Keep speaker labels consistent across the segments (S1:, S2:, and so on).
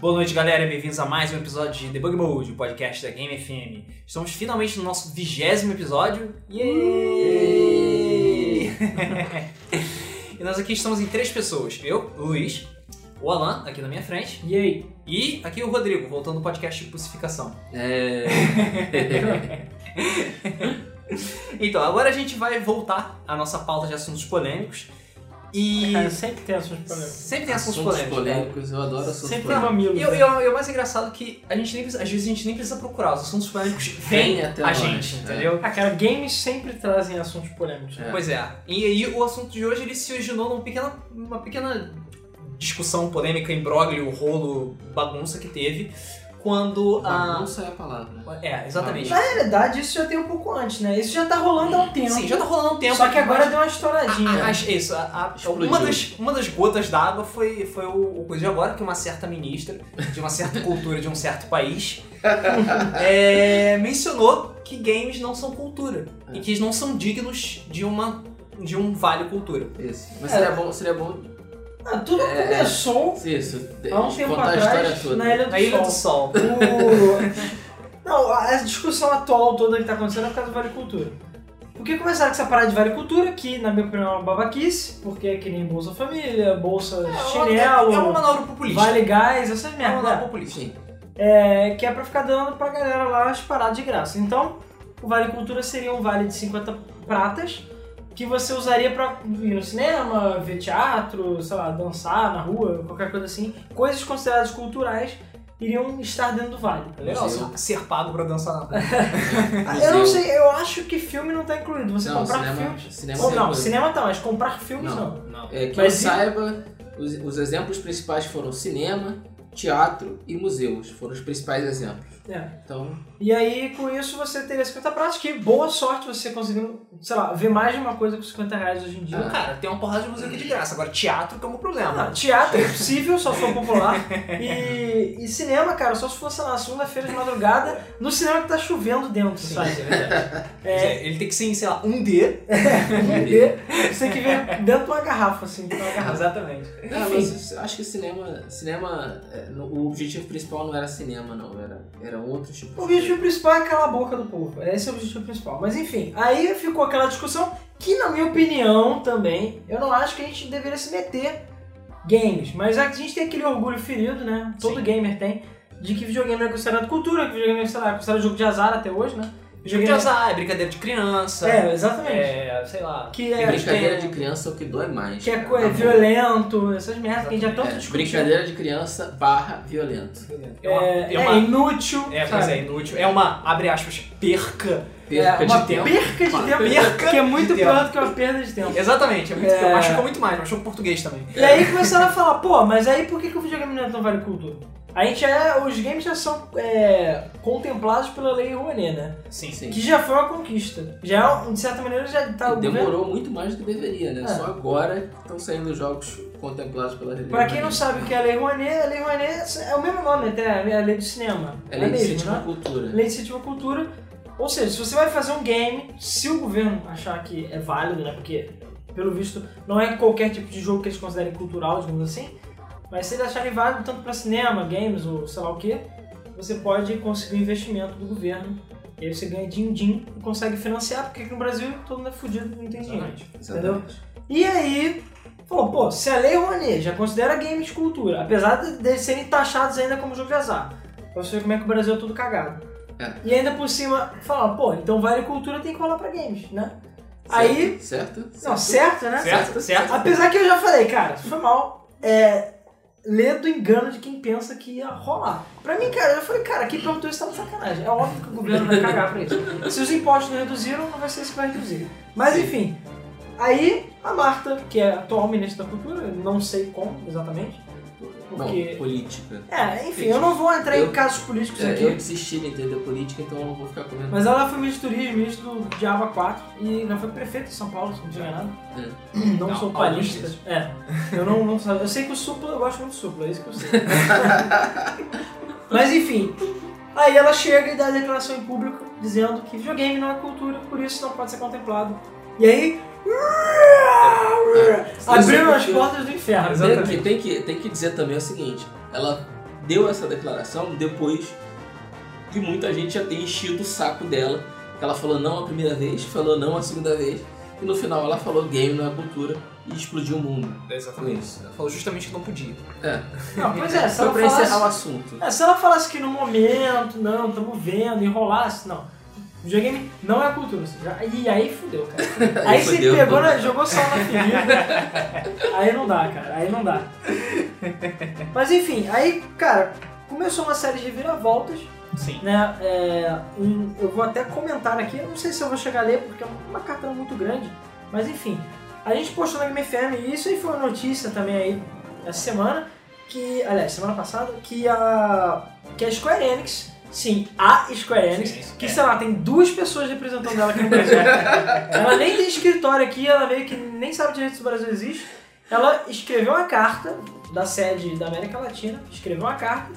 S1: Boa noite, galera. Bem-vindos a mais um episódio de Debug Mode, o podcast da Game FM. Estamos finalmente no nosso vigésimo episódio. Yay! e nós aqui estamos em três pessoas. Eu, o Luiz, o Alan, aqui na minha frente,
S2: E aí?
S1: e aqui o Rodrigo, voltando ao podcast de Pussificação.
S3: É.
S1: Então, agora a gente vai voltar à nossa pauta de assuntos polêmicos. E
S2: Cara, sempre tem assuntos polêmicos.
S1: sempre tem assuntos,
S3: assuntos
S1: polêmicos.
S3: polêmicos, eu adoro assuntos
S2: Sempre tem
S3: polêmicos.
S2: mamilos.
S1: E o, e o- e o mais engraçado é que a gente nem precisa- às vezes a gente nem precisa procurar, os assuntos polêmicos vêm
S3: Vem até
S1: a gente,
S3: é.
S1: entendeu?
S2: Ah, cara, games sempre trazem assuntos polêmicos. né?
S3: É.
S1: Pois é. E aí o assunto de hoje ele se originou numa pequena, uma pequena discussão polêmica, imbróglio, rolo, bagunça que teve quando a.
S3: Bagunça é a palavra.
S1: É, exatamente.
S2: Na realidade, isso já tem um pouco antes, né? Isso já tá rolando há um tempo.
S1: Sim, já tá rolando um tempo.
S2: Só que agora
S1: mas-
S2: deu uma estouradinha.
S1: a- a- isso, a- uma, das, uma das gotas d'água foi, foi o, o coisa de agora que uma certa ministra de uma certa cultura de um certo país é, mencionou que games não são cultura e que eles não são dignos de uma de um vale cultura.
S3: Isso. Mas
S2: É.
S3: seria bom, seria bom.
S2: Ah, tudo
S3: É,
S2: começou
S3: Isso, de-
S2: há um tempo atrás na Ilha do
S1: Na Ilha do
S2: Sol.
S1: Sol.
S2: O- Não, a discussão atual toda que tá acontecendo é por causa do Vale Cultura. Por que começaram com essa parada de Vale Cultura, que na minha opinião é uma babaquice, porque é que nem Bolsa Família, Bolsa
S1: É uma-
S2: Chinelo,
S1: é uma manobra populista.
S2: Vale Gás, essas
S1: É uma
S2: merdas.
S1: manobra populista.
S3: Sim.
S2: É, que é pra ficar dando pra galera lá as paradas de graça. Então, o Vale Cultura seria um vale de 50 pratas que você usaria pra ir no cinema, ver teatro, sei lá, dançar na rua, qualquer coisa assim. Coisas consideradas culturais iriam estar dentro do vale.
S1: É legal
S3: Museu.
S1: ser- pago pra dançar na rua.
S2: Eu não sei, eu acho que filme não tá incluído. Você
S3: Não,
S2: comprar
S3: cinema,
S2: filmes.
S3: cinema
S2: Ou
S3: é
S2: não, cinema tá, mas comprar filmes não.
S3: Não.
S1: Não.
S3: É, que
S2: Mas
S3: eu saiba, os, os exemplos principais foram cinema, teatro e museus. Foram os principais exemplos.
S2: É.
S3: Então,
S2: E aí, com isso, você teria 50 pratos, que boa sorte você conseguindo, sei lá, ver mais de uma coisa com 50 reais hoje em dia.
S3: Ah.
S1: Cara, tem uma porrada de museu aqui de graça. Agora, teatro que é um problema.
S2: Ah, teatro é possível, só se for popular. E, e cinema, cara, só se fosse na segunda-feira de madrugada, no cinema que tá chovendo dentro,
S1: Sim,
S2: sabe?
S1: é verdade.
S2: É,
S1: Ele tem que ser sei lá, um D.
S2: um D, você tem que ver dentro de uma garrafa, assim, de uma garrafa.
S1: Exatamente.
S3: ah,
S2: Enfim.
S3: mas eu acho que cinema. Cinema. é, o objetivo principal não era cinema, não. Era, era outro tipo de
S2: objetivo principal é calar a boca do povo. Esse é o objetivo principal. Mas enfim, aí ficou aquela discussão que, na minha opinião, também, eu não acho que a gente deveria se meter games. Mas a gente tem aquele orgulho ferido, né? Todo
S1: Sim.
S2: gamer tem, de que videogame é considerado cultura, que videogame é, é considerado jogo de azar até hoje, né?
S1: Jogo de azar, é brincadeira de criança.
S2: É, exatamente.
S1: É, sei lá.
S2: Que
S3: É
S2: é,
S3: brincadeira
S1: tem-
S3: de criança é o que dói mais.
S2: que é, é violento, essas merdas que a gente já tanto
S3: É,
S2: discutiu.
S3: brincadeira de criança barra violento.
S1: É uma,
S2: É,
S1: é uma-
S2: inútil.
S1: é, pois
S2: sabe?
S1: é, inútil. É uma, abre aspas, perca.
S3: Perca
S2: É, uma
S3: de tempo.
S2: perca de
S3: Uma
S2: tempo,
S1: perca
S2: que é muito pior do que uma perda de tempo.
S1: Exatamente, é muito,
S2: É.
S1: machuca muito mais, machuca o português também.
S2: E aí começaram a falar, pô, mas aí por que, que o videogame não é tão vale cultura? A gente é. Os games já são é, contemplados pela lei Rouanet, né?
S1: Sim,
S3: Sim.
S2: Que já foi uma conquista. Já, de certa maneira, já tá.
S3: E
S2: governo-
S3: demorou muito mais do que deveria, né?
S2: É.
S3: Só agora que estão saindo jogos contemplados pela religião.
S2: Pra quem não sabe o que é a lei Rouanet, a lei Rouanet é o mesmo nome até, é a lei do cinema.
S3: É lei de incentivo à
S2: né?
S3: cultura.
S2: Lei de incentivo à cultura. Ou seja, se você vai fazer um game, se o governo achar que é válido, né? Porque, pelo visto, não é qualquer tipo de jogo que eles considerem cultural, digamos assim. Mas se eles acharem válido tanto para cinema, games ou sei lá o que, você pode conseguir um investimento do governo. E aí você ganha din-din e consegue financiar, porque aqui no Brasil todo mundo é fudido, não tem dinheiro.
S3: Exatamente.
S2: E aí, falou, pô, se a Lei Rouanet já considera games de cultura, apesar de, de serem taxados ainda como jogo de azar, pra você ver como é que o Brasil é tudo cagado.
S3: É.
S2: E ainda por cima, falaram, pô, então vale cultura tem que rolar pra games, né? Aí,
S3: Certo?
S2: não, certo, né?
S1: Certo, certo.
S2: Apesar que eu já falei, cara, foi mal, é, ler do engano de quem pensa que ia rolar. Pra mim, cara, eu falei, cara, quem perguntou isso tá de sacanagem. É óbvio que o governo vai cagar pra isso. Se os impostos não reduziram, não vai ser isso que vai reduzir. Mas enfim, aí a Marta, que é a atual ministra da Cultura, não sei como exatamente, porque...
S3: Não, política.
S2: É, enfim, eu não vou entrar em
S3: Eu-
S2: casos políticos
S3: É,
S2: aqui.
S3: eu desisti de entender política, então eu não vou ficar comendo.
S2: Mas ela foi ministra do turismo, ministra do Diaba 4 e já foi prefeita de São Paulo, se não tiver nada.
S3: É.
S2: Não,
S1: Não,
S2: sou palista. É. Eu não, não sabe. Eu sei que o supla, eu gosto muito do supla, é isso que eu sei. Mas enfim. Aí ela chega e dá a declaração em público dizendo que videogame não é cultura, por isso não pode ser contemplado. E aí. Abriram as portas do inferno.
S3: Tem que, tem, que, tem que dizer também o seguinte: ela deu essa declaração depois que muita gente já tem enchido o saco dela. Ela falou não a primeira vez, falou não a segunda vez, e no final ela falou game não é cultura e explodiu o mundo.
S1: É exatamente isso. Ela falou justamente que não podia.
S3: É,
S2: Não, pois é, se
S3: só
S2: ela
S3: pra encerrar o assunto.
S2: É, se ela falasse que no momento, não, estamos vendo, enrolasse, não. Videogame não é cultura. já- E aí fudeu, cara. Aí você
S3: fudeu.
S2: pegou, na, jogou sal na ferida. aí não dá, cara. Aí não dá. Mas enfim, aí, cara, começou uma série de reviravoltas,
S1: Sim.
S2: né? É, um- eu vou até comentar aqui, eu não sei se eu vou chegar a ler, porque é uma carta muito grande. Mas enfim, a gente postou na Game FM, e isso aí foi uma notícia também aí essa semana, que, aliás, semana passada, que a, que a Square Enix, sim, a Square Enix,
S1: Sim,
S2: que
S1: é.
S2: sei lá, tem duas pessoas representando ela aqui no Brasil. ela nem tem escritório aqui, ela meio que nem sabe direito se o Brasil existe. Ela escreveu uma carta da sede da América Latina, escreveu uma carta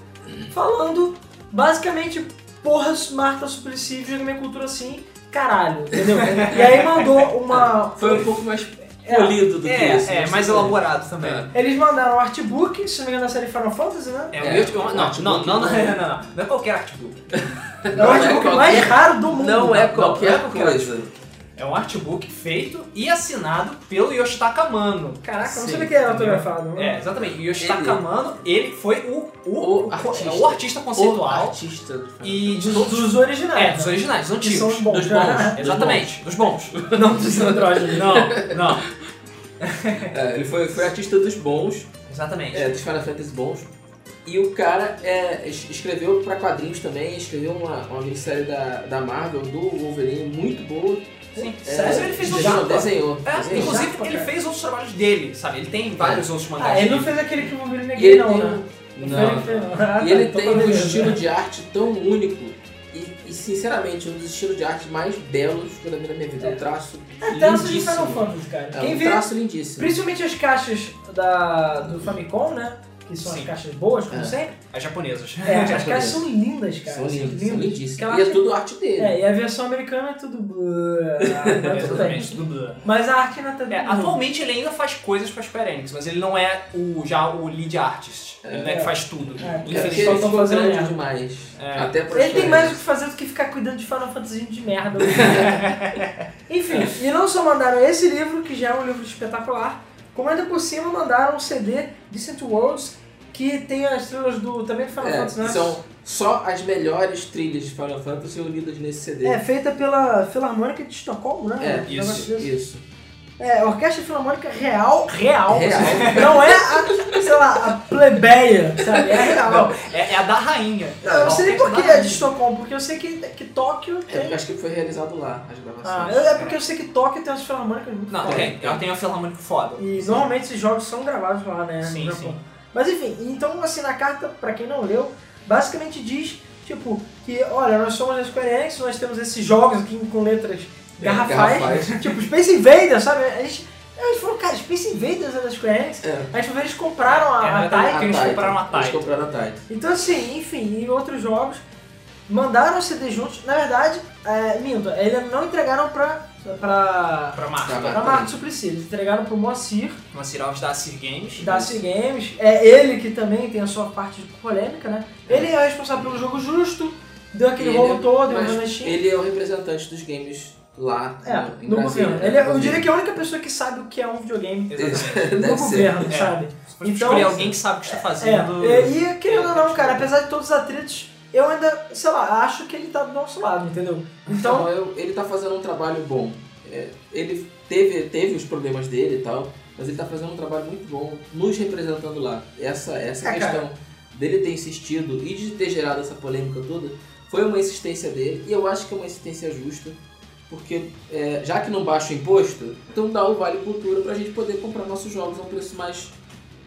S2: falando basicamente, porra, Marta Suplicy, joga minha cultura assim, caralho, entendeu? e aí mandou uma.
S3: Foi um pouco mais polido do que
S1: É,
S3: isso.
S1: é,
S3: mas
S1: mais elaborado também.
S3: É.
S2: Eles mandaram um artbook, se não me engano, da série Final Fantasy, né?
S1: É,
S3: É,
S1: o meu,
S3: um
S1: não,
S3: artbook
S1: não, não, não,
S3: bom.
S1: não, não, não, não é qualquer artbook.
S2: É o
S3: Não é
S2: artbook
S3: qualquer-
S2: mais raro do mundo.
S3: É
S1: não é qualquer
S3: coisa.
S1: É um artbook feito e assinado pelo Yoshitaka Mano.
S2: Caraca, eu não
S3: Sim,
S2: sabia que era autografado. né?
S1: É, exatamente. E o Yoshitaka
S3: Ele-
S1: Mano, ele foi o, o,
S3: O
S1: o,
S3: artista.
S1: é o artista
S3: O
S1: conceitual
S3: artista do
S1: e de
S2: Dos,
S1: todos
S2: dos originais.
S1: É, dos originais, dos
S2: Que
S1: antigos.
S2: são bons.
S3: Dos bons.
S1: Exatamente, dos bons.
S2: Não dos andrógenos.
S1: Não, não.
S3: É, ele foi, foi artista dos bons,
S1: Exatamente.
S3: é, dos Final Fantasy bons. E o cara é, es- escreveu pra quadrinhos também, escreveu uma, uma minissérie da, da Marvel, do Wolverine, muito boa.
S1: Sim.
S3: É,
S1: Mas ele fez
S3: já- desenhou.
S1: É,
S3: desenhou.
S1: inclusive
S2: Japa,
S1: ele
S2: cara.
S1: fez outros trabalhos dele, sabe? Ele tem vários outros mangás.
S2: Ah, ele não fez aquele que o Wolverine é
S3: E
S2: gay,
S3: ele
S2: não,
S3: tem
S2: né? Não foi ele. Ah,
S3: E ele
S2: tá,
S3: tem um estilo de arte tão único e, e, sinceramente, um dos estilos de arte mais belos que eu já vi na minha vida. É um traço
S2: É traço de Final. Fantasy, cara.
S3: É
S2: Quem
S3: um
S2: vê,
S3: traço lindíssimo.
S2: principalmente as caixas da, do Famicom, né? Que são
S1: Sim.
S2: as caixas boas, como
S3: É.
S2: sempre.
S1: As japonesas.
S2: É, as
S3: japonesas.
S2: caixas são lindas, cara.
S3: São lindos, são
S2: lindas.
S3: lindíssimos.
S2: Aquela
S3: E é tudo arte dele.
S2: É, e a versão americana é tudo. Mas tudo bem.
S1: Exatamente, tudo.
S2: Mas a arte ainda tá.
S1: É, atualmente ele ainda faz coisas pra Square Enix, mas ele não é o, já o lead artist. Ele não é que faz tudo.
S2: É,
S3: É porque
S1: Infelizmente.
S3: ele
S2: Só tão
S3: ficou
S2: fazendo
S3: grande
S2: merda.
S3: demais.
S1: É.
S3: Até pra
S2: Ele tem mais o que fazer do que ficar cuidando de Final Fantasy de merda. Enfim, e não só mandaram esse livro, que já é um livro espetacular, como ainda por cima mandaram um CD, Distant Worlds, que tem as trilhas do, também do Final
S3: É,
S2: Fantasy, né?
S3: são só as melhores trilhas de Final Fantasy unidas nesse CD.
S2: É, feita pela Filarmônica de Estocolmo, né?
S3: É,
S1: isso.
S3: Isso.
S2: É, Orquestra Filarmônica real, real.
S3: Real.
S2: Não é a, sei lá, a plebeia, sabe? É real.
S1: É, é a da rainha.
S2: Não, eu não sei nem
S1: A
S2: por que é de. Estocolmo, porque eu sei que, que Tóquio
S3: É,
S2: tem.
S3: acho que foi realizado lá, as
S2: Ah,
S3: gravações.
S2: eu- é porque eu sei que Tóquio tem umas filarmônicas muito
S1: Não, tem. Ela tem uma filarmônica foda.
S2: E normalmente esses jogos são gravados lá, né?
S1: Sim,
S2: no Japão.
S1: sim.
S2: Mas enfim, então assim, na carta, pra quem não leu, basicamente diz, tipo, que olha, nós somos a Square Enix, nós temos esses jogos aqui com letras garrafais,
S3: garrafais.
S2: tipo Space Invaders, sabe? A gente, a gente falou, cara, Space Invaders é da Square Enix?
S3: É.
S2: A gente foi ver, eles compraram a,
S1: É,
S2: a Taika.
S1: que eles
S3: Taito.
S1: compraram a
S3: Eles
S1: Taito.
S3: compraram a Taito.
S2: Então assim, enfim, e outros jogos mandaram o CD juntos. Na verdade, é, minto, eles não entregaram pra, pra,
S1: Pra marca.
S3: Pra
S2: pra Marco Suplicy, eles entregaram pro Moacir,
S1: Uma Ciralves da Sir Games.
S2: da C Games. É ele que também tem a sua parte de polêmica, né? Ele é responsável pelo jogo justo, deu aquele
S3: Ele-
S2: rolo todo,
S3: mas. Ele é o representante dos games lá
S2: É,
S3: no,
S2: no governo. Ele, é- eu diria que é a única pessoa que sabe o que é um videogame
S1: Exatamente.
S2: no
S3: ser.
S2: governo,
S1: É.
S2: sabe?
S1: Então, escolher alguém que sabe o que está fazendo.
S2: É, e, e querendo ou não, cara, apesar de todos os atritos, eu ainda, sei lá, acho que ele tá do nosso lado, entendeu? Então,
S3: Então, ele tá fazendo um trabalho bom. É, ele teve, teve os problemas dele e tal, mas ele tá fazendo um trabalho muito bom nos representando lá. Essa, essa
S2: É,
S3: questão dele ter insistido e de ter gerado essa polêmica toda foi uma insistência dele e eu acho que é uma insistência justa. Porque é, já que não baixa o imposto, então dá o Vale Cultura pra gente poder comprar nossos jogos a um preço mais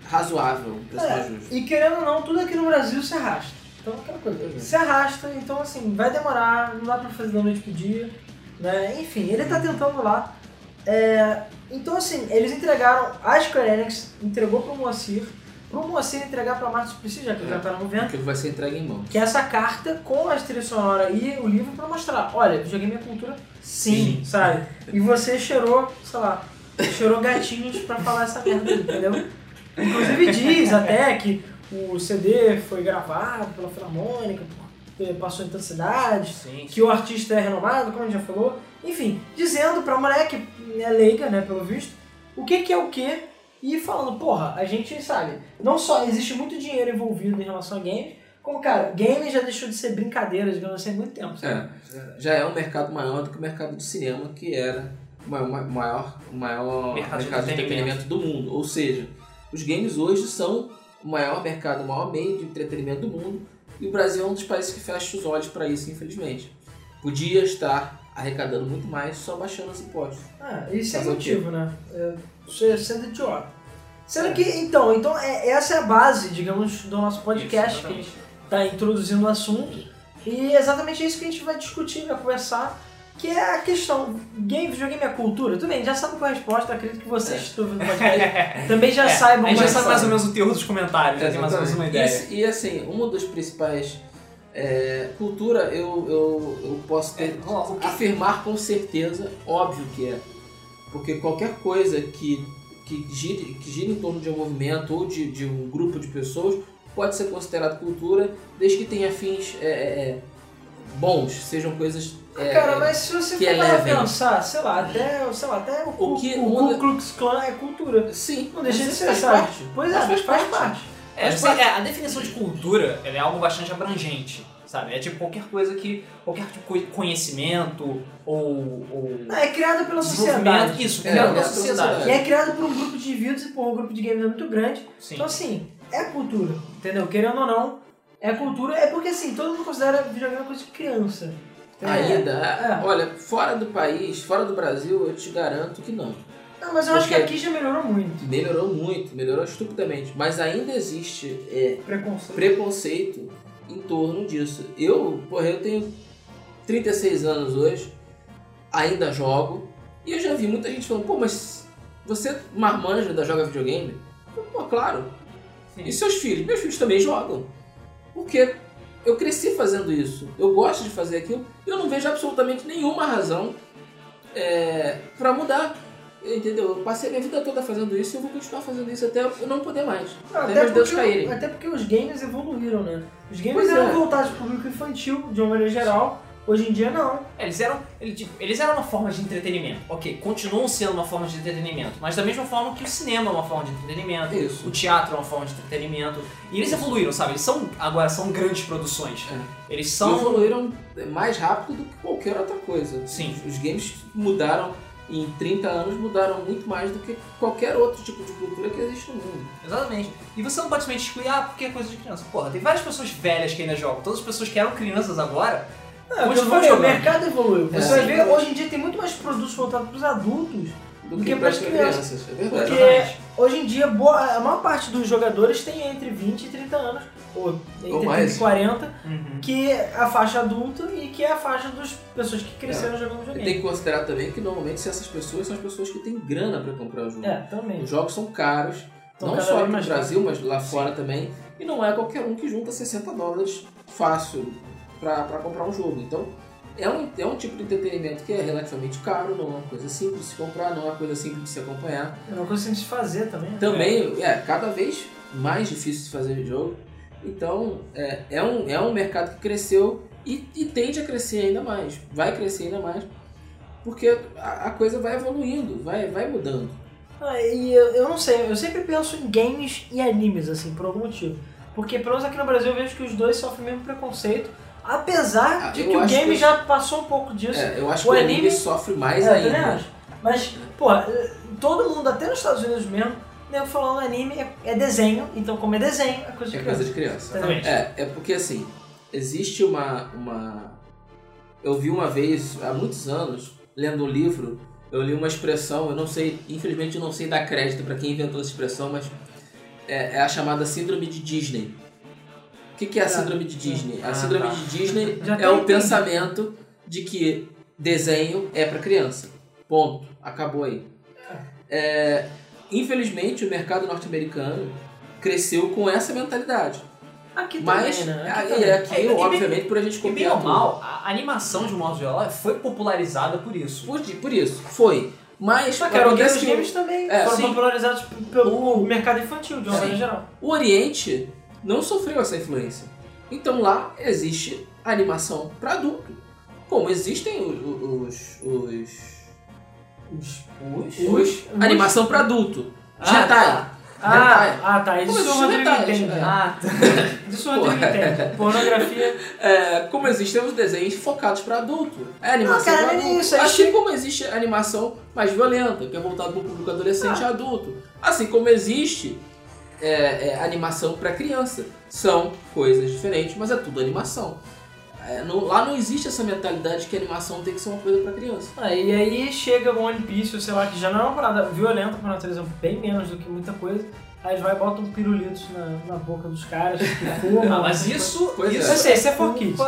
S3: razoável, um preço
S2: É.
S3: mais justo.
S2: E querendo ou não, tudo aqui no Brasil se arrasta. Então aquela coisa, se arrasta, então assim, vai demorar, não dá pra fazer da noite pro dia, né? Enfim, ele tá tentando lá. É, então assim, eles entregaram, a Square Enix entregou pro Moacir, pro Moacir entregar pra Marcos Suplicy, já que ele
S3: É.
S2: já tá no vento,
S3: Porque vai ser entregue em mãos.
S2: que é essa carta com a trilha sonora e o livro pra mostrar, olha, videogame é cultura sim, sabe? E você cheirou, sei lá, cheirou gatinhos pra falar essa merda, entendeu? Inclusive diz até que o CD foi gravado pela Filarmônica, passou em tantas cidades,
S1: Sim,
S2: que o artista é renomado, como a gente já falou. Enfim, dizendo pra mulher que é leiga, né, pelo visto, o que que é o que e falando, porra, a gente sabe, não só existe muito dinheiro envolvido em relação a games, como, cara, games já deixou de ser brincadeira, digamos assim, há muito tempo, sabe?
S3: É, já é um mercado maior do que o mercado de cinema, que era o maior, ma- maior, o maior
S1: Mercado
S3: mercado,
S1: de
S3: entretenimento do mundo. Ou seja, os games hoje são o maior mercado, o maior meio de entretenimento do mundo. E o Brasil é um dos países que fecha os olhos para isso, infelizmente. Podia estar arrecadando muito mais só baixando os impostos.
S2: Ah, isso é motivo, né? É, Você sendo idiota. Sendo que, então, então é, essa é a base, digamos, do nosso podcast,
S1: Isso,
S2: que a gente está introduzindo o assunto. E é exatamente isso que a gente vai discutir, vai conversar, que é a questão, game, videogame é cultura? Tudo bem, já sabe qual é a resposta, acredito que vocês que estão ouvindo o podcast também já
S1: É,
S2: saibam
S1: a gente já
S2: mais
S1: sabe mais ou
S2: menos.
S1: o teor dos comentários, já tem mais ou menos uma ideia.
S3: E, e, assim, uma das principais. é, cultura, eu, eu, eu posso ter,
S1: É, ó, o que-
S3: afirmar com certeza, óbvio que é. Porque qualquer coisa que, que, gire, que gire em torno de um movimento ou de, de um grupo de pessoas pode ser considerado cultura, desde que tenha fins é, é, é, bons, sejam coisas. É,
S2: Cara, mas se você
S3: que
S2: for parar pra
S3: elevem.
S2: pensar, sei lá, até, sei lá, até o,
S3: O que
S2: o,
S3: muda-
S2: Ku Klux Klan é cultura.
S3: Sim,
S2: Não deixa de ser,
S3: faz
S2: sabe?
S3: parte.
S2: Pois é,
S3: faz
S2: faz
S3: parte.
S2: parte.
S1: É,
S3: Mas
S1: você- é, a definição de cultura ela é algo bastante abrangente, sabe? É tipo qualquer coisa que. qualquer tipo de conhecimento ou. ou
S2: Não, é criada pela sociedade.
S1: Isso,
S3: É,
S1: criado
S3: é
S1: pela
S3: pela
S1: sociedade.
S3: sociedade.
S2: E é criado por um grupo de indivíduos e por um grupo de games é muito grande.
S1: Sim.
S2: Então, assim, é cultura, entendeu? Querendo ou não, é cultura. É porque, assim, todo mundo considera videogame uma coisa de criança. Entendeu?
S3: Ainda,
S2: É.
S3: olha, fora do país, fora do Brasil, eu te garanto que não.
S2: Não, mas eu acho que
S3: Porque-
S2: aqui já melhorou muito.
S3: Melhorou muito, melhorou estupidamente, mas ainda existe é,
S2: Preconceito.
S3: preconceito em torno disso. Eu, porra, eu tenho 36 anos hoje, ainda jogo, e eu já vi muita gente falando, pô, mas você marmanja ainda joga videogame? Pô, claro.
S1: Sim.
S3: E seus filhos? Meus filhos também jogam. Porque eu cresci fazendo isso, eu gosto de fazer aquilo, e eu não vejo absolutamente nenhuma razão é, para mudar. Entendeu? Eu passei a minha vida toda fazendo isso e eu vou continuar fazendo isso até eu não poder mais.
S2: Não,
S3: até
S2: porque, até porque os games evoluíram, né? Os games
S3: Pois
S2: eram
S3: é.
S2: voltados para o público infantil, de uma maneira geral. Hoje em dia, não.
S1: É, Eles eram, tipo, eles eram uma forma de entretenimento. Ok, continuam sendo uma forma de entretenimento, mas da mesma forma que o cinema é uma forma de entretenimento,
S3: Isso.
S1: o teatro é uma forma de entretenimento. E eles evoluíram, sabe? Eles são, agora, são grandes produções. Eles
S3: São...
S1: são.
S3: evoluíram mais rápido do que qualquer outra coisa.
S1: Sim.
S3: Os games mudaram, em 30 anos, mudaram muito mais do que qualquer outro tipo de cultura que existe no mundo.
S1: Exatamente. E você não pode simplesmente excluir, ah, porque é coisa de criança. Porra, tem várias pessoas velhas que ainda jogam. Todas as pessoas que eram crianças agora.
S2: Não, é falei, o
S1: jogando.
S2: mercado evoluiu. Você
S3: É.
S2: vai
S3: Sim.
S2: ver, hoje em dia tem muito mais produtos voltados para os adultos
S3: Do,
S2: Do
S3: que
S2: que
S3: para as
S2: pras
S3: crianças. É verdade.
S2: Porque hoje em dia, boa, a maior parte dos jogadores tem entre 20 e 30 anos, ou entre
S3: Ou
S2: 30
S3: mais.
S2: e 40,
S1: Uhum.
S2: que é a faixa adulta e que é a faixa das pessoas que cresceram jogando
S3: E
S2: videogame.
S3: tem que considerar também que normalmente essas pessoas são as pessoas que têm grana para comprar o jogo.
S2: É, também.
S3: Os jogos são caros,
S2: Então,
S3: não só aqui no Brasil, mas lá fora também. E não é qualquer um que junta 60 dólares fácil para comprar um jogo. Então, é um, é um tipo de entretenimento que é relativamente caro, não é uma coisa simples de se comprar, não é uma coisa simples de se acompanhar.
S2: É uma coisa simples de fazer também. né?
S3: Também é cada vez mais difícil de fazer jogo. Então, é, é, um, é um mercado que cresceu e, e tende a crescer ainda mais. Vai crescer ainda mais. Porque a, a coisa vai evoluindo, vai, vai mudando.
S2: Ah, e eu, eu não sei, eu sempre penso em games e animes, assim, por algum motivo. Porque, pelo menos aqui no Brasil, eu vejo que os dois sofrem o mesmo preconceito. Apesar
S3: Ah,
S2: de que o game
S3: que-
S2: já passou um pouco disso.
S3: É, eu acho
S2: O
S3: que o
S2: anime-
S3: anime sofre mais
S2: É,
S3: ainda.
S2: Mas, pô, todo mundo, até nos Estados Unidos mesmo, nego falando anime é, é desenho, então como é desenho, é coisa de
S3: É
S2: criança.
S3: coisa de criança.
S1: Exatamente.
S3: É, é porque assim, existe uma, uma. Eu vi uma vez, há muitos anos, lendo um livro, eu li uma expressão, eu não sei, infelizmente eu não sei dar crédito para quem inventou essa expressão, mas é, é a chamada Síndrome de Disney. O que, que é a
S2: Ah,
S3: Síndrome de Disney? A
S1: Ah,
S3: Síndrome
S1: tá.
S3: de Disney é o pensamento de que desenho é para criança. Ponto. Acabou aí. É, infelizmente, o mercado norte-americano cresceu com essa mentalidade.
S2: Aqui
S3: Mas
S2: também, né?
S3: aqui,
S2: também.
S3: aqui,
S1: É, e bem-
S3: obviamente, por a gente
S1: E bem
S3: copiar
S1: ou mal, a animação de um modo geral foi popularizada por isso.
S3: Por, por isso, foi. Mas,
S2: Mas, cara,
S3: acontece
S2: os
S3: que
S2: games também
S3: É,
S2: foram
S3: sim.
S2: popularizados pelo mercado infantil, de uma maneira geral.
S3: o Oriente não sofreu essa influência. Então lá existe animação para adulto. Como existem o- os. os,
S2: Os.
S1: Os...
S3: os, animação para adulto.
S1: Ah,
S3: Hentai.
S1: tá.
S2: Ah, ah, tá. Isso
S3: Como
S2: o Rodrigo entende.
S3: é.
S1: Ah, tá.
S2: Isso o Rodrigo entende. Pornografia.
S3: É, como existem os desenhos focados para adulto. É animação
S2: Não, cara,
S3: pra
S2: não é
S3: adulto.
S2: isso,
S3: assim como existe animação mais violenta, que é voltada para o público adolescente e adulto. Assim como existe é, é, animação para criança. São coisas diferentes, mas é tudo animação. É, não- lá não existe essa mentalidade que a animação tem que ser uma coisa para criança.
S2: Ah, e aí chega o One Piece, sei lá, que já não é uma parada violenta por natureza, bem menos do que muita coisa. Aí eles vai e botam pirulitos na, na boca dos caras, que fumam.
S1: Ah, mas isso,
S3: é.
S1: isso
S2: sei, isso é for kids.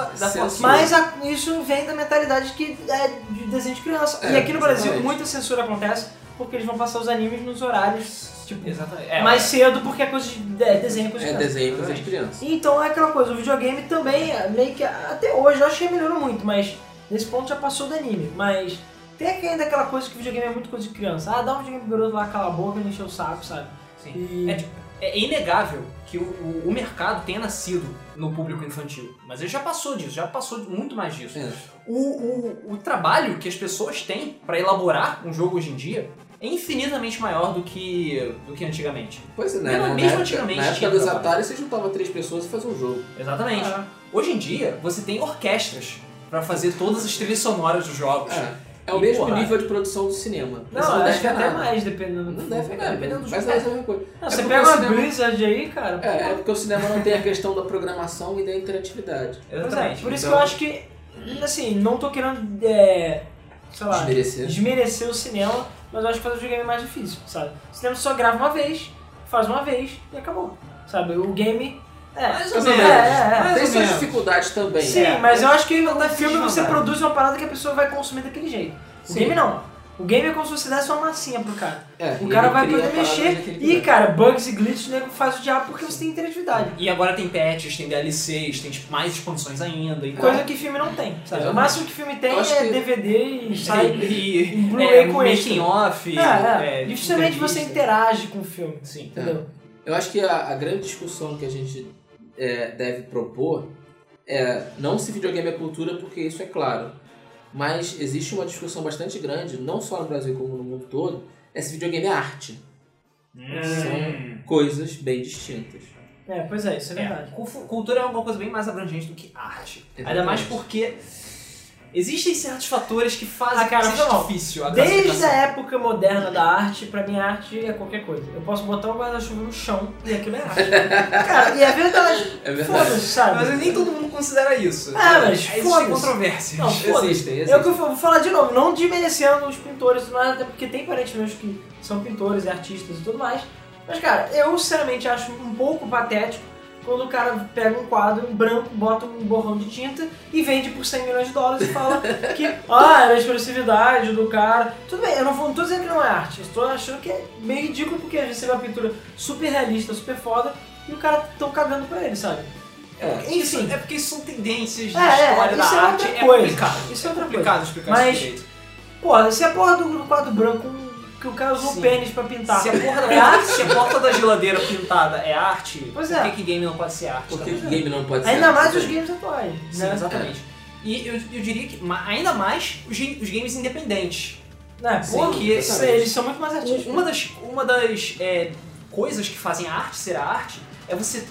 S2: Mas a- isso vem da mentalidade que é de desenho de criança.
S3: É,
S2: e aqui no Brasil
S3: exatamente.
S2: muita censura acontece porque eles vão passar os animes nos horários tipo,
S1: Exatamente. É,
S2: mais cedo porque é coisa de é, desenho, coisa de
S3: É
S2: criança.
S3: desenho para as crianças.
S2: Então é aquela coisa, o videogame também, é, meio que até hoje, eu acho que melhorou muito, mas nesse ponto já passou do anime. Mas tem ainda aquela coisa que o videogame é muito coisa de criança. Ah, dá um videogame pro garoto lá, cala a boca, não encher o saco, sabe?
S1: Sim.
S2: E-
S1: É, tipo, é inegável que o, o- o mercado tenha nascido no público infantil. Mas ele já passou disso, já passou muito mais disso.
S3: É.
S1: O, o, o trabalho que as pessoas têm pra elaborar um jogo hoje em dia é infinitamente maior do que, do que antigamente.
S3: Pois é, né?
S1: Mesmo-
S3: na,
S1: mesmo
S3: época,
S1: antigamente
S3: na época
S1: tinha
S3: dos
S1: trabalho.
S3: Atari, você juntava três pessoas e fazia um jogo.
S1: Exatamente.
S2: Ah,
S1: Hoje em dia, você tem orquestras pra fazer todas as trilhas sonoras dos jogos.
S3: É, é o
S1: E,
S3: mesmo
S1: porra,
S3: nível de produção do cinema.
S2: Não, eu acho que até
S3: nada.
S2: mais, dependendo do
S3: Não deve
S2: dependendo do
S3: mas
S2: jogo.
S3: é a mesma coisa.
S2: Não,
S3: É
S2: você pega uma
S3: cinema-
S2: Blizzard aí, cara.
S3: É, é porque o cinema não tem a questão da programação e da interatividade.
S2: Pois é,
S1: Exatamente.
S2: por isso que
S3: Então-
S2: eu acho que, assim, não tô querendo, é, sei lá,
S3: Desmerecer.
S2: desmerecer o cinema, mas eu acho que fazer o videogame é mais difícil, sabe? O cinema só grava uma vez, faz uma vez e acabou, sabe? O game... É,
S1: Mais ou menos.
S2: menos. É, é, é.
S1: Mais
S3: Tem suas dificuldades também.
S2: Sim,
S1: É,
S2: mas eu acho que no filme você produz uma parada que a pessoa vai consumir daquele jeito. O
S3: Sim.
S2: game não. O game é como se você desse uma massinha pro cara.
S3: É,
S2: O cara vai poder mexer e, cara, bugs e glitches o nego faz o diabo porque você tem interatividade.
S1: E agora tem patches, tem DLCs, tem tipo, mais expansões ainda. Então,
S2: Coisa que filme não tem, sabe? O máximo que filme tem é
S3: que-
S2: DVD e sai...
S1: e,
S2: um Blu-ray
S1: é,
S2: com
S1: making off.
S2: É, é.
S1: é,
S2: Dificilmente você interage com o filme,
S1: Sim.
S2: entendeu?
S3: Eu acho que a, a grande discussão que a gente é, deve propor é não se videogame é cultura, porque isso é claro. Mas existe uma discussão bastante grande, não só no Brasil como no mundo todo, é se videogame é arte.
S1: Hum.
S3: Coisas bem distintas.
S2: É, pois é, isso é
S1: É,
S2: verdade.
S1: cu- cultura é uma coisa bem mais abrangente do que arte. Ainda
S3: Exatamente.
S1: mais porque existem certos fatores que fazem
S2: Ah, cara,
S1: que seja
S2: não.
S1: difícil a
S2: Desde a época moderna da arte, pra mim arte é qualquer coisa. Eu posso botar um guarda-chuva no chão e aquilo é arte. Cara, e é verdade.
S3: É verdade.
S2: Foda-se, sabe?
S1: Mas nem todo mundo considera isso.
S2: Ah, mas
S1: Existem
S2: foda-se.
S1: controvérsias.
S2: Não, foda-se.
S3: Existem,
S2: É o que eu
S3: existem.
S2: vou falar de novo, não desmerecendo os pintores e tudo mais, até porque tem parentes meus que são pintores e artistas e tudo mais. Mas, cara, eu sinceramente acho um pouco patético quando o cara pega um quadro em branco, bota um borrão de tinta e vende por 100 milhões de dólares e fala que, ah, era a expressividade do cara. Tudo bem, eu não, vou- não tô dizendo que não é arte, eu estou achando que é meio ridículo porque vezes você vê uma pintura super realista, super foda e o cara tão cagando pra ele, sabe?
S3: É.
S1: Isso,
S2: Enfim.
S1: é porque isso são tendências de
S2: É, é,
S1: história da
S2: isso é
S1: arte.
S2: outra
S1: É
S2: coisa.
S1: complicado.
S2: Isso é outra
S1: complicado explicar
S2: Mas-
S1: isso direito.
S2: Porra, se a porra do quadro branco que o cara usou
S1: Sim.
S2: pênis pra pintar.
S1: Se a, porra da,
S2: É arte?
S1: se a porta da geladeira pintada é arte,
S2: Pois
S1: por
S2: é.
S1: que, que game não pode ser arte?
S3: Por que
S1: também?
S3: que game não pode ser
S2: Ainda
S3: arte
S2: mais os games atuais.
S1: Sim,
S2: né?
S1: exatamente. E eu, eu diria que ainda mais os, os games independentes.
S2: Né?
S1: Sim,
S2: Porra,
S1: que-
S2: isso aí, eles são muito mais artísticos.
S1: Uma das, uma das é, coisas que fazem a arte ser a arte é você.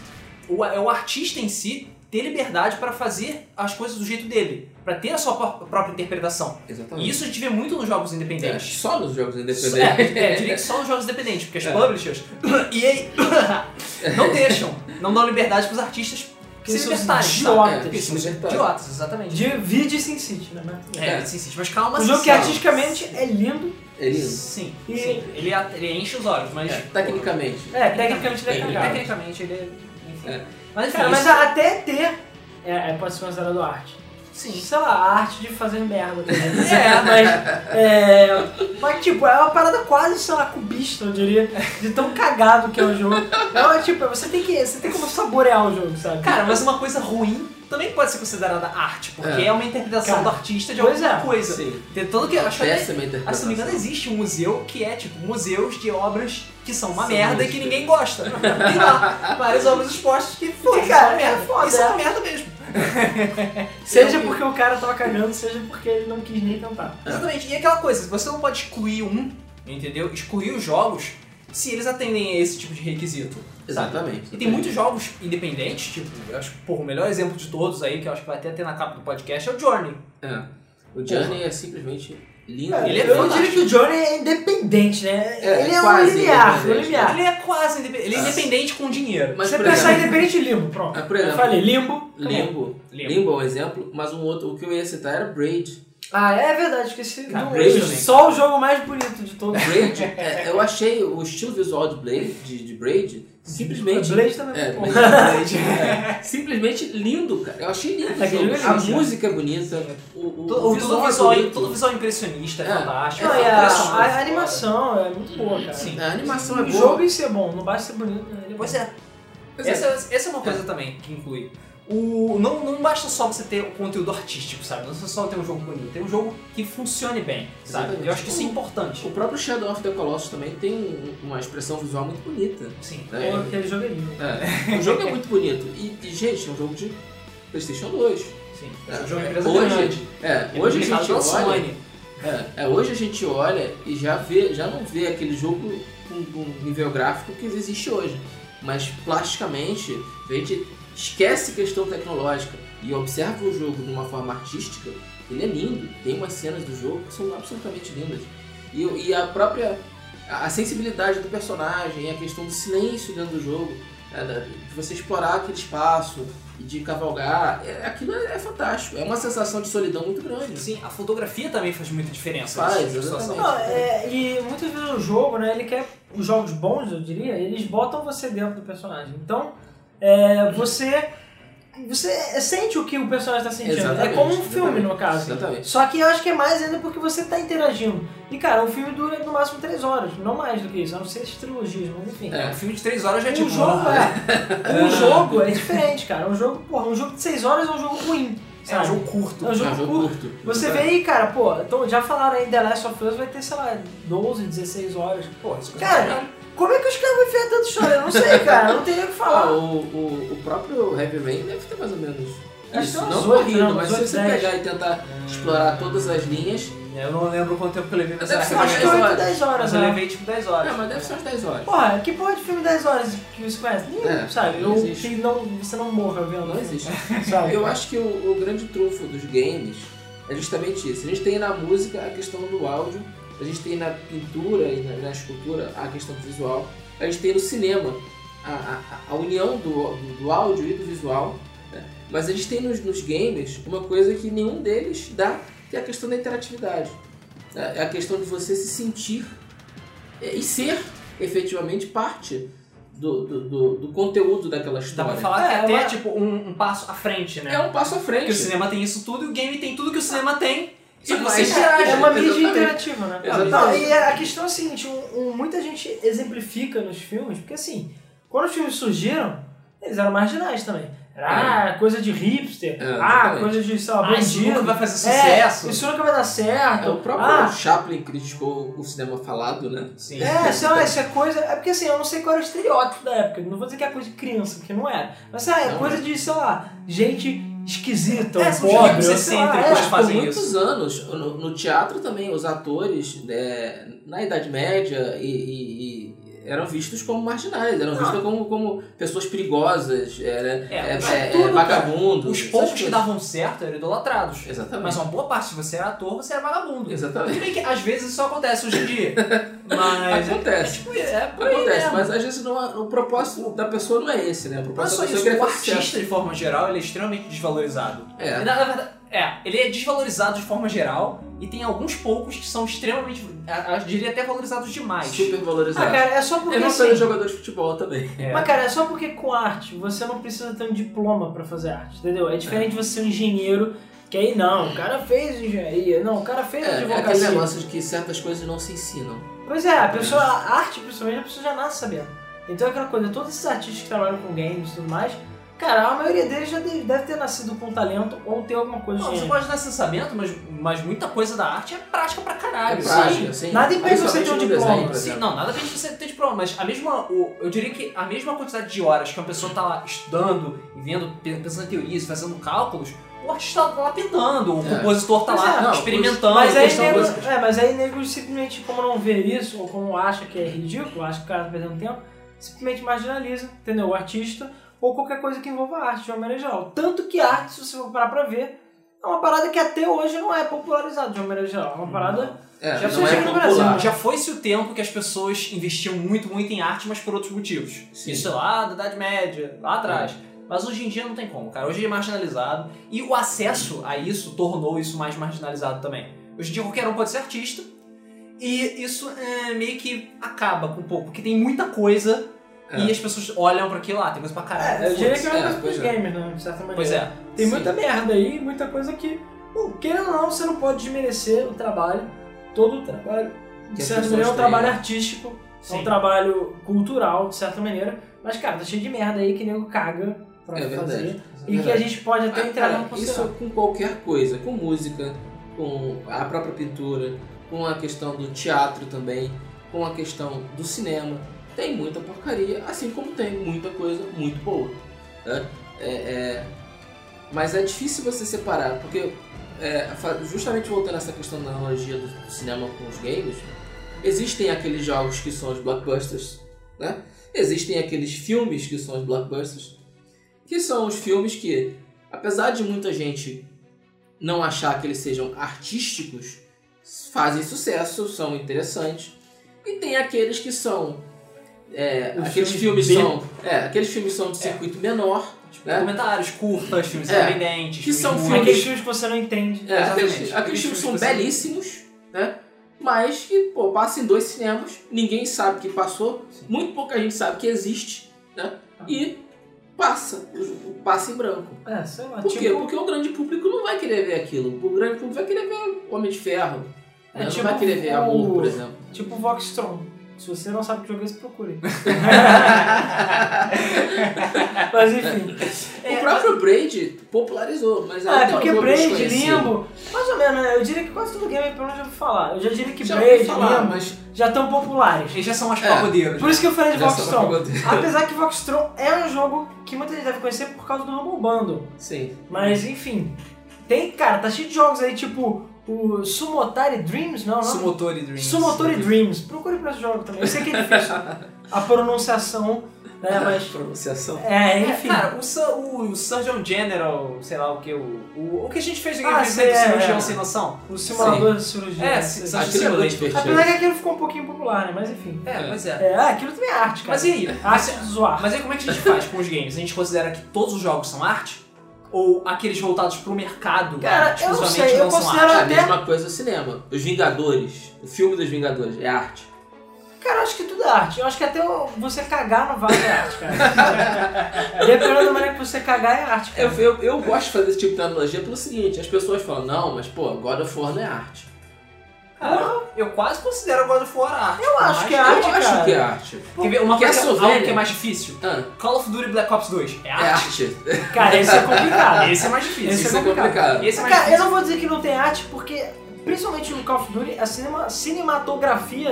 S1: O, é o artista em si ter liberdade para fazer as coisas do jeito dele, para ter a sua pró- própria interpretação.
S3: Exatamente.
S1: E isso a gente vê muito nos jogos
S3: É,
S1: independentes.
S3: só nos jogos
S1: É,
S3: independentes.
S1: é, eu diria que só nos jogos independentes, porque as
S3: É.
S1: publishers e aí não deixam, não dão liberdade pros artistas
S2: Que
S1: se libertarem.
S2: idiotas.
S3: É,
S1: são
S3: libertários.
S1: idiotas, exatamente.
S2: De vídeo Sin City, né?
S1: É,
S3: É.
S1: sim, sim, mas calma,
S2: Um jogo que artisticamente é lindo.
S3: É lindo.
S1: Sim,
S2: E-
S1: sim. Ele, ele enche os olhos, mas.
S3: É, tecnicamente.
S2: É, tecnicamente ele é cagado.
S1: Tecnicamente ele é. Enfim.
S3: É.
S1: Mas enfim,
S2: Cara, mas
S1: isso-
S2: até ter é, é, pode ser considerado arte.
S1: Sim.
S2: sei lá, a arte de fazer merda. também. é, mas. É, mas, tipo, é uma parada quase, sei lá, cubista, eu diria. De tão cagado que é o jogo. É, tipo, você tem que. Você tem como saborear o jogo, sabe?
S1: Cara, mas uma coisa ruim também pode ser considerada arte, porque é,
S3: É.
S1: uma interpretação
S2: Cara,
S1: do artista de alguma
S2: é.
S1: coisa.
S3: Sim.
S1: Tem todo que. Acho que se não me engano, existe um museu que é tipo museus de obras que são uma merda e que ninguém gosta. Tem lá várias obras expostas que pô,
S2: cara,
S1: uma merda.
S2: é foda,
S1: Isso é uma
S2: é.
S1: merda mesmo.
S2: Seja porque o cara tava cagando, seja porque ele não quis nem tentar.
S1: Exatamente. E aquela coisa, você não pode excluir um, entendeu? Excluir os jogos se eles atendem a esse tipo de requisito. sabe?
S3: Exatamente.
S1: E tem muitos jogos independentes, tipo, eu acho que porra, o melhor exemplo de todos aí, que eu acho que vai até ter na capa do podcast, é o Journey.
S3: É. O Journey é simplesmente lindo.
S1: Ele é
S2: eu
S1: fantástico.
S2: diria que o Johnny é independente, né?
S3: É,
S2: ele é um
S3: independente.
S2: limiar.
S1: Ele é quase independente. Ele é independente com dinheiro.
S3: Mas,
S2: Você pensar
S3: exemplo,
S2: independente de limbo, pronto.
S3: É, por
S2: eu
S3: exemplo,
S2: falei limbo.
S3: Limbo.
S1: Limbo.
S3: Limbo é um exemplo, mas um outro, o que eu ia citar era Braid.
S2: Ah, é verdade, esqueci.
S1: Cara,
S2: do-
S3: Braid,
S2: só o jogo mais bonito de todos.
S3: Braid, é, eu achei o estilo visual de Blade, de, de Braid, simplesmente.
S2: Blade também
S3: É,
S2: é bom.
S3: Blade. É, simplesmente lindo, cara. Eu achei lindo. o
S2: Aquele
S3: jogo.
S2: jogo é
S3: A
S2: lindo,
S3: música é bonita, o, o,
S1: Todo,
S3: o
S1: o
S3: visual,
S1: todo,
S3: é
S1: visual,
S3: bonito.
S1: todo visual impressionista é,
S3: É.
S1: fantástico.
S2: Não,
S1: é
S2: a,
S1: impressionante.
S2: a animação é muito boa, cara.
S1: Sim.
S3: A animação é
S2: O
S3: boa.
S2: jogo em si é bom, não basta ser bonito. né? É
S1: é.
S3: Pois é.
S1: Essa, essa é uma coisa também que inclui. O, não, não basta só você ter o conteúdo artístico, sabe? Não é só ter um jogo bonito. Tem um jogo que funcione bem, sabe?
S3: Exatamente.
S1: Eu acho que isso é importante.
S3: O próprio Shadow of the Colossus também tem um- uma expressão visual muito bonita.
S1: Sim.
S3: né?
S2: Pô, aquele jogo é lindo.
S3: É. O jogo é muito bonito. E, e, gente, é um jogo de PlayStation 2.
S1: Sim.
S3: É.
S1: O jogo é
S3: Hoje, é,
S1: É
S3: hoje a gente olha.
S1: Sony.
S3: É, é, hoje a gente olha e já vê, já não vê aquele jogo com, com nível gráfico que existe hoje. Mas plasticamente, a gente esquece questão tecnológica e observa o jogo de uma forma artística, ele é lindo. Tem umas cenas do jogo que são absolutamente lindas. E, e a própria a a sensibilidade do personagem, a questão do silêncio dentro do jogo, é, de você explorar aquele espaço e de cavalgar, é, aquilo é, é fantástico. É uma sensação de solidão muito grande.
S1: Sim, a fotografia também faz muita diferença.
S3: Faz, exatamente.
S2: Não, é, e muitas vezes o jogo, né, ele quer. Os jogos bons, eu diria, eles botam você dentro do personagem. Então, é, você. Você sente o que o personagem está sentindo.
S3: Exatamente,
S2: é como um filme,
S3: exatamente.
S2: no caso.
S3: Exatamente.
S2: Só que eu acho que é mais ainda porque você está interagindo. E, cara, um filme dura no máximo 3 horas, não mais do que isso, a não ser as trilogias, mas enfim.
S3: É.
S1: Um filme de 3 horas já é
S2: Um
S1: tipo.
S2: jogo é. Um jogo é diferente, cara. Um jogo, porra, um jogo de 6 horas é um jogo ruim.
S1: É um
S2: sabe?
S1: jogo curto.
S2: É um jogo
S3: É um jogo
S2: curto.
S3: curto.
S2: Você vê aí, cara, pô, então já falaram aí The Last of Us vai ter, sei lá, 12, 16 horas.
S1: Pô, isso é
S2: Cara,
S1: caralho.
S2: Como é que os caras vão enfiar tanta história? Eu não sei, cara, não tem nem o que
S3: Ah,
S2: falar.
S3: o, o, o próprio Heavy Rain deve ter mais ou menos
S2: Acho
S3: isso.
S2: que
S3: Não corrido, mas se você pegar e tentar explorar todas as linhas.
S1: Eu não lembro quanto tempo que eu levei pra
S3: Deve ser
S2: Eu acho que
S3: umas
S1: Heavy Rain,
S2: 8, 10 horas,
S1: Mas eu
S2: né?
S1: levei tipo 10 horas.
S3: É, mas deve ser umas 10 horas.
S2: Porra, que porra de filme 10 horas que você conhece? Nenhum,
S3: É,
S2: sabe?
S3: não
S2: Eu, que não, você não morra vendo.
S3: Não existe.
S2: Sabe?
S3: Eu acho que o, o grande trunfo dos games é justamente isso. A gente tem na música a questão do áudio, a gente tem na pintura e na, na escultura a questão do visual, a gente tem no cinema a, a, a união do, do, do áudio e do visual, né? mas a gente tem nos, nos games uma coisa que nenhum deles dá, que é a questão da interatividade. né? É a questão de você se sentir é, e ser efetivamente parte do, do, do, do conteúdo daquela
S1: Dá
S3: história.
S1: pra falar que
S2: É,
S1: é até tipo um, um passo à frente, né?
S3: É um passo à frente.
S1: Porque o cinema tem isso tudo e o game tem tudo que o cinema tem. Só que você interage.
S2: É uma mídia interativa, né?
S3: Exatamente.
S2: Não, e a questão é a seguinte, um- um- muita gente exemplifica nos filmes, porque assim, quando os filmes surgiram, eles eram marginais também. Era ah, coisa de hipster,
S3: É,
S2: ah, coisa de, sei lá,
S1: Ah, isso
S2: bandido.
S1: nunca vai fazer
S2: É,
S1: sucesso.
S2: isso nunca vai dar certo.
S3: É, o próprio
S2: Ah,
S3: Chaplin criticou o cinema falado, né?
S1: Sim.
S2: É, sei lá, isso é coisa. É porque assim, eu não sei qual era o estereótipo da época. Não vou dizer que é coisa de criança, porque não era. Mas sei lá, é
S3: Não,
S2: coisa de, sei lá, gente esquisita,
S1: É,
S2: pobre. lá,
S1: excêntricos.
S2: é.
S3: Por
S1: fazem
S3: muitos
S1: isso.
S3: anos, no, no teatro também, os atores é, na Idade Média e, e- e eram vistos como marginais, eram
S2: Não.
S3: vistos como, como pessoas perigosas, era,
S1: É,
S3: é,
S1: mas
S3: é,
S2: tudo,
S3: é, vagabundos.
S1: Os poucos que davam certo eram idolatrados.
S3: Exatamente.
S1: Mas uma boa parte, se você era ator, você era vagabundo. Tudo
S3: Exatamente.
S1: bem que às vezes isso acontece hoje em dia. Mas.
S3: Acontece.
S1: É, tipo, é
S3: Acontece, mas às vezes não, é- o propósito da pessoa não é esse, né? O
S1: Não é
S3: propósito
S1: só
S3: da pessoa
S1: isso,
S3: é
S1: o artista,
S3: sucesso.
S1: de forma geral, ele é extremamente desvalorizado.
S3: É.
S1: Na, na verdade, É, ele é desvalorizado de forma geral e tem alguns poucos que são extremamente, eu diria até valorizados demais.
S3: Super
S2: Ah,
S3: valorizado.
S2: cara, é só porque
S3: eu não
S2: assim...
S3: sou jogador de futebol também.
S1: É.
S2: Mas, cara, é só porque com arte você não precisa ter um diploma pra fazer arte, entendeu? É diferente de você ser um engenheiro, que aí não, o cara fez engenharia, não, o cara fez
S3: É, é aquele
S2: advocacia.
S3: negócio de que certas coisas não se ensinam.
S2: Pois é, a pessoa, a arte principalmente, a pessoa já nasce sabendo. Então é aquela coisa, todos esses artistas que trabalham com games e tudo mais, cara, a maioria deles já deve, ter nascido com talento ou ter alguma coisa
S1: Não,
S2: de
S1: você pode dar sensamento, mas, mas muita coisa da arte é prática pra caralho.
S3: É
S1: Sim.
S3: prática, sim.
S2: Nada impede você ter um diploma.
S1: Sim, não, nada impede você ter diploma, mas a mesma, o- eu diria que a mesma quantidade de horas que uma pessoa tá lá estudando e vendo, pe- pensando em teorias, fazendo cálculos, o artista tá lá pintando, o
S3: É.
S1: compositor tá lá
S2: é,
S3: não,
S1: experimentando.
S2: Mas aí, nego, é, mas aí nego simplesmente, como não vê isso, ou como acha que é ridículo, acha que o cara tá perdendo tempo, simplesmente marginaliza, entendeu? O artista, ou qualquer coisa que envolva arte, de uma maneira geral. Tanto que arte, se você for parar pra ver, é uma parada que até hoje não é popularizada de uma maneira geral. É uma parada...
S3: É,
S1: Já
S2: foi
S3: é
S2: no. Brasil,
S1: Já foi-se o tempo que as pessoas investiam muito, muito em arte, mas por outros motivos.
S3: Sim.
S1: Isso é lá da Idade Média, lá atrás. Mas hoje em dia não tem como, cara. Hoje é marginalizado. E o acesso a isso tornou isso mais marginalizado também. Hoje em dia qualquer um pode ser artista. E isso é, meio que acaba com um pouco, porque tem muita coisa
S3: É.
S1: e as pessoas olham pra aquilo lá, tem coisa pra caralho.
S2: É, eu diria que é uma
S3: É,
S2: coisa pros
S3: é.
S2: gamers, né? De certa maneira.
S1: Pois é.
S2: Tem
S3: Sim.
S2: muita merda aí, muita coisa que, bom, querendo ou não, você não pode desmerecer o trabalho, todo o trabalho. De certa maneira é um
S3: têm,
S2: trabalho
S3: né?
S2: artístico, é
S1: Sim.
S2: um trabalho cultural, de certa maneira. Mas, cara, tá cheio de merda aí que nego caga
S3: É verdade.
S2: fazer.
S3: É
S2: E que a
S3: verdade.
S2: gente pode até
S3: Ah,
S2: entrar
S3: cara,
S2: num
S3: isso
S2: considerar.
S3: com qualquer coisa, com música, com a própria pintura, com a questão do teatro também, com a questão do cinema. Tem muita porcaria, assim como tem muita coisa muito boa. né? É, é, Mas é difícil você separar, porque é, justamente voltando a essa questão da analogia do, do cinema com os games, existem aqueles jogos que são os blockbusters, né? Existem aqueles filmes que são os blockbusters, que são os filmes que, apesar de muita gente não achar que eles sejam artísticos, fazem sucesso, são interessantes. E tem aqueles que são. é, aqueles
S2: filmes
S3: filmes são. É, aqueles filmes são de circuito menor.
S1: Tipo,
S3: né?
S1: documentários, curtas, filmes
S3: É.
S1: independentes.
S3: Que são
S1: filmes
S3: filmes-
S2: Aqueles filmes que você não entende.
S3: É, aqueles,
S1: Exatamente.
S3: aqueles filmes são
S1: Aqueles filmes que você-
S3: belíssimos, né? Mas que, pô, passa em dois cinemas, ninguém sabe que passou, muito pouca gente sabe que existe, né? E passa, passa em branco.
S2: É, sei lá.
S3: Por
S2: tipo,
S3: quê? Porque o grande público não vai querer ver aquilo. O grande público vai querer ver Homem de Ferro.
S2: É,
S3: né?
S2: tipo
S3: não vai querer ver
S2: o-
S3: Amor, por exemplo.
S2: tipo Voxtron. Se você não sabe que jogo é esse, procure. Mas enfim.
S3: o próprio Braid popularizou, mas
S2: Ah, é porque
S3: um jogo
S2: Braid. Limbo, mais ou menos, né? Eu diria que quase todo game pelo menos já ouvi falar. Eu já diria que
S3: Já
S2: Braid,
S3: falar,
S2: Limbo
S3: mas
S2: já estão populares.
S1: Eles já são mais
S3: É.
S1: pagodeiros.
S2: Por isso que eu falei de Voxtron. Apesar que Voxtron é um jogo que muita gente deve conhecer por causa do Humble Bundle.
S3: Sim.
S2: Mas enfim. Tem, cara, tá cheio de jogos aí, tipo o Sumotari Dreams, não, não?
S1: Sumotori Dreams.
S2: Sumotori Dreams. Procure pra esse jogo também. Eu sei que é difícil a pronunciação, né? Mas.
S3: Pronunciação.
S2: É,
S1: É,
S2: enfim.
S1: cara, o, o Surgeon General, sei lá o que, o, o, o que a gente fez no
S2: Ah,
S1: Freak,
S2: é,
S1: cirurgião
S2: é.
S1: sem noção.
S2: o simulador de cirurgia.
S1: É,
S2: né?
S1: sim. Acho
S3: Aquilo é divertido.
S2: Apesar que aquilo ficou um pouquinho popular, né? Mas enfim.
S1: É,
S3: É.
S1: pois é.
S2: É, ah, aquilo também é arte, cara.
S1: Mas e aí?
S2: Arte
S1: Mas,
S2: zoar.
S1: mas aí como é que a gente faz com os games? A gente considera que todos os jogos são arte? Ou aqueles voltados pro mercado
S2: Cara, eu não
S1: exclusivamente
S2: sei, eu
S1: não são
S2: considero-
S1: arte?
S3: É a
S2: até-
S3: mesma coisa o cinema. Os Vingadores, o filme dos Vingadores, é arte.
S2: Cara, eu acho que tudo é arte. Eu acho que até o- você cagar no vaso é arte, cara. Dependendo da maneira que você cagar é arte, cara.
S3: Eu, eu, eu gosto de fazer esse tipo de analogia pelo seguinte, as pessoas falam, não, mas pô, God of War não é arte.
S1: Cara, eu quase considero God of War arte.
S2: Eu acho
S1: Mas
S2: que é arte,
S3: eu acho
S2: cara.
S3: que é arte.
S1: Quer ver uma
S3: Que é
S1: coisa
S3: Sovênia.
S1: algo que é mais difícil?
S3: Ah,
S1: Call of Duty Black Ops 2. É
S3: é
S1: arte?
S3: arte.
S2: Cara, esse é complicado.
S1: Esse é mais difícil.
S2: Esse
S3: Isso é complicado.
S1: Esse é mais
S2: Cara, eu
S1: difícil.
S2: não vou dizer que não tem arte, porque principalmente no Call of Duty, a cinema- cinematografia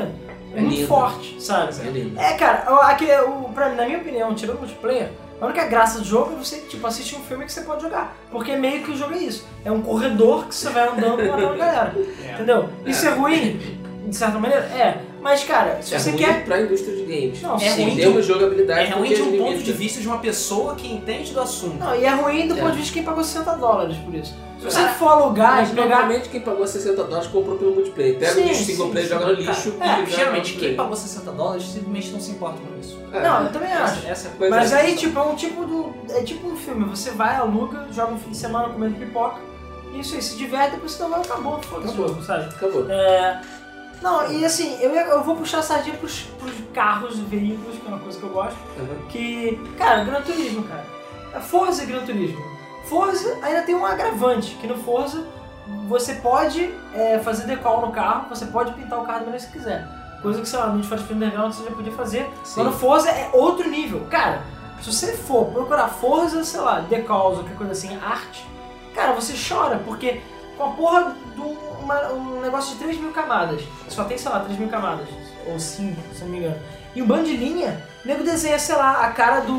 S2: é,
S3: É
S2: muito
S3: lindo.
S2: forte, sabe?
S3: É lindo.
S2: É, cara, aqui, o, pra, na minha opinião, tirando o multiplayer, a única graça do jogo é você, tipo, assistir um filme que você pode jogar. Porque meio que o jogo é isso. É um corredor que você vai andando matando a galera.
S1: É.
S2: Entendeu? Isso é ruim, de certa maneira? É. Mas, cara, se
S3: é
S2: você
S3: ruim
S2: quer...
S3: pra indústria de games.
S2: Não,
S1: É
S2: sim.
S1: ruim
S3: de jogabilidade,
S1: É ruim de um
S3: limita.
S1: ponto de vista de uma pessoa que entende do assunto.
S2: Não, e é ruim do
S3: É.
S2: ponto de vista de quem pagou 60 dólares por isso. Se você
S1: Cara,
S2: for alugar
S3: Mas
S2: e pegar...
S3: normalmente quem pagou 60 dólares comprou pelo multiplayer. Pega
S2: Sim,
S3: o lixo single
S2: sim,
S3: player,
S2: sim.
S3: joga no lixo
S1: Cara,
S3: e
S1: é, geralmente, quem pagou 60 dólares simplesmente não se importa com isso.
S3: É.
S2: Não, eu também acho.
S1: Essa, essa é
S2: Mas
S3: é.
S2: aí, tipo, é um tipo do. É tipo um filme. Você vai, aluga, joga um fim de semana comendo pipoca E isso aí, se diverte, depois você vai acabou, foda-se
S3: Acabou.
S2: sabe?
S3: Acabou.
S2: É, não, e assim, eu, eu vou puxar a sardinha pros, pros carros, veículos, que é uma coisa que eu gosto.
S3: Uhum.
S2: Que, cara, Gran Turismo, cara. Forza e Gran Turismo. Forza ainda tem um agravante, que no Forza você pode é, fazer decal no carro, você pode pintar o carro da maneira que você quiser. Coisa que, sei lá, no Need for Speed Underground você já podia fazer.
S3: Sim.
S2: Mas no Forza é outro nível. Cara, se você for procurar Forza, sei lá, decals ou qualquer coisa assim, arte, cara, você chora, porque com a porra de um, uma- um negócio de 3 mil camadas, só tem, sei lá, 3 mil camadas, ou 5, se não me engano, e um bando de linha, o nego desenha, sei lá, a cara do,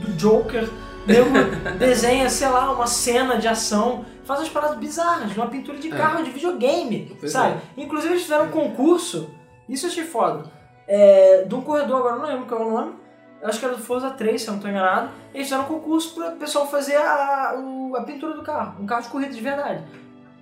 S2: do Joker, o nego desenha, sei lá, uma cena de ação, faz umas paradas bizarras, uma pintura de
S3: É.
S2: carro, de videogame,
S3: Pois
S2: sabe? Inclusive eles fizeram um concurso, isso eu achei foda, é, de um corredor, agora eu não lembro qual é o nome, acho que era do Forza 3, se eu não estou enganado, eles fizeram um concurso para o pessoal fazer a, a pintura do carro, um carro de corrida de verdade.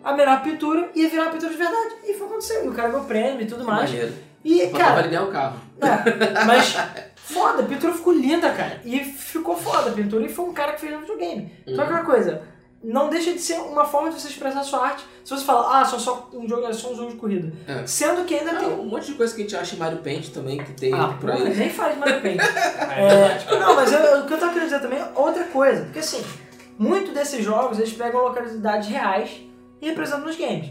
S2: A melhor pintura ia virar uma pintura de verdade. E foi acontecer. E o cara ganhou prêmio e tudo mais.
S3: maneiro.
S2: E,
S3: Faltava
S2: cara,
S3: ganhar o carro.
S2: é, mas foda, a pintura ficou linda, cara. E ficou foda a pintura e foi um cara que fez no videogame. Só que aquela coisa, não deixa de ser uma forma de você expressar a sua arte. Se você fala, ah, só, só um jogo, é só um jogo de corrida.
S3: É.
S2: Sendo que ainda
S3: Ah,
S2: tem.
S3: um monte de coisa que a gente acha em Mario Paint também, que tem
S2: Ah,
S3: por aí.
S2: nem faz Mario Paint.
S1: É.
S2: É, não, mas eu- o que eu tava querendo dizer também é outra coisa. Porque assim, muito desses jogos eles pegam localidades reais e representam nos games.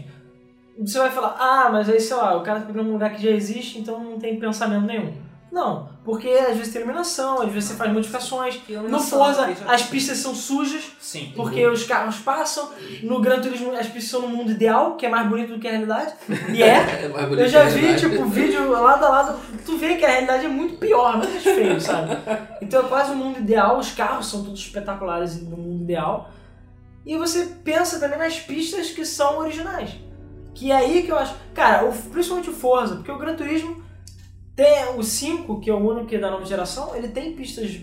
S2: Você vai falar, ah, mas aí sei lá, o cara tá pegando um lugar que já existe, então não tem pensamento nenhum. Não, porque às vezes tem iluminação, às vezes você faz modificações. No Forza, as pistas são sujas,
S1: Sim.
S2: porque os carros passam. No Gran Turismo, as pistas são no mundo ideal, que é mais bonito do que a realidade. E é.
S3: É
S2: Eu já vi, tipo, vídeo lado a lado, tu vê que a realidade é muito pior, muito feio, sabe? Então é quase o mundo ideal, os carros são todos espetaculares no mundo ideal. E você pensa também nas pistas que são originais. Que é aí que eu acho. Cara, o- principalmente o Forza, porque o Gran Turismo tem o 5, que é o único que é da nova geração, ele tem pistas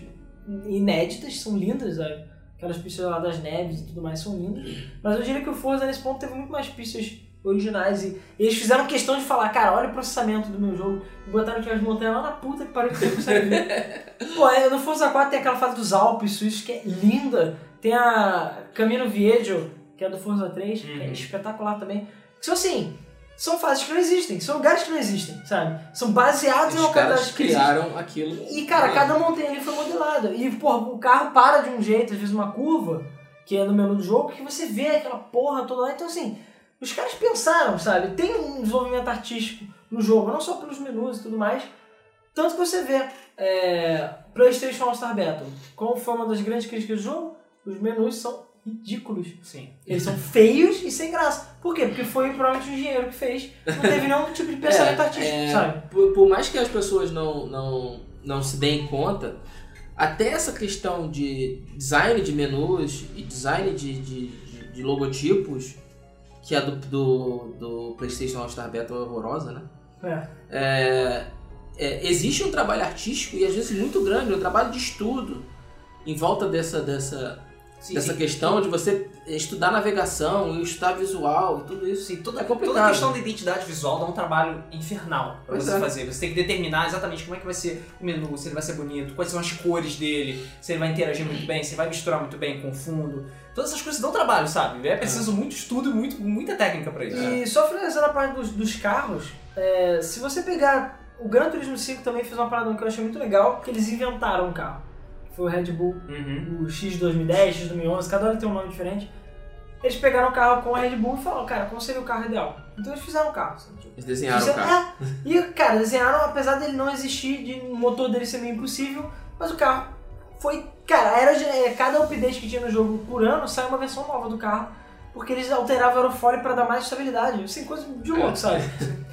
S2: inéditas, são lindas, sabe? Aquelas pistas lá das neves e tudo mais são lindas. Mas eu diria que o Forza nesse ponto teve muito mais pistas originais e eles fizeram questão de falar, cara, olha o processamento do meu jogo. E botaram aquelas montanhas lá na puta que pariu que você não consegue ver. Pô, é, no Forza 4 tem aquela fase dos Alpes suíços que é linda. Tem a Camino Viejo, que é do Forza 3, que é
S1: Uhum.
S2: espetacular também. São assim, são fases que não existem, são lugares que não existem, sabe? São baseados em
S3: Os
S2: localidades que
S3: criaram aquilo.
S2: E, cara, cada montanha ali foi modelada. E, porra, o carro para de um jeito, às vezes uma curva, que é no menu do jogo, que você vê aquela porra toda lá. Então, assim, os caras pensaram, sabe? Tem um desenvolvimento artístico no jogo, não só pelos menus e tudo mais. Tanto que você vê é, PlayStation All-Star Battle. Como foi uma das grandes críticas do jogo, os menus são ridículos.
S1: Sim.
S2: Eles são feios e sem graça. Por quê? Porque foi provavelmente um engenheiro que fez. Não teve nenhum tipo de pensamento
S3: É,
S2: artístico,
S3: é,
S2: sabe?
S3: Por, por mais que as pessoas não, não, não se deem conta, até essa questão de design de menus e design de, de, de- de logotipos, que é do, do, do PlayStation All-Star Battle é horrorosa, né?
S2: É.
S3: É, é, existe um trabalho artístico e às vezes muito grande, um trabalho de estudo em volta dessa, dessa,
S1: Sim,
S3: dessa
S1: sim.
S3: questão de você estudar navegação e estudar visual e tudo isso.
S1: Sim, toda,
S3: É complicado.
S1: toda a questão da identidade visual dá um trabalho infernal pra
S3: Pois
S1: você
S3: é.
S1: fazer. Você tem que determinar exatamente como é que vai ser o menu, se ele vai ser bonito, quais são as cores dele, se ele vai interagir muito bem, se ele vai misturar muito bem com o fundo. Todas essas coisas dão trabalho, sabe? É preciso muito estudo e muito, muita técnica pra isso.
S2: E só finalizando a parte dos, dos carros, é, se você pegar. O Gran Turismo 5 também fez uma parada que eu achei muito legal, que eles inventaram um carro. Foi o Red Bull,
S1: Uhum.
S2: o X 2010, X 2011, cada um tem um nome diferente. Eles pegaram o carro com a Red Bull e falaram, cara, como seria o carro ideal? Então eles fizeram o carro. sabe? Tipo,
S3: Eles desenharam o
S2: Fizeram-
S3: carro.
S2: é. E, cara, desenharam, apesar dele não existir, de o motor dele ser meio impossível, mas o carro foi. Cara, era é, cada update que tinha no jogo por ano sai uma versão nova do carro, porque eles alteravam o aerofólio pra dar mais estabilidade. Assim, coisa de louco,
S3: É.
S2: sabe?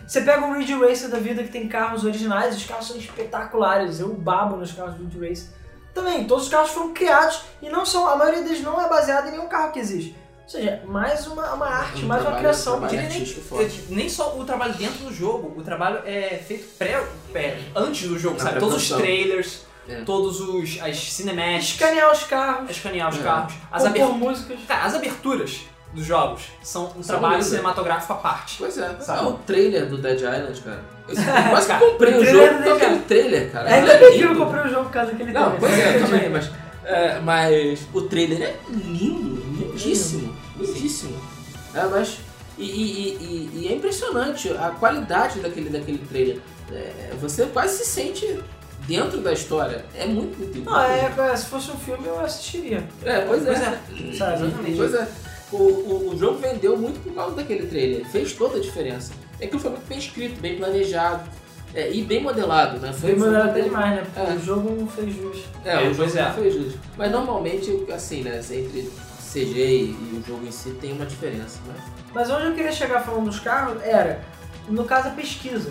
S2: Você pega um Ridge Racer da vida que tem carros originais, os carros são espetaculares, eu babo nos carros do Ridge Racer. Também, todos os carros foram criados e não são, a maioria deles não é baseada em nenhum carro que existe. Ou seja, mais uma, uma arte,
S3: Um
S2: mais uma
S3: trabalho-
S2: criação.
S3: trabalho
S1: diria nem,
S3: forte.
S1: nem só o trabalho dentro do jogo, o trabalho é feito pré, pré- antes do jogo,
S3: Na
S1: sabe? Todos os trailers,
S3: É.
S1: todos os as cinemáticas,
S2: Escanear os carros,
S1: escanear os
S3: É.
S1: carros, as
S2: músicas.
S1: Cara, as aberturas dos jogos são um
S3: São
S1: trabalho cinematográfico à parte.
S3: Pois é.
S1: Sabe?
S3: Ah, o trailer do Dead Island, cara. Eu quase que comprei
S2: o
S3: o jogo aquele
S2: Island.
S3: trailer, cara. É
S2: bem que eu não comprei o jogo por causa daquele
S3: Não,
S2: trailer.
S3: pois é, eu também, mas, é, mas o trailer é lindo, lindíssimo, lindíssimo. É, mas. E, e- e- e é impressionante a qualidade daquele, daquele trailer. É, você quase se sente dentro da história. É muito, muito
S2: Não, é, é, se fosse um filme eu assistiria.
S3: É, pois é.
S1: Pois é.
S2: Sabe?
S1: Exatamente.
S3: Pois é. O, o, o jogo vendeu muito por causa daquele trailer. Fez toda a diferença. É que foi muito bem escrito, bem planejado é, e bem modelado, né?
S2: Foi moderado até
S3: bem-
S2: demais, né? Porque
S3: É.
S2: o jogo não fez jus.
S3: É,
S1: É,
S3: o jogo
S1: é.
S3: não fez jus. Mas normalmente, assim, né? Entre CG e o jogo em si tem uma diferença, né?
S2: Mas onde eu queria chegar falando dos carros era, no caso, a pesquisa.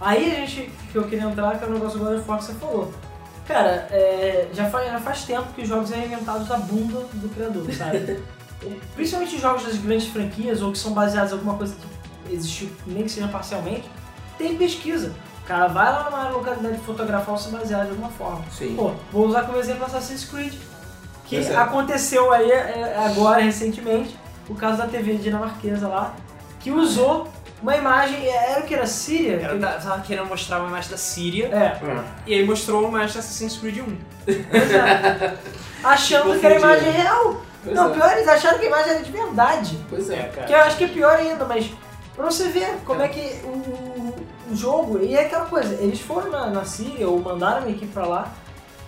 S2: Aí a gente, que eu queria entrar, que é o negócio do God of War que você falou. Cara, é, já, faz, já faz tempo que os jogos são inventados da bunda do criador, sabe? Principalmente os jogos das grandes franquias, ou que são baseados em alguma coisa que existiu, nem que seja parcialmente, tem pesquisa. O cara vai lá numa localidade fotografar ou se basear de alguma forma.
S3: Sim.
S2: Pô, vou usar como exemplo Assassin's Creed, que
S3: é.
S2: aconteceu aí é, agora, recentemente, o caso da TV dinamarquesa lá, que usou uma imagem, era o que era Síria?
S1: Era, tá- tava querendo mostrar uma imagem da Síria,
S2: É,
S1: e aí mostrou uma imagem da Assassin's Creed 1.
S2: pois é. Achando que era
S3: Confundiram.
S2: imagem real.
S3: Pois
S2: Não,
S3: é.
S2: pior, eles acharam que a imagem era de verdade.
S3: Pois é.
S2: Que eu acho que é pior ainda, mas pra você ver como é, que o, o- o jogo, e é aquela coisa, eles foram na, na Síria ou mandaram uma equipe pra lá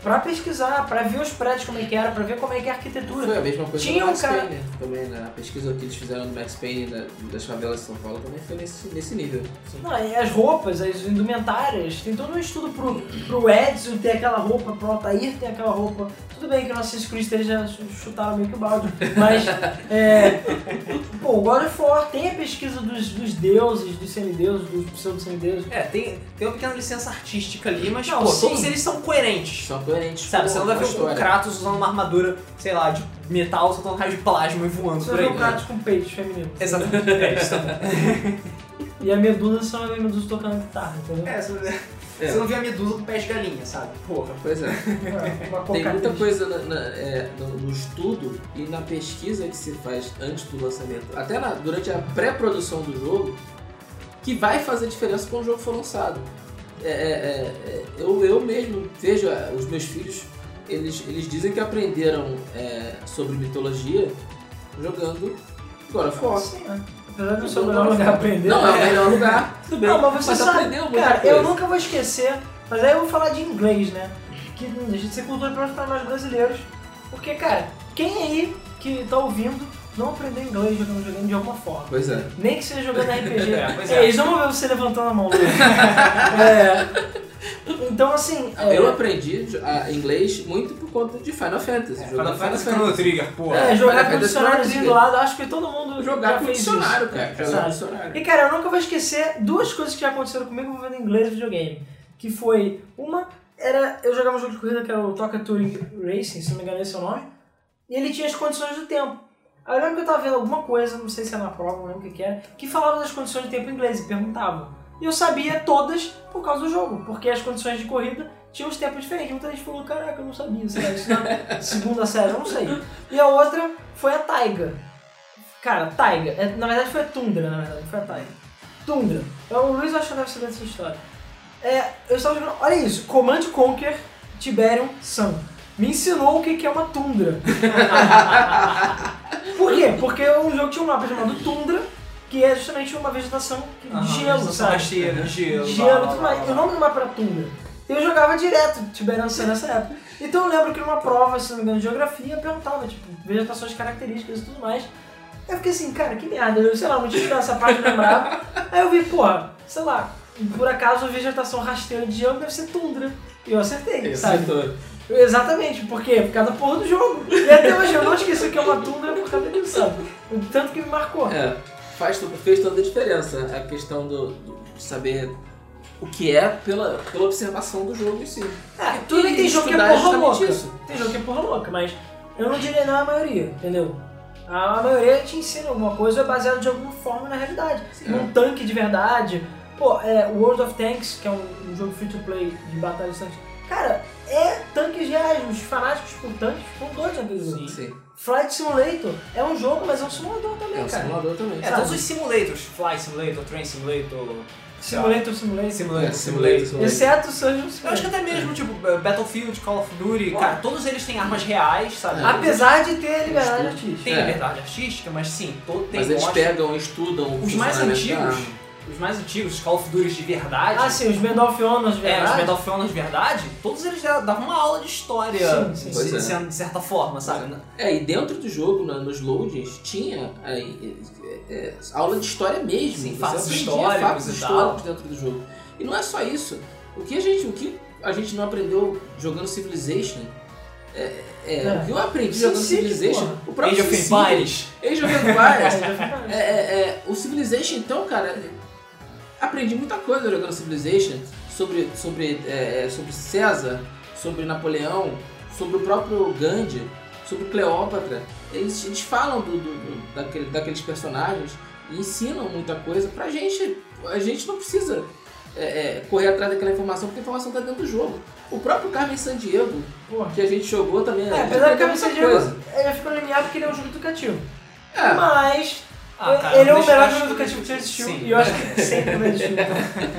S2: pra pesquisar, pra ver os prédios como é que era, pra ver como é que é a arquitetura.
S3: Foi a mesma coisa
S2: Tinha
S3: do
S2: um
S3: Max
S2: cara-
S3: Payne também, né? A pesquisa que eles fizeram do Max Payne da- das favelas de São Paulo também foi nesse, nesse nível.
S2: Não, e as roupas, as indumentárias, tem todo um estudo pro, pro Edson ter aquela roupa, pro Altair ter aquela roupa. Tudo bem que o Assassin's Creed ch- chutaram meio que o balde, mas é, pô, o God of War tem a pesquisa dos, dos deuses, dos semideuses, dos pseudo-semideuses.
S1: É, tem, tem uma pequena licença artística ali, mas
S2: Não,
S1: pô,
S2: sim.
S1: todos eles são coerentes.
S3: São coerentes.
S1: Sabe,
S3: com
S1: você não vai ver o
S3: história.
S1: Kratos usando uma armadura, sei lá, de metal, soltando raio de plasma e voando
S2: Você
S1: por
S2: vê
S1: aí.
S2: o Kratos com peitos femininos.
S1: Exatamente. É isso.
S2: E a Medusa são a Medusa tocando guitarra, entendeu?
S1: É, você,
S3: É.
S1: você não vê a medusa com pé de galinha, sabe? Porra.
S3: Pois é.
S2: É, uma
S3: Tem muita coisa na- na- é, no, no estudo e na pesquisa que se faz antes do lançamento, até na- durante a pré-produção do jogo, que vai fazer diferença quando o jogo for lançado. É, é, é, é, eu, eu mesmo vejo é, os meus filhos, eles, eles dizem que aprenderam sobre mitologia jogando God of War.
S2: Sim, né? Apesar de não ser o melhor lugar aprender.
S3: Não, é o
S2: né?
S3: melhor lugar, tudo bem.
S2: Não, mas você sabe,
S3: aprendeu muita
S2: cara,
S3: coisa.
S2: eu nunca vou esquecer, mas aí eu vou falar de inglês, né? Que não deixa de ser cultura para nós brasileiros. Porque, cara, quem aí que tá ouvindo não aprendeu inglês jogando videogame de alguma forma?
S3: Pois é.
S2: Nem que seja jogando RPG.
S1: É, pois
S2: É,
S1: é.
S2: Eles não vão ver você levantando a mão. Luiz. é, então, assim... é,
S3: Eu aprendi a inglês muito por conta de Final Fantasy.
S1: É, Final Fantasy Chrono Trigger, porra.
S2: é,
S3: É,
S2: jogar
S3: Final
S2: com o
S3: Fantasy
S2: dicionáriozinho do lado, acho que todo mundo
S3: Jogar com
S2: fez
S3: dicionário,
S2: isso.
S3: cara. Jogar
S2: Sabe?
S3: com dicionário.
S2: E cara, eu nunca vou esquecer duas coisas que já aconteceram comigo envolvendo inglês e videogame. Que foi, uma, era. Eu jogava um jogo de corrida que era o Toca Touring Racing, se não me engano esse é o nome. E ele tinha as condições do tempo. Aí eu lembro que eu tava vendo alguma coisa, não sei se era na prova, não lembro o que, que era, que falava das condições de tempo em inglês e perguntava. E eu sabia todas por causa do jogo, porque as condições de corrida tinham os tempos diferentes. Muita gente falou, caraca, eu não sabia, sei lá, isso na segunda série, eu não sei. E a outra foi a Taiga. Cara, Taiga, é, na verdade foi a Tundra, na verdade, foi a Taiga. Tundra. Então, o Luiz acho que deve saber dessa história. É, eu estava jogando, olha isso, Command Conquer Tiberium Sun. Me ensinou o que é uma tundra. Por quê? Porque um jogo tinha um mapa chamado Tundra, que é justamente uma vegetação de gelo, sabe?
S1: rasteira, gelo.
S2: Gelo e
S1: blá,
S2: tudo mais.
S1: blá,
S2: O nome do mapa era Tundra. Eu jogava direto Tiberium Sun nessa época. Então eu lembro que numa prova, se não me engano, de geografia, perguntava, tipo, vegetações características e tudo mais. Aí eu fiquei assim, cara, que merda, eu, sei lá, não tinha essa parte, eu lembrava. Aí eu vi, porra, sei lá, por acaso a vegetação rasteira de gelo deve ser tundra. E eu acertei, sabe? Exatamente, por quê? Por causa da porra do jogo. E até hoje eu não esqueci que é uma tundra por causa disso, sabe? O tanto que me marcou.
S3: É, faz, fez toda a diferença a questão do, do- de saber o que é pela, pela observação do jogo em si.
S2: É, tudo bem que tem jogo que é
S3: estudar
S2: porra louca.
S3: isso.
S2: Tem jogo que é porra louca, mas eu não diria não a maioria, entendeu? A, maioria te ensina alguma coisa ou é baseado de alguma forma na realidade. Num tanque de verdade. Pô, é, World of Tanks, que é um, um jogo free to play de batalha de tanques. Cara, é tanques reais. Os fanáticos por tanques ficam doidos naquele jogo.
S3: Sim.
S2: Flight Simulator é um jogo, mas é um simulador também,
S3: É um
S2: cara.
S3: simulador também.
S1: É,
S2: Sabe?
S1: todos os simulators, Fly Simulator, Train Simulator,
S2: Simulator, Simulator.
S1: Simulator,
S3: É,
S1: Simulator.
S3: Simulator.
S2: Exceto o Surgeon
S1: Eu acho que
S2: Simulator.
S1: até mesmo, tipo, Battlefield, Call of Duty, cara, todos eles têm armas reais, sabe?
S3: É.
S2: Apesar de ter liberdade artística.
S1: Tem
S3: É.
S1: liberdade artística, mas sim, todo tem
S3: Mas eles
S1: mostra-
S3: pegam, estudam o
S1: Os mais antigos,
S3: arma.
S1: Os mais antigos, os Call of Duty de verdade,
S2: Ah, sim, os Medal of Honor, de
S1: é, os
S2: verdade.
S1: Medal of Honor de verdade, todos eles davam uma aula de história,
S2: Sim, sim.
S1: de,
S3: é.
S1: de- certa forma, sabe?
S3: É, e dentro do jogo, na- nos loadings, tinha aí, é, é, aula de história mesmo.
S1: Sim, fatos históricos
S3: fatos históricos dentro do jogo. E não é só isso. O que a gente, o que a gente não aprendeu jogando Civilization, é, é,
S2: É.
S3: o que eu aprendi
S2: Sim,
S3: jogando
S2: sim,
S3: Civilization,
S2: porra.
S3: o próprio
S1: Age of Empires.
S3: Age of Empires,
S2: É,
S3: É, é, é, o Civilization, então, cara, aprendi muita coisa jogando Civilization sobre, sobre, é, é, sobre César, sobre Napoleão, sobre o próprio Gandhi, sobre Cleópatra. Eles, eles falam do, do- do- daquele, daqueles personagens e ensinam muita coisa pra gente. A gente não precisa é, é, correr atrás daquela informação porque a informação tá dentro do jogo. O próprio Carmen Sandiego,
S2: Porra.
S3: que a gente jogou também,
S2: É, apesar que
S3: aprendeu
S2: a
S3: muita
S2: Diego,
S3: coisa.
S2: ele ficou limiado porque ele é um jogo educativo.
S3: É,
S2: Mas
S1: Ah, cara,
S2: ele é o melhor jogo
S1: que-
S2: educativo que já existiu.
S1: Sim.
S2: E eu acho que sempre vai existir.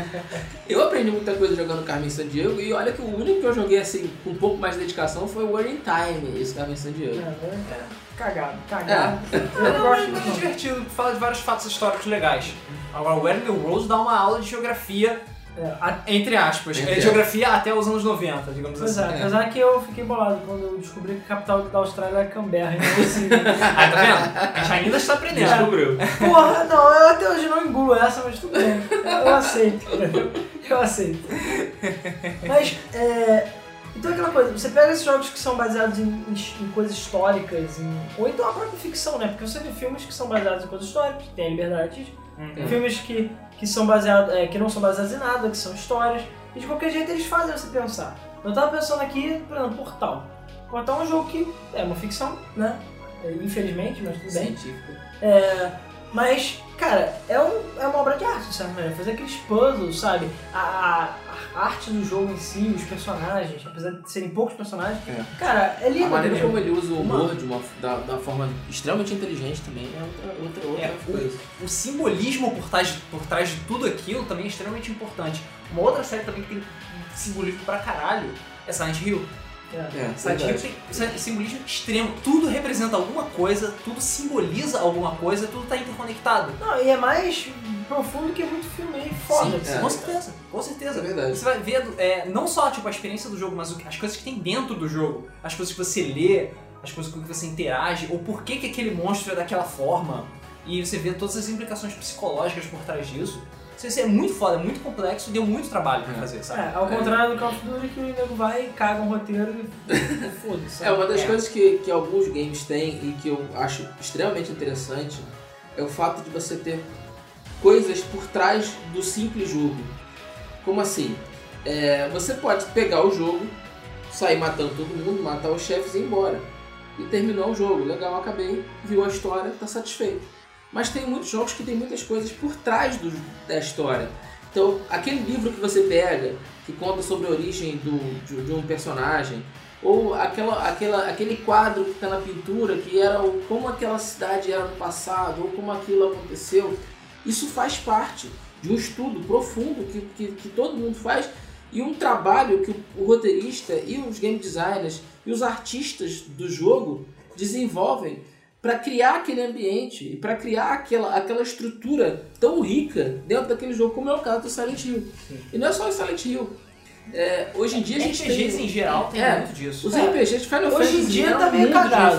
S3: Eu aprendi muita coisa jogando Carmen Sandiego e olha que o único que eu joguei assim com um pouco mais de dedicação foi o in Time, esse Carmen Sandiego.
S2: É, Cagado, cagado. Eu
S1: Não,
S2: gosto
S1: é muito
S2: muito.
S1: divertido, fala de vários fatos históricos legais. Agora, o the Rose dá uma aula de geografia,
S2: É, a-
S1: entre aspas,
S3: Entre
S1: é, geografia até os anos 90, digamos
S2: Pois
S1: assim.
S2: é, apesar que eu fiquei bolado quando eu descobri que a capital da Austrália é Canberra não Sydney.
S1: Ah, tá vendo? A gente ainda está aprendendo.
S3: Descobriu.
S2: Porra, não, eu até hoje não engulo essa, mas tudo bem. Eu aceito. Eu aceito. Mas, é. Então é aquela coisa, você pega esses jogos que são baseados em, em- em coisas históricas, em- ou então a própria ficção, né? Porque você vê filmes que são baseados em coisas históricas, que tem a liberdade artística,
S1: Uhum.
S2: filmes que, que são baseados, é, que não são baseados em nada, que são histórias, e de qualquer jeito eles fazem você pensar. Eu tava pensando aqui, por exemplo, Portal. Portal é um jogo que é uma ficção, né? É, Infelizmente, mas tudo bem.
S3: Científico.
S2: É, mas, cara, é, um, é uma obra de arte, sabe? Fazer aqueles puzzles, sabe? A, a- a arte do jogo em si, os personagens, apesar de serem poucos personagens,
S3: É.
S2: cara, é
S3: A
S2: lindo.
S3: maneira
S2: aquele
S3: como ele usa o humor de uma, da, da forma extremamente inteligente também é outra, outra, outra
S1: É,
S3: coisa.
S1: O simbolismo por trás, por trás de tudo aquilo também é extremamente importante. Uma outra série também que tem simbolismo pra caralho é Silent Hill.
S3: É,
S1: Hill
S3: verdade.
S1: tem simbolismo extremo. Tudo representa alguma coisa, tudo simboliza alguma coisa, tudo tá interconectado.
S2: Não, e é mais profundo que muito filme aí, foda.
S1: Sim,
S3: é.
S1: com certeza, com certeza.
S3: É verdade.
S1: Você vai ver é, não só tipo, a experiência do jogo, mas o que- as coisas que tem dentro do jogo, as coisas que você lê, as coisas com que você interage, ou por que, que aquele monstro é daquela forma. E você vê todas as implicações psicológicas por trás disso. Isso é muito foda, é muito complexo e deu muito trabalho pra
S3: É.
S1: fazer, sabe?
S2: É, ao contrário do Call of Duty que o nego vai e caga um roteiro e e foda-se.
S3: É, uma das
S1: É.
S3: coisas que, que alguns games têm e que eu acho extremamente interessante é o fato de você ter coisas por trás do simples jogo. Como assim? É, você pode pegar o jogo, sair matando todo mundo, matar os chefes e ir embora. E terminou o jogo. Legal, acabei, viu a história, tá satisfeito. Mas tem muitos jogos que tem muitas coisas por trás do- da história. Então, aquele livro que você pega, que conta sobre a origem do, de, de um personagem, ou aquela, aquela, aquele quadro que está na pintura, que era o, como aquela cidade era no passado, ou como aquilo aconteceu, isso faz parte de um estudo profundo que, que, que todo mundo faz e um trabalho que o, o roteirista e os game designers e os artistas do jogo desenvolvem para criar aquele ambiente e para criar aquela, aquela estrutura tão rica dentro daquele jogo, como é o caso do Silent Hill. E não é só o Silent Hill. É, hoje em dia a gente
S1: RPGs
S3: tem...
S1: em geral tem
S3: É,
S1: muito disso.
S3: Os
S2: É.
S3: RPGs de Final
S2: Hoje em dia tá meio cagado.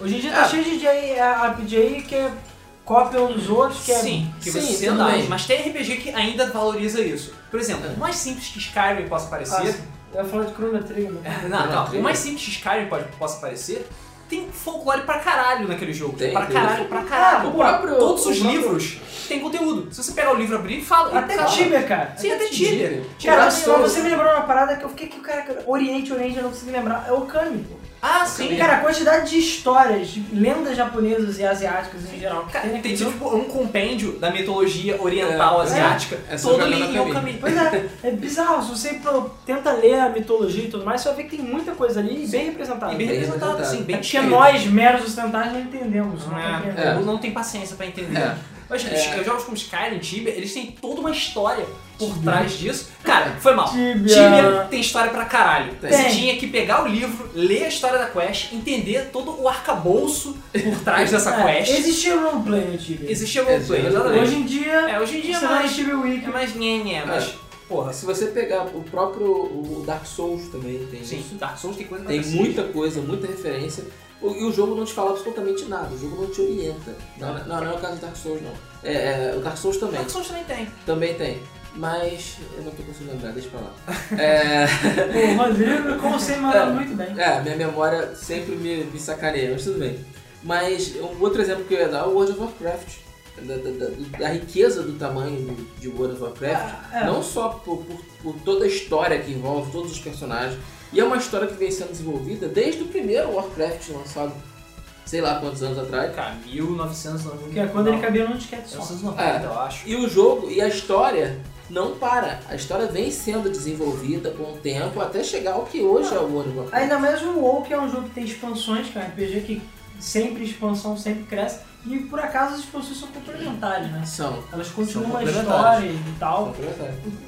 S2: Hoje em dia tá cheio de J- RPG que é cópia um dos outros, que é
S1: Sim, que
S3: Sim,
S1: você dá. Mas tem RPG que ainda valoriza isso. Por exemplo,
S3: É.
S1: o mais simples que Skyrim possa parecer.
S2: Ah, sim. Eu ia falar de Chrono Trigger. né?
S1: Não, não. O mais simples que Skyrim pode, possa parecer, tem folclore pra caralho naquele jogo.
S3: Tem,
S1: pra
S3: tem.
S1: caralho, pra caralho.
S3: Ah, próprio-
S1: Todos os
S3: próprio-
S1: livros têm conteúdo. Se você pegar o livro, abrir e fala.
S2: Até
S1: fala.
S2: Cara.
S1: Sim, até Tibia.
S2: Cara,
S3: Dark
S2: você, me lembrou uma parada que eu fiquei que o cara. Oriente, Oriente, eu não consegui lembrar. É o Kami.
S1: Ah, sim.
S2: Cara, a quantidade de histórias, de lendas japonesas e asiáticas em geral. que
S1: Cara,
S2: tem
S1: tem tipo um compêndio da mitologia oriental
S3: É,
S1: asiática,
S3: é só
S1: todo ali em
S3: caminho.
S1: Okami.
S2: Pois é, é bizarro. Se você pro- tenta ler a mitologia e tudo mais, você vai ver que tem muita coisa ali bem representada.
S1: E bem
S3: Bem
S1: representado,
S3: representado.
S1: assim, bem
S2: É porque nós, meros ocidentais, não entendemos. Não
S1: É,
S2: compreendemos.
S1: eu não tenho paciência pra entender.
S3: É.
S1: Mas
S3: É.
S1: os jogos como Skyrim, Tibia, eles têm toda uma história por trás disso. Cara, foi mal.
S2: Tibia.
S1: tem história pra caralho.
S3: Tem.
S1: Você tinha que pegar o livro, ler a história da quest, entender todo o arcabouço por trás dessa
S2: É,
S1: quest.
S2: existia roleplay no Tibia.
S1: Existia roleplay, exatamente.
S2: Hoje em dia,
S1: É, hoje em dia é mais,
S2: Tibia Wiki.
S1: é mais nhenhé, mas, porra,
S3: Se você pegar o próprio o Dark Souls também tem
S1: sim,
S3: isso.
S1: Dark Souls tem coisa
S3: Tem muita coisa, muita referência. O- E o jogo não te fala absolutamente nada, o jogo não te orienta. Não, não, não é o caso do Dark Souls, não. É, é, o Dark Souls também.
S1: Dark Souls também tem.
S3: Também tem. Mas eu não tô conseguindo lembrar, deixa pra lá. É,
S2: O Rodrigo, como sempre, manda
S3: É.
S2: muito bem.
S3: é, minha memória sempre me, me sacaneia, mas tudo bem. Mas um outro exemplo que eu ia dar é o World of Warcraft. Da, da- da- da riqueza do tamanho do- de World of Warcraft.
S2: É, é.
S3: Não só por, por- por toda a história que envolve, todos os personagens. E é uma história que vem sendo desenvolvida desde o primeiro Warcraft lançado, sei lá quantos anos atrás.
S1: Cara, 1990.
S2: Que é quando ele cabia num disquete só.
S1: 1990,
S3: É.
S1: eu acho.
S3: E o jogo e a história não para. A história vem sendo desenvolvida com o tempo até chegar ao que hoje é o World of Warcraft.
S2: Ainda mais o WoW, que é um jogo que tem expansões, que é um RPG que sempre expansão, sempre cresce. E por acaso as expansões são complementares, né?
S3: São.
S2: Elas continuam a
S3: complementares.
S2: história e tal.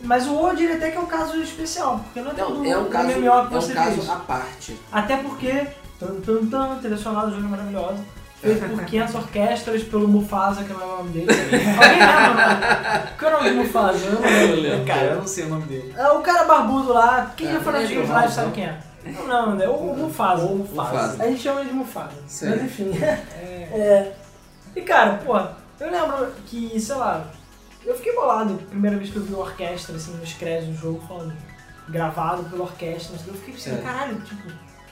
S2: Mas o eu diria até que é um caso especial, porque não é todo
S3: é um caso,
S2: MMO que
S3: é um
S2: você
S3: caso
S2: fez.
S3: à parte.
S2: Até porque, tan tan tan, trilha sonora do jogo é maravilhosa. Feito por 500 orquestras, pelo Mufasa, que não é o nome dele. Alguém lembra? Qual é o nome do Mufasa? Eu não lembro.
S1: Cara, eu não sei o nome dele.
S2: É o cara barbudo lá, quem
S3: É,
S2: já foi na
S3: lembro,
S2: Games Live sabe quem é. Não, não, é o Mufasa.
S1: Ou Mufasa.
S3: Mufasa.
S2: A gente chama ele de Mufasa.
S3: Sério?
S2: Mas enfim. É. E cara, pô, eu lembro que, sei lá, eu fiquei bolado a primeira vez que eu vi a orquestra, assim, nos créditos do jogo, falando, gravado pela orquestra, eu fiquei pensando,
S3: É.
S2: caralho, tipo,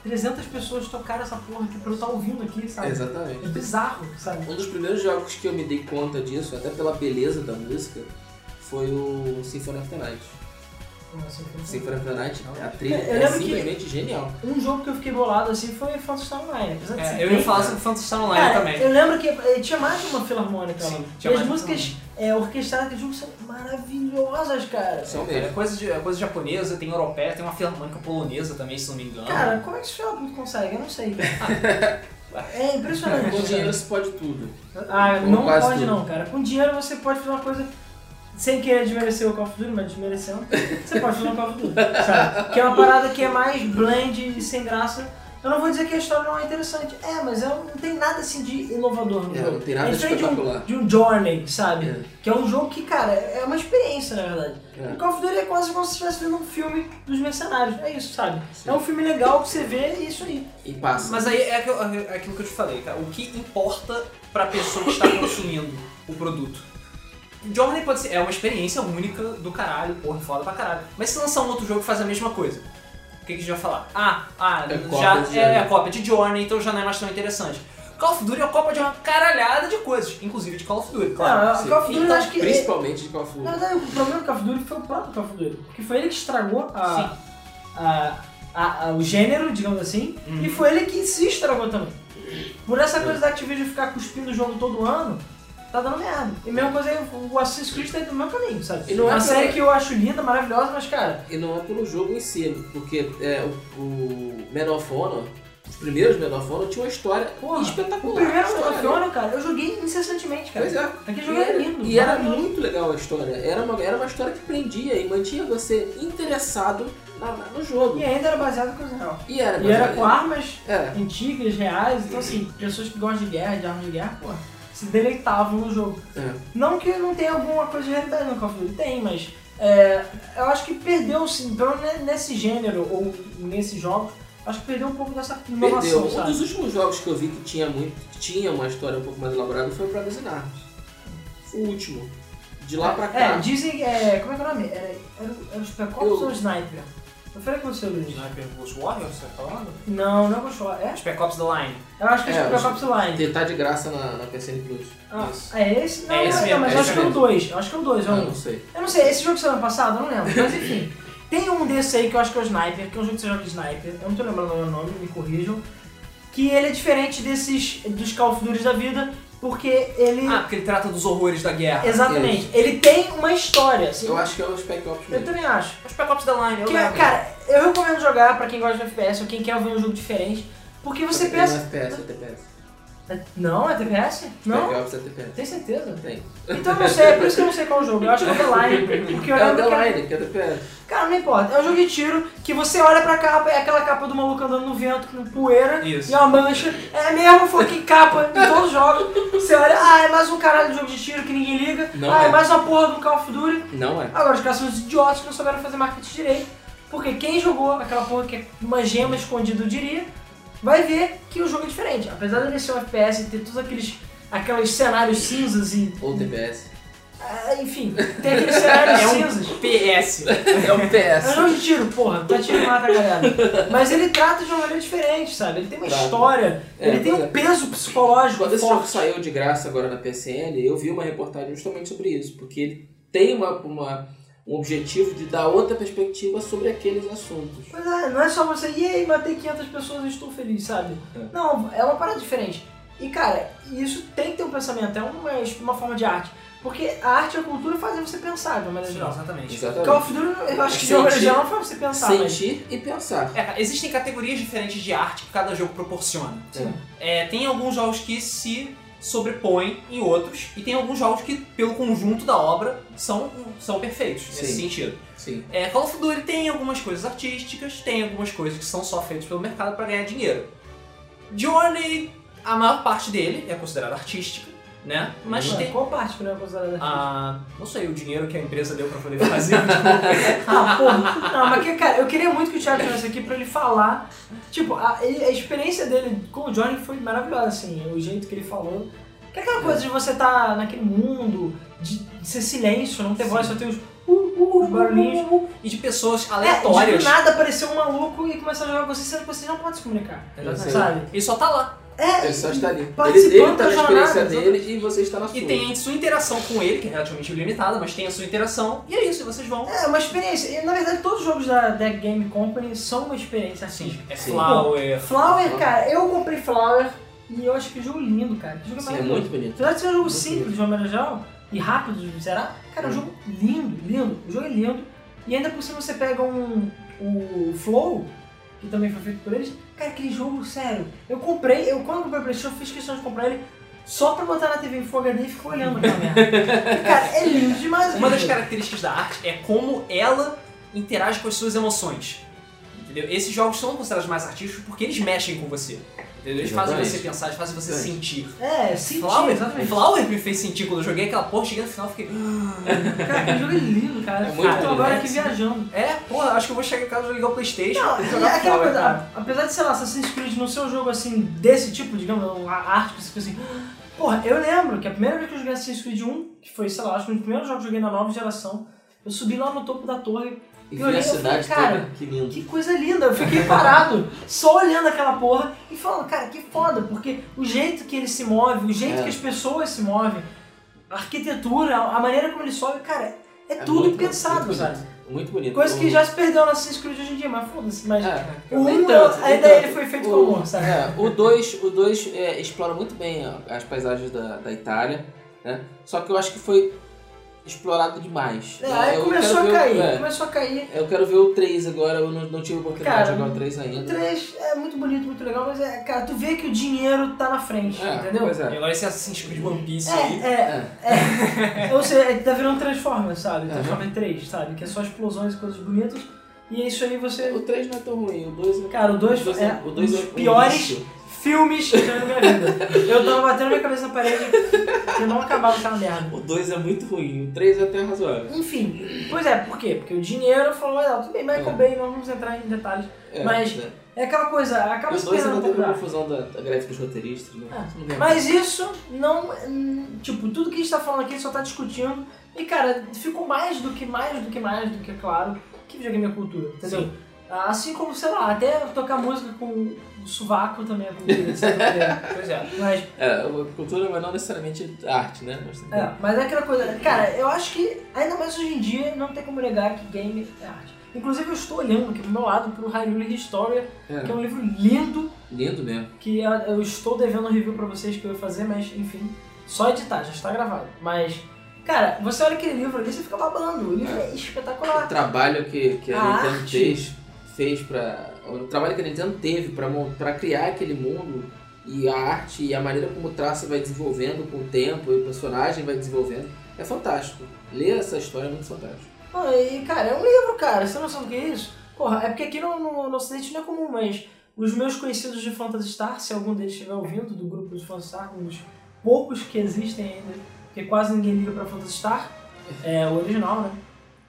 S2: 300 pessoas tocaram essa porra aqui pra eu estar ouvindo aqui, sabe?
S3: Exatamente.
S2: É bizarro, sabe?
S3: Um dos primeiros jogos que eu me dei conta disso, até pela beleza da música, foi o Symphony of the Night. The Night, a trilha
S2: Eu
S3: é
S2: lembro que-
S3: simplesmente genial.
S2: Um jogo que eu fiquei bolado assim foi Phantasy Star Online. Apesar de ser
S1: É, eu ia falar sobre Phantasy Star Online
S2: Cara,
S1: também.
S2: eu lembro que eh, tinha mais de uma filarmônica lá.
S1: Sim,
S2: E
S1: tinha
S2: as músicas é, orquestradas do jogo são maravilhosas, cara.
S3: São
S1: é
S3: mesmo.
S1: coisa, de, é coisa japonesa, tem europeia, tem uma filarmônica polonesa também, se não me engano.
S2: Cara, como é que esse filme consegue? Eu não sei. É impressionante.
S3: Com dinheiro se pode tudo.
S2: Ah,
S3: Ou
S2: não pode
S3: tudo.
S2: não, cara. Com dinheiro você pode fazer uma coisa sem querer desmerecer o Call of Duty, mas desmerecendo, você pode fazer um Call of Duty, sabe? Que é uma parada que é mais blend e sem graça. Eu não vou dizer que a história não é interessante. É, mas é um- não tem nada assim de inovador no
S3: É,
S2: jogo.
S3: não tem nada
S2: é diferente de um, de um Journey, sabe?
S3: É.
S2: Que é um jogo que, cara, é uma experiência, na verdade.
S3: É.
S2: O Call of Duty é quase como se estivesse vendo um filme dos mercenários. É isso, sabe?
S3: Sim.
S2: É um filme legal que você vê e isso aí.
S3: E passa.
S1: Mas aí é aquilo, é aquilo que eu te falei, cara. O que importa pra pessoa que está consumindo o produto? Journey pode ser, é uma experiência única do caralho, porra, foda pra caralho. Mas se lançar um outro jogo que faz a mesma coisa, o que, que a gente vai falar? Ah, ah,
S3: É
S1: já é, é cópia de Journey, então já não é mais tão interessante. Call of Duty é a cópia de uma caralhada de coisas, inclusive de Call of Duty, claro.
S2: Não, Call of Duty
S1: Então,
S2: acho que.
S3: Principalmente de Call of
S2: Na
S3: Duty.
S2: verdade, o problema do Call of Duty foi o próprio Call of Duty. Porque foi ele que estragou a, a, a- a- o gênero, digamos assim,
S1: Uhum.
S2: e foi ele que se estragou também. Por essa coisa da Activision ficar cuspindo o jogo todo ano, tá dando merda. E a mesma coisa, aí, o Assassin's Creed tá indo no meu caminho, sabe?
S3: E não é
S2: uma série que eu acho linda, maravilhosa, mas cara,
S3: E não é pelo jogo em si, porque é, o, o Medal of Honor, os primeiros Medal of Honor tinham uma história
S2: Porra,
S3: espetacular.
S2: o primeiro Medal of Honor, cara, eu joguei incessantemente, cara.
S3: Pois é.
S2: Aquele jogo era lindo.
S3: e era muito legal a história. Era uma, era uma história que prendia e mantinha você interessado no jogo.
S2: E ainda era baseado em coisa real.
S3: E era,
S2: E era com armas
S3: É,
S2: antigas, reais, então assim, pessoas que gostam de guerra, de armas de guerra, pô, se deleitavam no jogo.
S3: é.
S2: Não que não tenha alguma coisa de realidade no Call of Duty, tem, mas é, eu acho que perdeu, sim, pelo menos nesse gênero ou nesse jogo, acho que perdeu um pouco dessa inovação,
S3: Perdeu. Um
S2: sabe?
S3: dos últimos jogos que eu vi que tinha muito, que tinha uma história um pouco mais elaborada foi o Brothers in Arms. O último. De lá pra cá.
S2: É, dizem, é, como é que é o nome? Era, era, era Ops
S3: Eu-
S2: ou o Sniper? Eu falei com você, Luiz.
S1: Sniper Ghost Warrior, você tá falando?
S2: Não, não é Ghost War, é?
S1: Spec Ops The Line.
S2: Eu acho que é,
S3: É,
S2: Spec
S3: eu
S2: Ops Line.
S3: Que tá de graça na, na PSN Plus.
S2: Ah,
S1: Isso.
S2: é esse? Não,
S1: É esse
S2: não,
S1: mesmo,
S2: mas
S1: é
S2: eu acho que é o
S1: mesmo.
S2: 2. Eu acho que é o 2, é
S3: Ah,
S2: um.
S3: não sei.
S2: Eu não sei, esse jogo saiu ano passado? Eu não lembro. Mas enfim. Tem um desse aí que eu acho que é o Sniper, que é um jogo que você joga de Sniper, eu não tô lembrando o nome, me corrijam. Que ele é diferente desses dos Call of Duty da vida, porque ele.
S1: Ah, porque ele trata dos horrores da guerra.
S2: exatamente. Ele tem uma história, assim.
S3: Eu acho que é o Spec Ops
S2: Eu
S3: mesmo.
S2: também acho.
S1: Os Spec Ops da Line, eu
S2: Que,
S1: lembro.
S2: cara, eu recomendo jogar pra quem gosta de FPS ou quem quer ver um jogo diferente. Porque você pensa.
S3: FPS, é TPS.
S2: Não, é TPS? Não?
S3: Spec Ops é TPS.
S2: Tem certeza?
S3: Tem.
S2: Então eu não sei, é por isso que eu não sei qual jogo. Eu acho que é o The Line, porque eu
S3: É o
S2: lembro que...
S3: The Line, que é TPS.
S2: Cara, não importa. É um jogo de tiro que você olha pra capa, é aquela capa do maluco andando no vento com poeira
S1: Isso.
S2: e uma mancha. É a mesma fucking capa de todos os jogos. Você olha, ah, é mais um caralho de jogo de tiro que ninguém liga.
S3: Não
S2: ah, é.
S3: é.
S2: mais uma porra do Call of Duty.
S3: Não é.
S2: Agora, os caras são os idiotas que não souberam fazer marketing direito. Porque quem jogou aquela porra que é uma gema escondida, eu diria, vai ver que o jogo é diferente. Apesar dele ser um FPS e ter todos aqueles, aqueles cenários cinzas e.
S3: Ou TPS.
S2: ah, enfim, tem aqueles cenários
S1: É um
S2: cinzas.
S1: PS.
S3: É o
S2: É um
S3: PS.
S2: jogo de tiro, porra, tá tiro mata a galera. Mas ele trata de uma maneira diferente, sabe? Ele tem uma história,
S3: É,
S2: ele tem um
S3: é.
S2: peso psicológico
S3: Quando esse jogo
S2: forte.
S3: saiu de graça agora na PSN, eu vi uma reportagem justamente sobre isso, porque ele tem uma, uma- um objetivo de dar outra perspectiva sobre aqueles assuntos.
S2: Pois é, não é só você, e aí, matei 500 pessoas e estou feliz, sabe?
S3: É.
S2: Não, é uma parada diferente. E cara, isso tem que ter um pensamento, é uma, uma forma de arte. Porque a arte e a cultura fazem você pensar de uma maneira geral.
S1: exatamente.
S2: Call
S3: Exatamente.
S2: of Duty, eu acho que de uma maneira
S3: Sentir-
S2: geral não faz você pensar, mas...
S3: Sentir e pensar.
S1: É, existem categorias diferentes de arte que cada jogo proporciona.
S3: Sim.
S1: É, tem alguns jogos que se sobrepõem em outros, e tem alguns jogos que, pelo conjunto da obra, são, são perfeitos nesse
S3: Sim.
S1: sentido.
S3: Sim.
S1: É, Call of Duty tem algumas coisas artísticas, tem algumas coisas que são só feitas pelo mercado para ganhar dinheiro. Journey, a maior parte dele é considerada artística, né? Mas tem.
S2: Qual parte que não é considerada?
S1: Ah, não sei, o dinheiro que a empresa deu pra poder fazer. tipo,
S2: Ah, porra. Não, mas que, cara, eu queria muito que o Thiago tivesse aqui pra ele falar. Tipo, a, a experiência dele com o Johnny foi maravilhosa, assim, o jeito que ele falou. Que é aquela coisa de você estar naquele mundo, de, de ser silêncio, não ter voz, só ter os, uh, uh, os barulhinhos.
S1: e de pessoas
S2: É, de
S1: aleatórias.
S2: do nada aparecer um maluco e começar a jogar com você, sendo que você não pode se comunicar.
S1: Exatamente.
S2: Sabe?
S1: Ele só tá lá.
S2: É,
S3: Ele só está ali. Ele,
S2: participando
S3: ele tá
S2: da
S3: na experiência
S2: jornada,
S3: dele e você está na sua.
S1: E tem a sua interação com ele, que é relativamente limitada, mas tem a sua interação, e é isso, e vocês vão.
S2: é uma experiência. E, na verdade, todos os jogos da Deck Game Company são uma experiência artística.
S1: É
S3: Sim.
S1: Flower.
S2: Flower, cara, eu comprei Flower e eu acho que jogo lindo, cara. Que jogo
S3: Sim, é muito bonito.
S2: Apesar de ser um jogo
S3: Muito
S2: simples
S3: bonito.
S2: de uma maneira geral e rápido de zerar, cara, é um jogo lindo, lindo. O jogo é lindo. E ainda por cima você pega um. O Flow, que também foi feito por eles. Cara, aquele jogo, sério. Eu comprei, eu quando comprei o PlayStation, eu fiz questão de comprar ele só pra botar na TV em Full HD e ficar olhando aquela merda. Cara, é lindo demais.
S1: Uma das características da arte é como ela interage com as suas emoções. Entendeu? Esses jogos são considerados mais artísticos porque eles mexem com você. Entendeu? Eles fazem você pensar, eles fazem você sentir.
S2: É, senti,
S1: Flower,
S2: exatamente.
S1: Flower me fez sentir quando eu joguei aquela porra, cheguei no final e fiquei.
S2: Cara, aquele jogo é lindo, cara.
S3: É
S2: Eu
S3: muito
S2: tô
S3: lindo,
S2: agora
S1: né?
S2: aqui viajando.
S1: É, porra, acho que eu vou chegar em casa, ligar o Playstation
S2: Não,
S1: e jogar
S2: aquela
S1: Flower,
S2: coisa,
S1: cara.
S2: apesar de, sei lá, Assassin's Creed não ser um jogo assim, desse tipo, digamos, uma arte que você fica assim. Porra, eu lembro que a primeira vez que eu joguei Assassin's Creed 1, que foi, sei lá, acho que um dos primeiros jogos que eu joguei na nova geração, eu subi lá no topo da torre.
S3: E
S2: Eu
S3: vi a
S2: e falei,
S3: cidade
S2: cara,
S3: toda. Que lindo.
S2: Que coisa linda, eu fiquei parado, só olhando aquela porra e falando, cara, que foda, porque o jeito que ele se move, o jeito
S3: É.
S2: que as pessoas se movem, a arquitetura, a maneira como ele sobe, cara, é, tudo
S3: muito-
S2: pensado,
S3: muito
S2: sabe?
S3: Muito bonito.
S2: Coisa que já se perdeu no Assassin's Creed hoje em dia, mas foda-se, mas
S3: É,
S2: o
S3: nem
S2: 1
S3: tanto, nem
S2: ainda
S3: tanto.
S2: ele foi feito com amor, sabe?
S3: É, o 2 o dois, é, explora muito bem as paisagens da, da Itália, né? Só que eu acho que foi explorado demais.
S2: É, aí
S3: Eu
S2: começou a
S3: ver o-
S2: cair,
S3: é,
S2: começou a cair.
S3: eu quero ver o 3 agora, eu não, não tive oportunidade
S2: Cara,
S3: de jogar o 3
S2: O
S3: ainda.
S2: 3 é muito bonito, muito legal, mas é, cara, tu vê que o dinheiro tá na frente,
S3: É,
S2: entendeu?
S3: Pois
S1: E
S3: é.
S1: agora esse Assassin's Creed One Piece aí.
S2: É, é,
S3: É.
S2: Ou seja, tá virando Transformers, sabe? Transformers 3, sabe? Que é só explosões e coisas bonitas. E é isso aí você.
S3: O 3 não é tão ruim, o 2 é.
S2: Cara, o 2
S3: o dois
S2: é
S3: o dois
S2: um
S3: é
S2: dos
S3: um
S2: piores
S3: lixo.
S2: Filmes que minha vida. Eu tava batendo minha cabeça na parede e não acabava aquela merda.
S3: O 2 é muito ruim, o 3 é até razoável.
S2: Enfim, pois é, por quê? Porque o dinheiro falou, ah, tudo bem, Michael
S3: É.
S2: Bay, não vamos entrar em detalhes.
S3: É,
S2: Mas-
S3: né?
S2: É aquela coisa, acaba se
S3: 2
S2: perdendo
S3: teve a
S2: da
S3: confusão da, da greve dos roteiristas, né? Não lembro.
S2: Mas isso não. Tipo, tudo que a gente tá falando aqui a gente só tá discutindo. E, cara, ficou mais do que mais do que mais do que claro que videogame é cultura, entendeu?
S1: Sim.
S2: Assim como, sei lá, até tocar música com o sovaco também é cultura, maneira.
S1: Pois é.
S2: Mas,
S3: É, cultura, mas não necessariamente arte, né? Mas,
S2: é, mas é aquela coisa. Cara, eu acho que, ainda mais hoje em dia, não tem como negar que game é arte. Inclusive eu estou olhando aqui do meu lado pro Hyrule Historia,
S3: É,
S2: que é um livro lindo,
S3: lindo mesmo.
S2: que eu, estou devendo um review pra vocês que eu ia fazer, mas enfim, só editar, já está gravado. Mas, cara, você olha aquele livro ali, você fica babando. O livro é
S3: O
S2: espetacular.
S3: trabalho que, que a,
S2: A
S3: Nintendo fez, fez pra. O trabalho que a Nintendo teve pra criar aquele mundo e a arte e a maneira como o traço vai desenvolvendo com o tempo e o personagem vai desenvolvendo é fantástico. Ler essa história é muito fantástico.
S2: Ah, e, cara, é um livro, cara. Você tem noção do que é isso? Porra, é porque aqui no, no, no Ocidente não é comum, mas os meus conhecidos de Phantasy Star, se algum deles estiver ouvindo, do grupo de Phantasy Star, um dos poucos que existem ainda, porque quase ninguém liga pra Phantasy Star, é o original, né?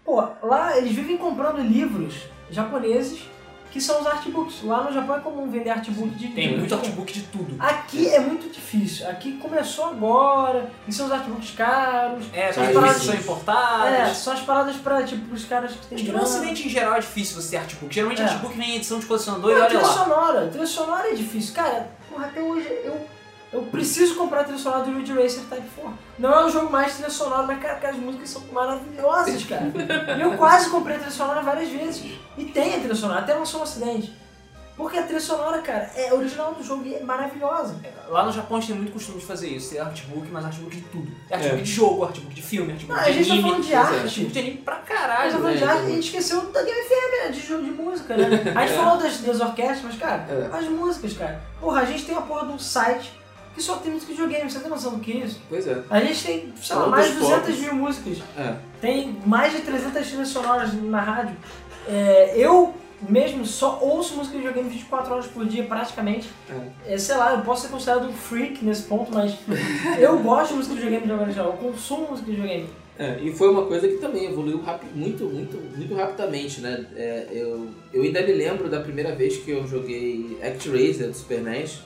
S2: Pô, lá eles vivem comprando livros japoneses que são os artbooks. Lá no Japão é comum vender artbook de
S1: Tem muito artbook de tudo.
S2: Aqui é muito difícil. Aqui começou agora, e são os artbooks caros.
S1: É,
S3: São
S1: as paradas são importadas.
S2: É, são as paradas pra, tipo, os caras que têm
S1: Acho que no ocidente em geral é difícil você ter artbook. Geralmente
S2: É.
S1: artbook vem em edição de colecionador e
S2: Não,
S1: olha
S2: trilha
S1: lá.
S2: sonora. Trilha sonora é difícil. Cara, porra, até hoje eu, eu preciso comprar a trilha sonora do Ridge Racer Type 4. Não é um jogo mais trilha sonora, mas cara, as músicas são maravilhosas, cara. e eu quase comprei a trilha sonora várias vezes. E tem a trilha sonora, até lançou no acidente. Porque a trilha sonora, cara, é original do jogo e é maravilhosa.
S1: Lá no Japão a gente tem muito costume de fazer isso. Ter artbook, mas artbook de tudo. É artbook de jogo, artbook de filme, artbook
S2: Ah,
S1: de
S2: a gente tá
S1: anime.
S2: falando de
S3: pois é.
S2: arte.
S1: Artbook de anime pra caralho.
S2: a falando de
S3: né,
S2: arte, a
S3: então.
S2: gente esqueceu da Game FM, né? De jogo de música, né? A gente falou das, das orquestras, mas, cara,
S3: É.
S2: as músicas, cara. Porra, a gente tem uma porra de um site que só tem música de videogame, você tem noção do que é isso?
S3: Pois é.
S2: A gente tem, sei lá, mais de
S3: dos
S2: 200
S3: poucos.
S2: mil músicas.
S3: É.
S2: Tem mais de 300 trilhas sonoras na rádio. É, eu mesmo só ouço música de videogame 24 horas por dia, praticamente. É, sei lá, eu posso ser considerado um freak nesse ponto, mas eu gosto de música de videogame de maneira geral. Eu consumo música de videogame.
S3: É, e foi uma coisa que também evoluiu rapi- muito, muito, muito rapidamente, né? É, eu, eu ainda me lembro da primeira vez que eu joguei ActRaiser do Super NES.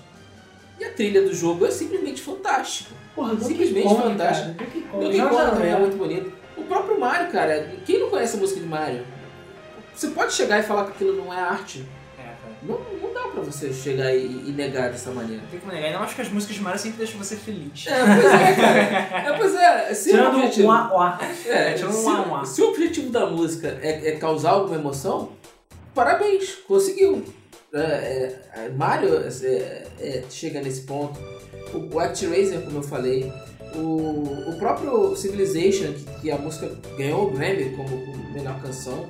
S3: E a trilha do jogo é simplesmente fantástica.
S2: Porra,
S3: Simplesmente
S2: Kong,
S3: fantástico.
S2: cara. Donkey Kong.
S3: Donkey Kong também é muito bonito. O próprio Mario, cara, quem não conhece a música de Mario? Você pode chegar e falar que aquilo não é arte.
S1: É, cara.
S3: Não, não dá pra você chegar e, e negar dessa maneira.
S1: Não tem como negar. Ainda mais que as músicas de Mario sempre deixam você feliz.
S3: É, pois é, cara. É, pois é. Se o
S2: Tirando
S3: objetivo,
S2: o A, o A.
S3: é,
S1: tirando
S3: se,
S1: um um A.
S3: se o objetivo da música é, é causar alguma emoção, parabéns, conseguiu. É, é, é, Mario é, é, chega nesse ponto. O, o ActRaiser, como eu falei. O, o próprio Civilization, que, que a música ganhou o Grammy como, como melhor canção.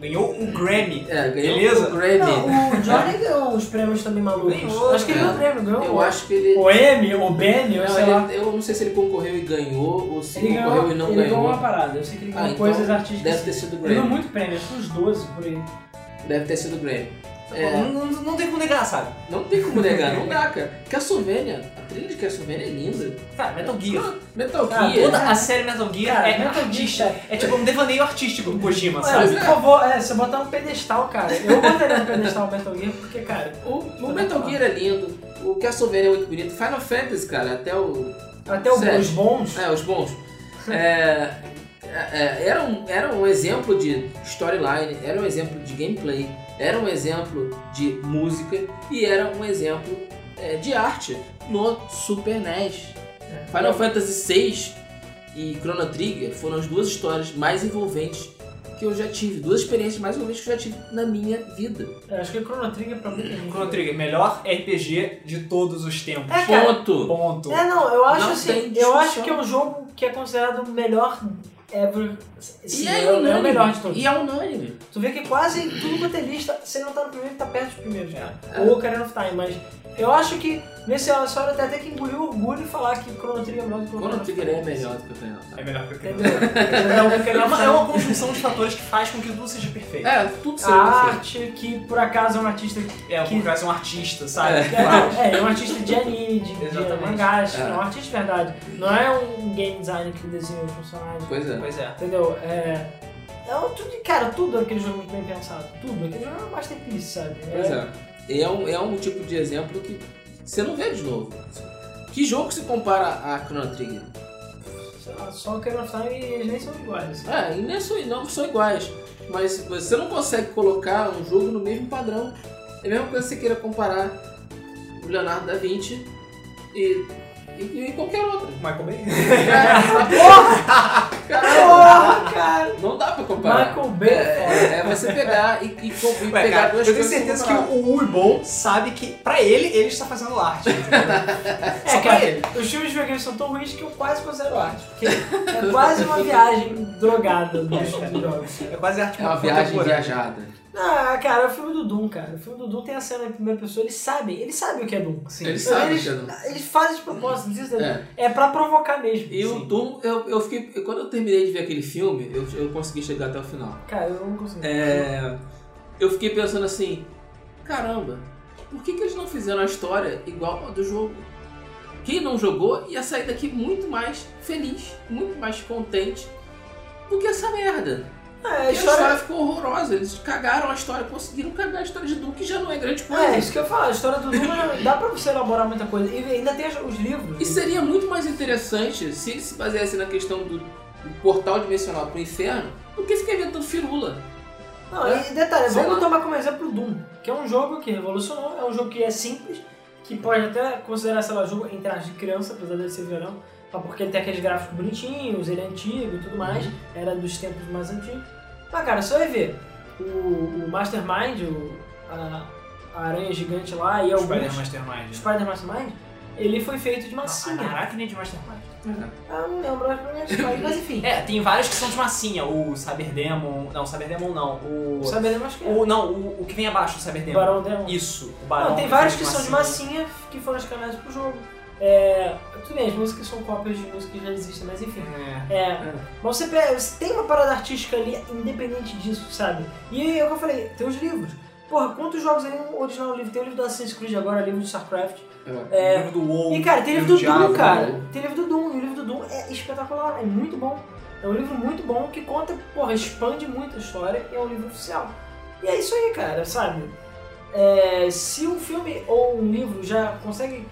S1: Ganhou um Grammy.
S3: É, ganhou
S1: Beleza?
S3: o Grammy.
S2: Não, o Johnny ganhou os prêmios também malucos.
S1: Ganhou,
S2: acho que ele ganhou o prêmio, ganhou.
S3: Eu acho que ele.
S2: O M, o Ben, eu
S3: Não,
S2: sei
S3: ele-
S2: lá.
S3: eu não sei se ele concorreu e ganhou, ou se
S2: Ele
S3: concorreu
S2: ganhou,
S3: e não
S2: ele
S3: ganhou.
S2: ganhou uma parada. Eu sei que ele ganhou
S3: Ah, então
S2: coisas artísticas.
S3: Deve ter sido
S2: Ele ganhou
S3: Grammy.
S2: muito prêmio, acho que uns 12 por aí.
S3: Deve ter sido Grammy. É.
S1: Não, não, não tem como negar, sabe?
S3: Não tem como negar, não dá, cara. Castlevania, a trilha de Castlevania é linda.
S1: Cara, Metal Gear.
S3: Ah, Metal
S2: Ah,
S3: Gear.
S1: Toda a série Metal Gear
S2: Cara,
S1: é
S2: Metal Gear,
S1: artística.
S2: cara.
S1: É tipo um devaneio artístico do Kojima, sabe?
S2: por favor, é, você botar um pedestal, cara. Eu botaria no pedestal o Metal Gear, porque, cara,
S3: O, o Metal Gear é lindo, o Castlevania é muito bonito. Final Fantasy, cara, até o.
S2: até o- os bons.
S3: É, os bons. É, é, era, um, era um exemplo de storyline, era um exemplo de gameplay, era um exemplo de música e era um exemplo é, de arte no Super NES.
S2: É.
S3: Final Fantasy VI e Chrono Trigger foram as duas histórias mais envolventes que eu já tive, duas experiências mais envolventes que eu já tive na minha vida.
S2: Eu acho que o Chrono Trigger pra gente.
S1: Chrono Trigger, melhor RPG de todos os tempos.
S2: É, cara.
S3: Ponto!
S1: Ponto.
S2: É, não, eu acho
S3: Não
S2: assim, eu acho que é um jogo que é considerado o melhor ever. Sim,
S3: E
S2: é,
S3: é,
S2: é o
S3: unânime.
S2: melhor de todos.
S3: E é unânime.
S2: Tu vê que quase tudo quanto é lista, se não tá no primeiro, tá perto dos primeiros, cara.
S3: É.
S2: Ou Ocarina of Time, mas eu acho que nesse ano só até até que engoliu o orgulho e falar que Chrono Trigger é melhor do que o
S3: Chrono
S2: Ocarina of
S3: Trigger é melhor do que o Final Fantasy.
S1: É melhor que o?
S2: O
S1: É uma, é uma conjunção de fatores que faz com que tudo seja perfeito.
S3: É, tudo
S2: A
S3: seria perfeito.
S2: arte, que por acaso é um artista que
S1: É, o
S2: Que-
S1: cara é um artista, sabe?
S3: É.
S2: É, é, é um artista de anime, de, de mangás,
S3: É.
S2: é um artista de verdade. Não é um game designer que desenha os personagens.
S3: Pois é.
S1: Pois é.
S2: Entendeu? É. É tudo, cara, tudo aquele jogo muito bem pensado. Tudo. Aquele jogo é um masterpiece, sabe?
S3: Pois é. É um, é um tipo de exemplo que você não vê de novo. Que jogo se compara a Chrono Trigger?
S2: Só Ocarina of Time e eles nem são iguais. assim.
S3: É, e nem são, não são iguais. Mas você não consegue colocar um jogo no mesmo padrão. É a mesma coisa que você queira comparar o Leonardo da Vinci e, e, e qualquer outro.
S1: Michael Bay?
S3: É, porra!
S2: Porra, cara!
S3: Não dá pra comparar.
S2: Michael Bay é foda.
S3: É, é você pegar e, e, e
S1: Ué,
S3: pegar
S1: cara,
S3: duas
S1: eu tenho
S3: coisas
S1: certeza que o, Ubon sabe que, pra ele, ele está fazendo arte.
S2: É,
S1: Só pra
S2: cara,
S1: ele.
S2: os filmes de videogame são tão ruins que eu quase considero arte. Porque é quase uma viagem drogada dos, dos jogos.
S1: É quase arte
S3: É uma viagem viajada.
S2: Ah, cara, é o filme do Doom, cara. O filme do Doom tem a cena em primeira pessoa, eles sabem, eles sabem o que é Doom.
S1: Sim.
S3: Eles sabem
S2: eles,
S3: que é Doom.
S2: eles fazem de propósito, não
S3: É.
S2: é pra provocar mesmo.
S3: E o
S2: Sim.
S3: Doom, eu, eu fiquei. Quando eu terminei de ver aquele filme, eu, eu consegui chegar até o final.
S2: Cara, eu não consigo.
S3: É, eu fiquei pensando assim, caramba, por que, que eles não fizeram a história igual a do jogo? Quem não jogou ia sair daqui muito mais feliz, muito mais contente do que essa merda.
S2: É, a
S3: história
S2: história...
S3: ficou horrorosa, eles cagaram a história, conseguiram cagar a história de Doom, que já não é grande coisa.
S2: É, isso que eu falo, a história do Doom dá pra você elaborar muita coisa. E ainda tem os livros.
S3: E seria muito mais interessante se ele se baseasse na questão do, do portal dimensional pro inferno do que ficar inventando firula.
S2: Não,
S3: É.
S2: e detalhe,
S3: Sei
S2: vamos
S3: lá.
S2: tomar como exemplo o Doom, que é um jogo que revolucionou, é um jogo que é simples, que pode até considerar, sei lá, jogo entre as de criança, apesar de ser verão, mas porque ele tem aqueles gráficos bonitinhos, ele é antigo e tudo mais, era dos tempos mais antigos. Mas cara, você vai ver, o, o Mastermind, o, a, a aranha gigante lá e alguns...
S1: Spider Mastermind.
S2: o Spider Mastermind, ele foi feito de
S1: Não,
S2: massinha.
S1: a Aracne de Mastermind.
S2: Ah, não lembro, mas, mas enfim.
S1: É, tem vários que são de massinha. O Cyberdemon. Não, o Cyberdemon não. O.
S2: O Cyber acho que é.
S1: O, não, o, o que vem abaixo do
S2: O
S1: Cyberdemon.
S2: Barão Demon.
S1: Isso, o Barão.
S2: Não, tem vários
S1: vem
S2: que são de massinha que foram escanados pro jogo. É, tudo bem, as músicas são cópias de músicas que já existem, mas enfim.
S1: É.
S2: É, mas você, você tem uma parada artística ali, independente disso, sabe? E é o que eu falei, tem os livros. Porra, quantos jogos aí no original livro? Tem o livro do Assassin's Creed agora, livro de StarCraft.
S3: É.
S2: É,
S1: O livro do WoW.
S2: e cara, tem livro do Doom, cara.
S3: né?
S2: Tem livro do Doom, e o livro do Doom é espetacular, é muito bom. É um livro muito bom que conta, porra, expande muito a história e é um livro oficial. E é isso aí, cara, sabe? É, se um filme ou um livro já consegue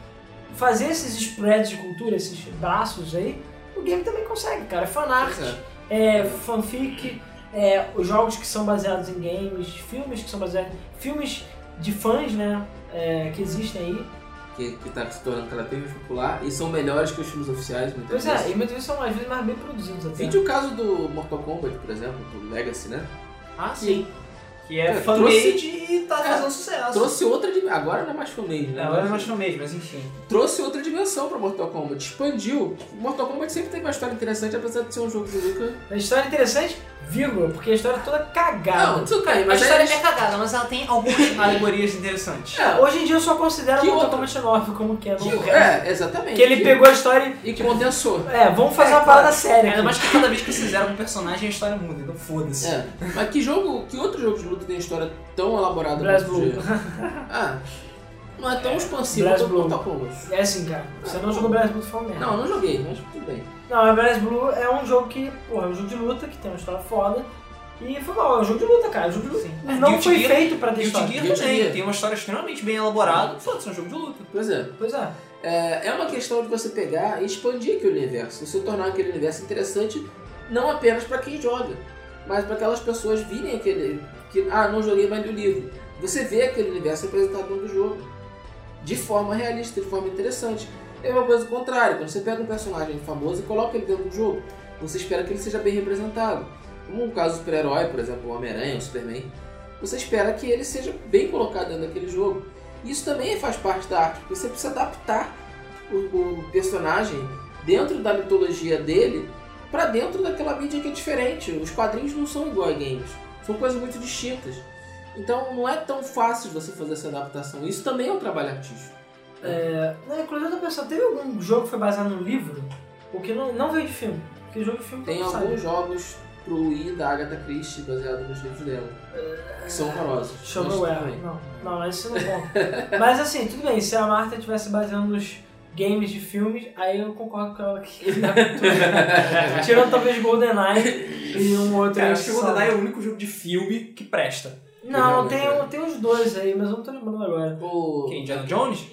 S2: fazer esses spreads de cultura, esses braços aí, o game também consegue, cara. Fanart,
S3: Pois é.
S2: é, fanfic, é, os jogos que são baseados em games, filmes que são baseados filmes de fãs, né, é, que existem aí.
S3: Que, que tá se tornando cada vez mais popular e são melhores que os filmes oficiais, muitas
S2: Pois
S3: vezes.
S2: é, e muitas vezes são às vezes mais bem produzidos até.
S3: Vide o caso do Mortal Kombat, por exemplo, do Legacy, né?
S1: Ah, sim. Que é
S3: É,
S1: fan-made e tá
S3: É,
S1: fazendo sucesso.
S3: Trouxe outra dimensão. Agora não é mais fanmade, né?
S1: É, agora é mais fan-made, mas enfim.
S3: Trouxe outra dimensão pra Mortal Kombat. Expandiu. Mortal Kombat sempre teve uma história interessante, apesar de ser um jogo de luta.
S2: A história é interessante, vírgula, porque a história é toda cagada.
S3: Não, tudo bem,
S1: a
S3: mas
S1: história
S3: aí
S1: é cagada, mas ela tem algumas alegorias interessantes.
S3: É,
S2: Hoje em dia eu só considero
S3: Que
S2: Mortal? Kombat 9 como que é.
S3: que-
S2: não-
S3: é, exatamente.
S2: Que ele pegou a história
S3: E que condensou.
S2: É, vamos fazer
S1: É,
S2: uma parada
S1: claro.
S2: séria
S1: Ainda mais que cada vez que fizeram um personagem a história muda, então foda-se.
S3: É. Mas que jogo, que outro jogo de luta tem história tão elaborada
S2: Blast Blue.
S3: Ah, não é tão expansivo
S2: Blast
S3: quanto Kombat.
S2: É assim, cara. Você não jogou Blast Blue, foi merda.
S3: Não, não joguei, mas tudo bem.
S2: Não, Blast Blue é um jogo que, porra, é um jogo de luta, que tem uma história foda. E foi mal, é um jogo de luta, cara. É um jogo de luta.
S1: Sim.
S2: Não
S1: Guilty
S2: foi
S1: Gear-
S2: feito pra ter
S1: Guilty
S2: história.
S1: Gear
S3: Guilty
S1: também,
S3: Gear.
S1: tem uma história extremamente bem elaborada, foda-se, é um jogo de luta.
S3: Pois é.
S2: Pois é.
S3: É, é uma questão de você pegar e expandir aquele universo. Você tornar aquele universo interessante não apenas para quem joga, mas para aquelas pessoas virem aquele. Que, ah, não joguei mais o livro. Você vê aquele universo representado dentro do jogo. De forma realista, de forma interessante. É uma coisa contrária. Quando você pega um personagem famoso e coloca ele dentro do jogo, você espera que ele seja bem representado. Como um caso super-herói, por exemplo, o Homem-Aranha, o Superman. Você espera que ele seja bem colocado dentro daquele jogo. Isso também faz parte da arte, porque você precisa adaptar o, o personagem dentro da mitologia dele para dentro daquela mídia que é diferente. Os quadrinhos não são igual a games, são coisas muito distintas. Então não é tão fácil você fazer essa adaptação. Isso também é um trabalho artístico.
S2: Não, inclusive eu tô pensando, teve algum jogo que foi baseado no livro? Porque não, não veio de filme. Porque jogo de filme
S3: Tem alguns
S2: sabe.
S3: jogos pro Wii da Agatha Christie baseado nos livros dela, que são horrorosos. Tudo bem.
S2: Não, não, isso não conta. mas assim, tudo bem, se a Marta estivesse baseando nos games de filmes, aí eu concordo com ela que ele dá cultura. Tirando talvez GoldenEye e um outro.
S1: Cara, acho que GoldenEye é o único jogo de filme que presta.
S2: Não, tem, tem uns dois aí, mas eu não tô lembrando agora.
S3: O...
S1: Quem? Indiana Jones?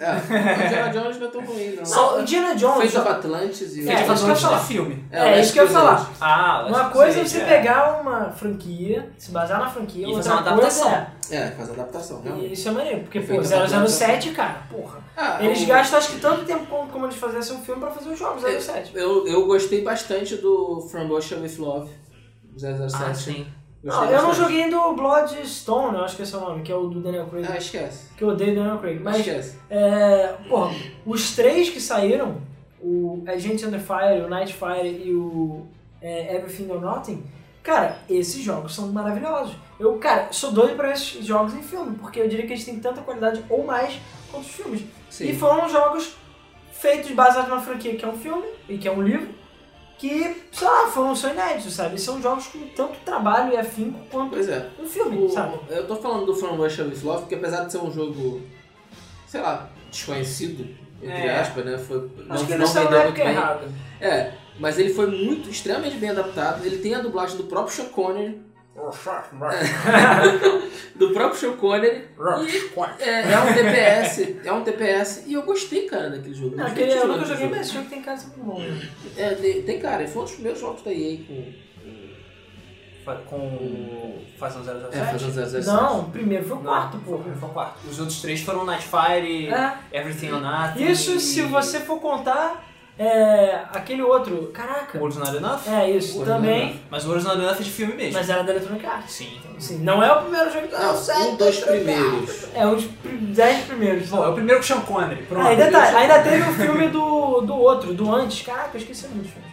S3: É, o Indiana Jones não é tão ruim, não.
S2: Só o Indiana Jones.
S3: Fez of Atlantis e
S2: É,
S1: Ele
S2: isso
S1: faz
S2: que eu ia falar.
S1: filme.
S2: É, isso que eu ia falar.
S1: Ah,
S2: Uma coisa é você
S1: Us,
S2: pegar uma franquia, se basear na franquia,
S1: E fazer uma adaptação.
S2: é.
S3: É, faz adaptação, realmente.
S2: E isso é maneiro, porque, pô,
S3: Feito adaptação.
S2: 007, cara, porra.
S3: Ah,
S2: Eles
S3: o-
S2: gastam acho que tanto tempo como, como eles fazessem um filme pra fazer os jogos
S3: É,
S2: 07.
S3: Eu, eu gostei bastante do From Russia with Love. 007.
S1: Ah, sim.
S2: Não, eu não joguei do Bloodstone, eu acho que esse é o nome, que é o do Daniel Craig.
S3: Ah, esquece.
S2: Que eu odeio Daniel Craig. Mas,
S3: esquece.
S2: é, porra, os três que saíram, o Agent Under Fire, o Nightfire e o é, Everything or Nothing, cara, esses jogos são maravilhosos. Eu, cara, sou doido pra esses jogos em filme, porque eu diria que eles têm tanta qualidade ou mais quanto os filmes.
S3: Sim.
S2: E foram jogos feitos baseados numa franquia que é um filme e que é um livro, que, sei lá, foram são inéditos, sabe? São jogos com tanto trabalho e afinco quanto
S3: Pois é.
S2: um filme,
S3: O-
S2: sabe?
S3: eu tô falando do From Russia with Love porque apesar de ser um jogo, sei lá, desconhecido, entre
S1: É.
S3: aspas, né? Foi,
S2: Acho
S3: não,
S2: que
S3: não vendeu muito
S2: época
S3: bem.
S2: errada.
S3: É, mas ele foi muito, extremamente bem adaptado. Ele tem a dublagem do próprio Sean Connery, do próprio Sean Connery. E é, é um DPS, é um DPS. E eu gostei, cara, daquele jogo.
S2: Não, aquele, eu nunca joguei,
S3: jogo.
S2: mas esse jogo tem cara muito bom. Né?
S3: É, tem, tem cara, foi um dos primeiros jogos da EA com.
S1: Com o Fazendo 007?
S3: É, 007.
S2: Não, o primeiro foi o quarto, porra.
S1: foi o quarto. Os outros três foram Nightfire,
S2: É.
S1: Everything or Nothing.
S2: Isso
S1: e-
S2: se você for contar é, aquele outro. Caraca.
S1: World's Not Enough?
S2: É, isso também.
S1: Mas o World's Not Enough é de filme mesmo.
S2: Mas era da Electronic Arts.
S1: Sim.
S2: Assim, não é o primeiro jogo da
S3: Não,
S2: série
S3: um dos primeiros.
S2: É, os pri- dez primeiros.
S1: Bom, é o primeiro com Sean Connery. Pronto.
S2: Ah, e detalhe, ainda teve o filme do, do outro, do antes. Caraca, eu esqueci muito dos filmes.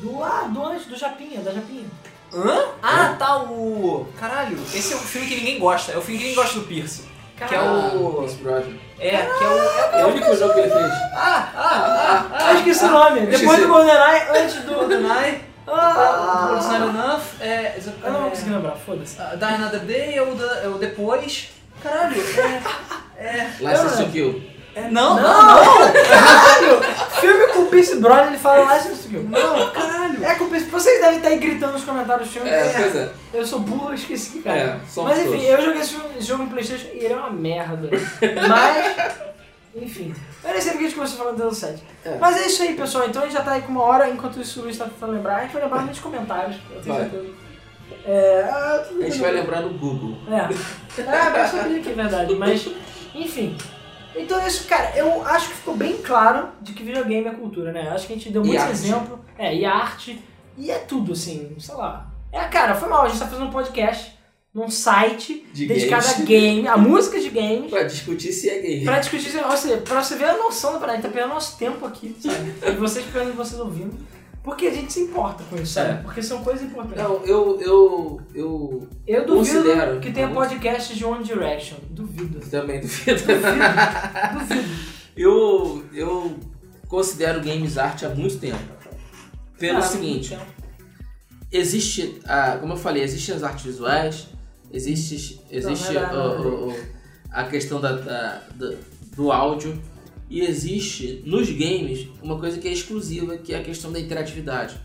S2: Do, ah, do antes, do Japinha, da Japinha.
S1: Hã? Ah, tá, o... Caralho, esse é um filme que ninguém gosta. É o filme que ninguém gosta do Pierce. Que é o...
S3: Pierce Brosnan.
S1: É, que é o...
S3: É o único jogo que ele fez.
S1: Ah, ah, ah, ah.
S2: Ah, esqueci o nome. Depois do GoldenEye, antes do...
S1: GoldenEye,
S2: Ah,
S1: World's Not Enough, é...
S2: eu não vou conseguir lembrar, foda-se.
S1: é, Die Another Day é o, é o Depois. Caralho, é... É...
S3: License to Kill.
S1: é não,
S2: Não,
S1: não, não.
S2: Caralho! Filme com o Pierce Brosnan, ele fala License to Kill.
S1: Não, caralho.
S2: É. Vocês devem estar aí gritando nos comentários do filme.
S3: É, pois é.
S2: Eu sou burro, eu esqueci, cara.
S3: É,
S2: Mas enfim,
S3: todos.
S2: eu joguei esse, filme- esse jogo no Playstation e ele é uma merda. Mas, enfim. Eu nem sei porque a gente começou falando do 7.
S3: É.
S2: Mas é isso aí, pessoal. Então a gente já tá aí com uma hora, enquanto isso o Luiz tá tentando lembrar. A gente vai lembrar nos comentários, eu tenho
S3: Vai.
S2: certeza. É, ah,
S3: A gente vai lembrar no Google.
S2: É. É, sabia que é verdade, mas, enfim. Então é isso, cara, eu acho que ficou bem claro de que videogame é cultura, né? Acho que a gente deu
S3: E
S2: muitos
S3: arte.
S2: exemplos. É, e arte. E é tudo, assim, sei lá. É, cara, foi mal, a gente tá fazendo um podcast num site
S3: De
S2: dedicado
S3: games.
S2: a game, a música de games.
S3: Pra discutir se é gay.
S2: Pra discutir, ou seja, pra você ver a noção da parada, a gente tá perdendo nosso tempo aqui, sabe? E vocês perdendo vocês ouvindo. Porque a gente se importa com isso, sabe?
S3: É.
S2: Porque são coisas importantes.
S3: Não, eu, eu, eu
S2: Eu duvido
S3: Considero.
S2: que tenha podcast de One Direction. Duvido.
S3: também duvido.
S2: Duvido.
S3: Eu, eu considero games arte há muito tempo. Pelo
S2: Ah,
S3: seguinte,
S2: tempo.
S3: existe, a, como eu falei, existem as artes visuais, existe, existe
S2: Não, é nada.
S3: o- o- a questão da, da- da- do áudio e existe nos games uma coisa que é exclusiva, que é a questão da interatividade.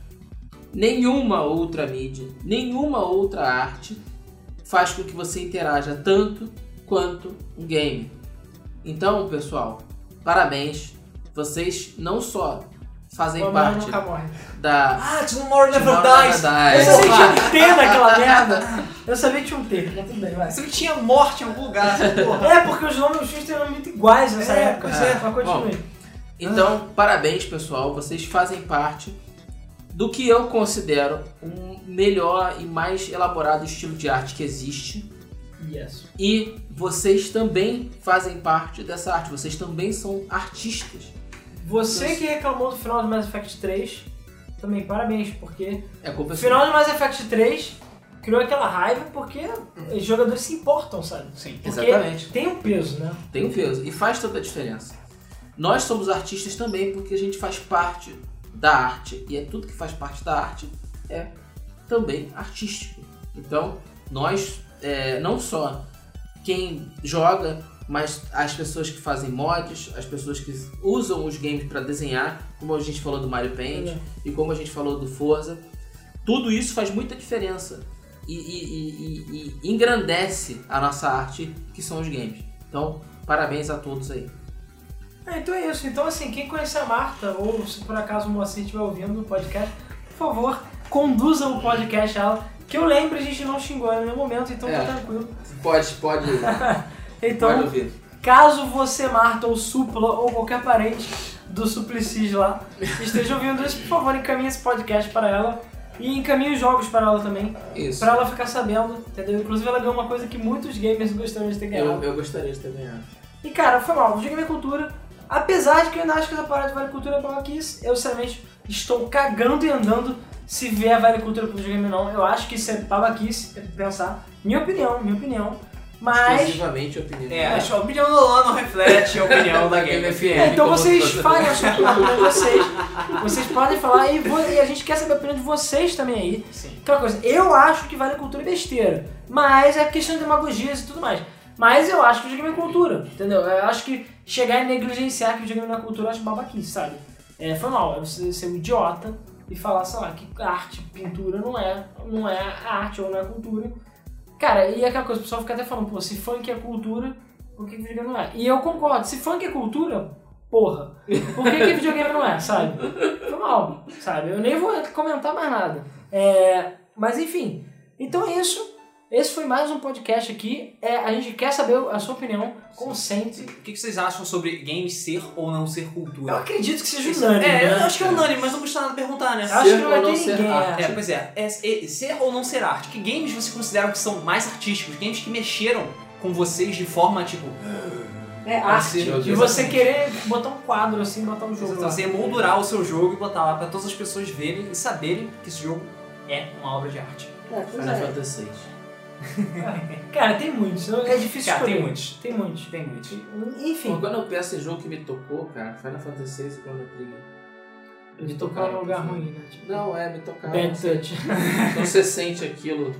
S3: Nenhuma outra mídia, nenhuma outra arte faz com que você interaja tanto quanto um game. Então, pessoal, parabéns. Vocês não só fazem
S2: O
S3: parte
S2: nunca morre.
S3: da
S1: Ah, Tomorrow Never Dies.
S2: Eu sabia que tinha um T naquela merda. Eu sabia que tinha um T, mas tudo bem, vai.
S1: Você que tinha morte em algum lugar, porra.
S2: É, porque os nomes dos filmes nomes muito iguais nessa
S1: É,
S2: época.
S3: é.
S2: Mas continue.
S3: Então, parabéns, pessoal. Vocês fazem parte do que eu considero um melhor e mais elaborado estilo de arte que existe.
S2: Yes.
S3: E vocês também fazem parte dessa arte. Vocês também são artistas.
S2: Você que reclamou do final de Mass Effect 3, também parabéns, porque
S3: É culpa
S2: o final de Mass Effect 3 criou aquela raiva porque os jogadores se importam, sabe?
S1: Sim.
S2: Porque
S3: Exatamente.
S2: tem um peso, né?
S3: Tem um peso. E faz toda a diferença. Nós somos artistas também porque a gente faz parte da arte. E é tudo que faz parte da arte é também artístico. Então, nós, é, não só quem joga, mas as pessoas que fazem mods, as pessoas que usam os games para desenhar, como a gente falou do Mario Paint
S2: É.
S3: e como a gente falou do Forza, tudo isso faz muita diferença e, e- e- e- engrandece a nossa arte, que são os games. Então, parabéns a todos aí.
S2: É, então é isso. Então, assim, quem conhece a Marta, ou se por acaso o Moacir estiver ouvindo o podcast, por favor, conduza o podcast a ela. Que eu lembro, a gente não xingou em nenhum momento, então
S3: É.
S2: tá tranquilo.
S3: Pode, pode
S2: Então, caso você, Marta, ou Supla, ou qualquer parente do Suplicis lá, esteja ouvindo isso, por favor, encaminhe esse podcast para ela. E encaminhe os jogos para ela também,
S3: Isso.
S2: para ela ficar sabendo, entendeu? Inclusive ela ganhou uma coisa que muitos gamers gostariam de ter ganhado.
S3: Eu, eu gostaria de ter ganhado.
S2: E cara, foi mal, videogame é cultura. Apesar de que eu ainda acho que essa parada de Vale Cultura é babaquice, eu sinceramente estou cagando e andando se vier Vale Cultura pro videogame não. Eu acho que isso é babaquice, é pensar. Minha opinião, minha opinião. Mas.
S3: Exclusivamente a opinião.
S1: É, acho que a opinião do Luan não reflete a opinião da Game FM.
S2: É, então vocês falem a sua opinião de vocês. Vocês podem falar e, e a gente quer saber a opinião de vocês também aí.
S1: Sim.
S2: Aquela coisa, eu acho que Vale Cultura é besteira. Mas é questão de demagogias e tudo mais. Mas eu acho que videogame é cultura, entendeu? Eu acho que chegar e negligenciar que videogame não é cultura, eu acho babaquice, sabe? É, foi mal, é você ser um idiota e falar, sei lá, que arte, pintura não é, não é arte ou não é cultura. Cara, e aquela coisa, o pessoal fica até falando, pô, se funk é cultura, por que, que videogame não é? E eu concordo, se funk é cultura, porra, por que, que videogame não é, sabe? Foi mal, sabe? Eu nem vou comentar mais nada. É, mas enfim, então é isso. Esse foi mais um podcast aqui. É, a gente quer saber a sua opinião, consente.
S1: O que vocês acham sobre games ser ou não ser
S2: Eu
S1: cultura?
S2: acredito que seja unânime.
S1: É, eu
S2: né?
S1: acho que é unânime, mas não custa nada perguntar, né?
S2: Eu acho que não
S3: Ser
S2: vai ter
S3: não ser
S2: ninguém.
S3: arte.
S2: é.
S1: Pois é, é, é, ser ou não ser arte? Que games você considera que são mais artísticos? Games que mexeram com vocês de forma, tipo,
S2: É arte.
S3: Deus.
S2: você querer botar um quadro assim, botar um jogo. lá.
S1: você emoldurar o seu jogo e botar lá pra todas as pessoas verem e saberem que esse jogo é uma obra de arte.
S2: É, pois
S3: Final
S2: é.
S3: Fantasy VI.
S2: Cara, tem muitos. É difícil
S1: Cara, tem
S2: escolher.
S1: muitos.
S2: Tem muitos.
S1: Tem muitos.
S2: Enfim,
S3: Pô, Quando eu penso em jogo que me tocou, cara, Final Fantasy VI e Chrono Trigger.
S2: ele tocou num lugar ruim, né? Tipo,
S3: Não, é, me tocaram.
S2: Bad touch.
S3: Então você sente aquilo.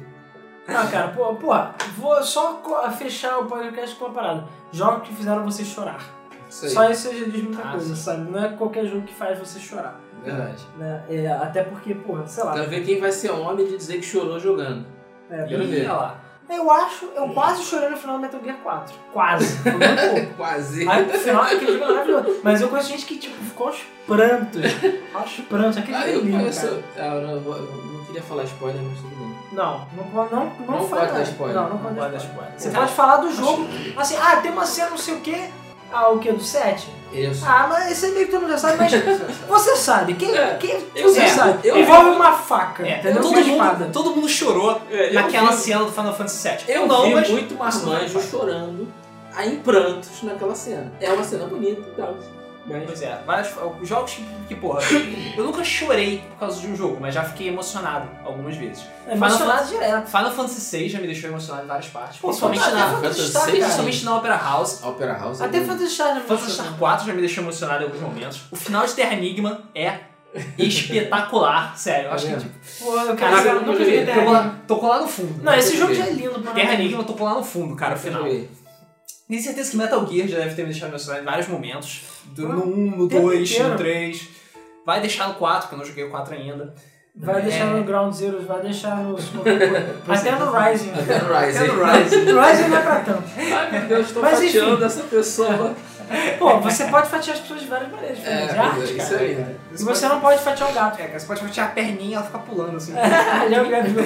S2: Ah, cara, pô, pô, vou só fechar o podcast com uma parada. Jogos que fizeram você chorar.
S3: Isso aí.
S2: Só isso já diz muita
S1: Ah,
S2: coisa,
S1: sim.
S2: sabe? Não é qualquer jogo que faz você chorar.
S3: Verdade.
S2: Né? É, até porque, porra, sei lá.
S3: Quero ver quem vai ser homem de dizer que chorou jogando.
S2: É,
S3: ver.
S1: olha lá.
S2: eu acho, eu quase chorei no final do Metal Gear 4. Quase. Foi muito pouco.
S3: Quase.
S2: Aí no final aquele jogo é maravilhoso. Mas eu conheço gente que tipo, ficou aos prantos. aos prantos. Aquele
S3: Ah,
S2: é
S3: eu
S2: lindo,
S3: conheço.
S2: cara.
S3: Ah, eu não, eu não queria falar spoiler, mas tudo bem.
S2: Não, não pode, não, não,
S3: Não
S2: fala
S3: pode dar spoiler.
S2: Não, não
S1: Não
S2: pode
S1: pode
S2: dar spoiler.
S1: spoiler.
S2: Você pode falar do jogo, assim, ah, tem uma cena não sei o quê. Ah, o quê? Do 7?
S3: Isso.
S2: Ah, mas esse aí meio que todo mundo já sabe, mas você sabe. Quem,
S3: É,
S2: quem
S3: eu
S2: você
S3: vi,
S2: sabe?
S3: eu
S2: Envolve uma faca,
S1: É,
S2: entendeu?
S1: todo, mundo, todo mundo chorou
S3: É, eu
S1: naquela
S3: vi-
S1: cena do Final Fantasy VII.
S3: Eu
S1: não,
S3: vi
S1: mas...
S3: muito marmanjo chorando aí em prantos naquela cena. É uma cena bonita e tal. Mas
S1: Pois é, vários os jogos que, que, porra, eu nunca chorei por causa de um jogo, mas já fiquei emocionado algumas vezes.
S2: É emocionado direto.
S1: Final Fantasy VI já me deixou emocionado em várias partes,
S2: Pô,
S1: principalmente
S2: até
S1: na,
S3: Fantasy
S2: Star,
S3: VI,
S2: cara.
S1: principalmente na Opera House.
S3: a Opera House é
S2: Até. Phantasy Star já me
S1: Phantasy. Star 4 já me deixou emocionado em alguns momentos. O final de Terra Enigma é espetacular, sério. Eu acho que,
S3: É.
S1: tipo,
S2: Pô, eu quero dizer,
S1: eu
S2: eu
S1: nunca vi.
S2: Terra
S1: lá, no fundo.
S2: Não, esse jogo já é lindo pra
S1: Terra. Enigma tocou lá no fundo, cara, o
S3: Eu
S1: final. Tenho certeza que Metal Gear já deve ter me deixado emocionado em vários momentos. Do- No 1, no
S2: o tempo
S1: 2,
S2: inteiro.
S1: no 3. Vai deixar no 4, porque eu não joguei o 4 ainda.
S2: Vai deixar
S1: É.
S2: no Ground Zero, vai deixar nos. Até no Rising.
S3: Até no Rise.
S1: Até no Rise.
S2: No Rising não é pra tanto.
S3: Ai meu Deus, tô
S2: Mas,
S3: fatiando
S2: enfim.
S3: essa pessoa.
S2: Pô, você pode fatiar as pessoas de várias maneiras. É,
S3: É,
S2: arte,
S3: isso
S2: cara.
S3: aí, né?
S2: E você não pode fatiar o gato.
S1: É, cara, você pode tirar a perninha e ela fica pulando assim.
S2: É o gavião.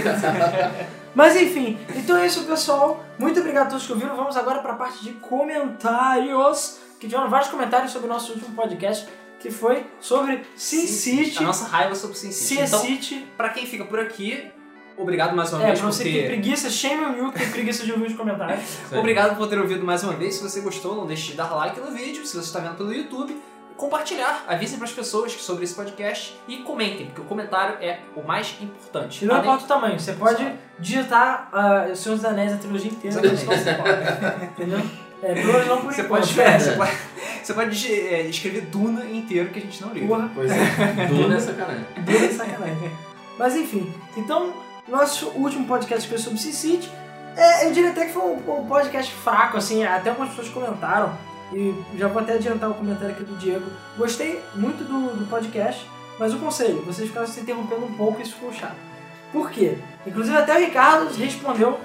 S2: Mas enfim, então é isso, pessoal. Muito obrigado a todos que ouviram. Vamos agora para a parte de comentários. Que tiveram vários comentários sobre o nosso último podcast, que foi sobre Sin City.
S1: A nossa raiva sobre Sin City.
S2: Sin
S1: Então,
S2: City.
S1: pra quem fica por aqui, obrigado mais uma
S2: É,
S1: vez
S2: pra
S1: por
S2: você que tem
S1: ter...
S2: preguiça, shame on you que tem preguiça de ouvir os comentários.
S1: Obrigado por ter ouvido mais uma vez. Se você gostou, não deixe de dar like no vídeo. Se você está vendo pelo YouTube, compartilhar. Avisem para as pessoas sobre esse podcast e comentem, porque o comentário é o mais importante.
S2: E não importa o tamanho, você pode digitar uh, Senhor dos Anéis, a trilogia inteira. Entendeu? É, menos não por
S1: Você
S2: enquanto.
S1: pode, é, você pode, você pode é, escrever Duna inteiro que a gente não liga.
S2: Porra,
S3: Pois é. Duna é sacanagem.
S2: Deu de sacanagem. Mas enfim, então, nosso último podcast foi sobre City. É, eu diria até que foi um, um podcast fraco, assim, até algumas pessoas comentaram. E já vou até adiantar o comentário aqui do Diego. Gostei muito do, do podcast, mas o conselho, vocês ficaram se interrompendo um pouco e isso ficou chato. Por quê? Inclusive até o Ricardo respondeu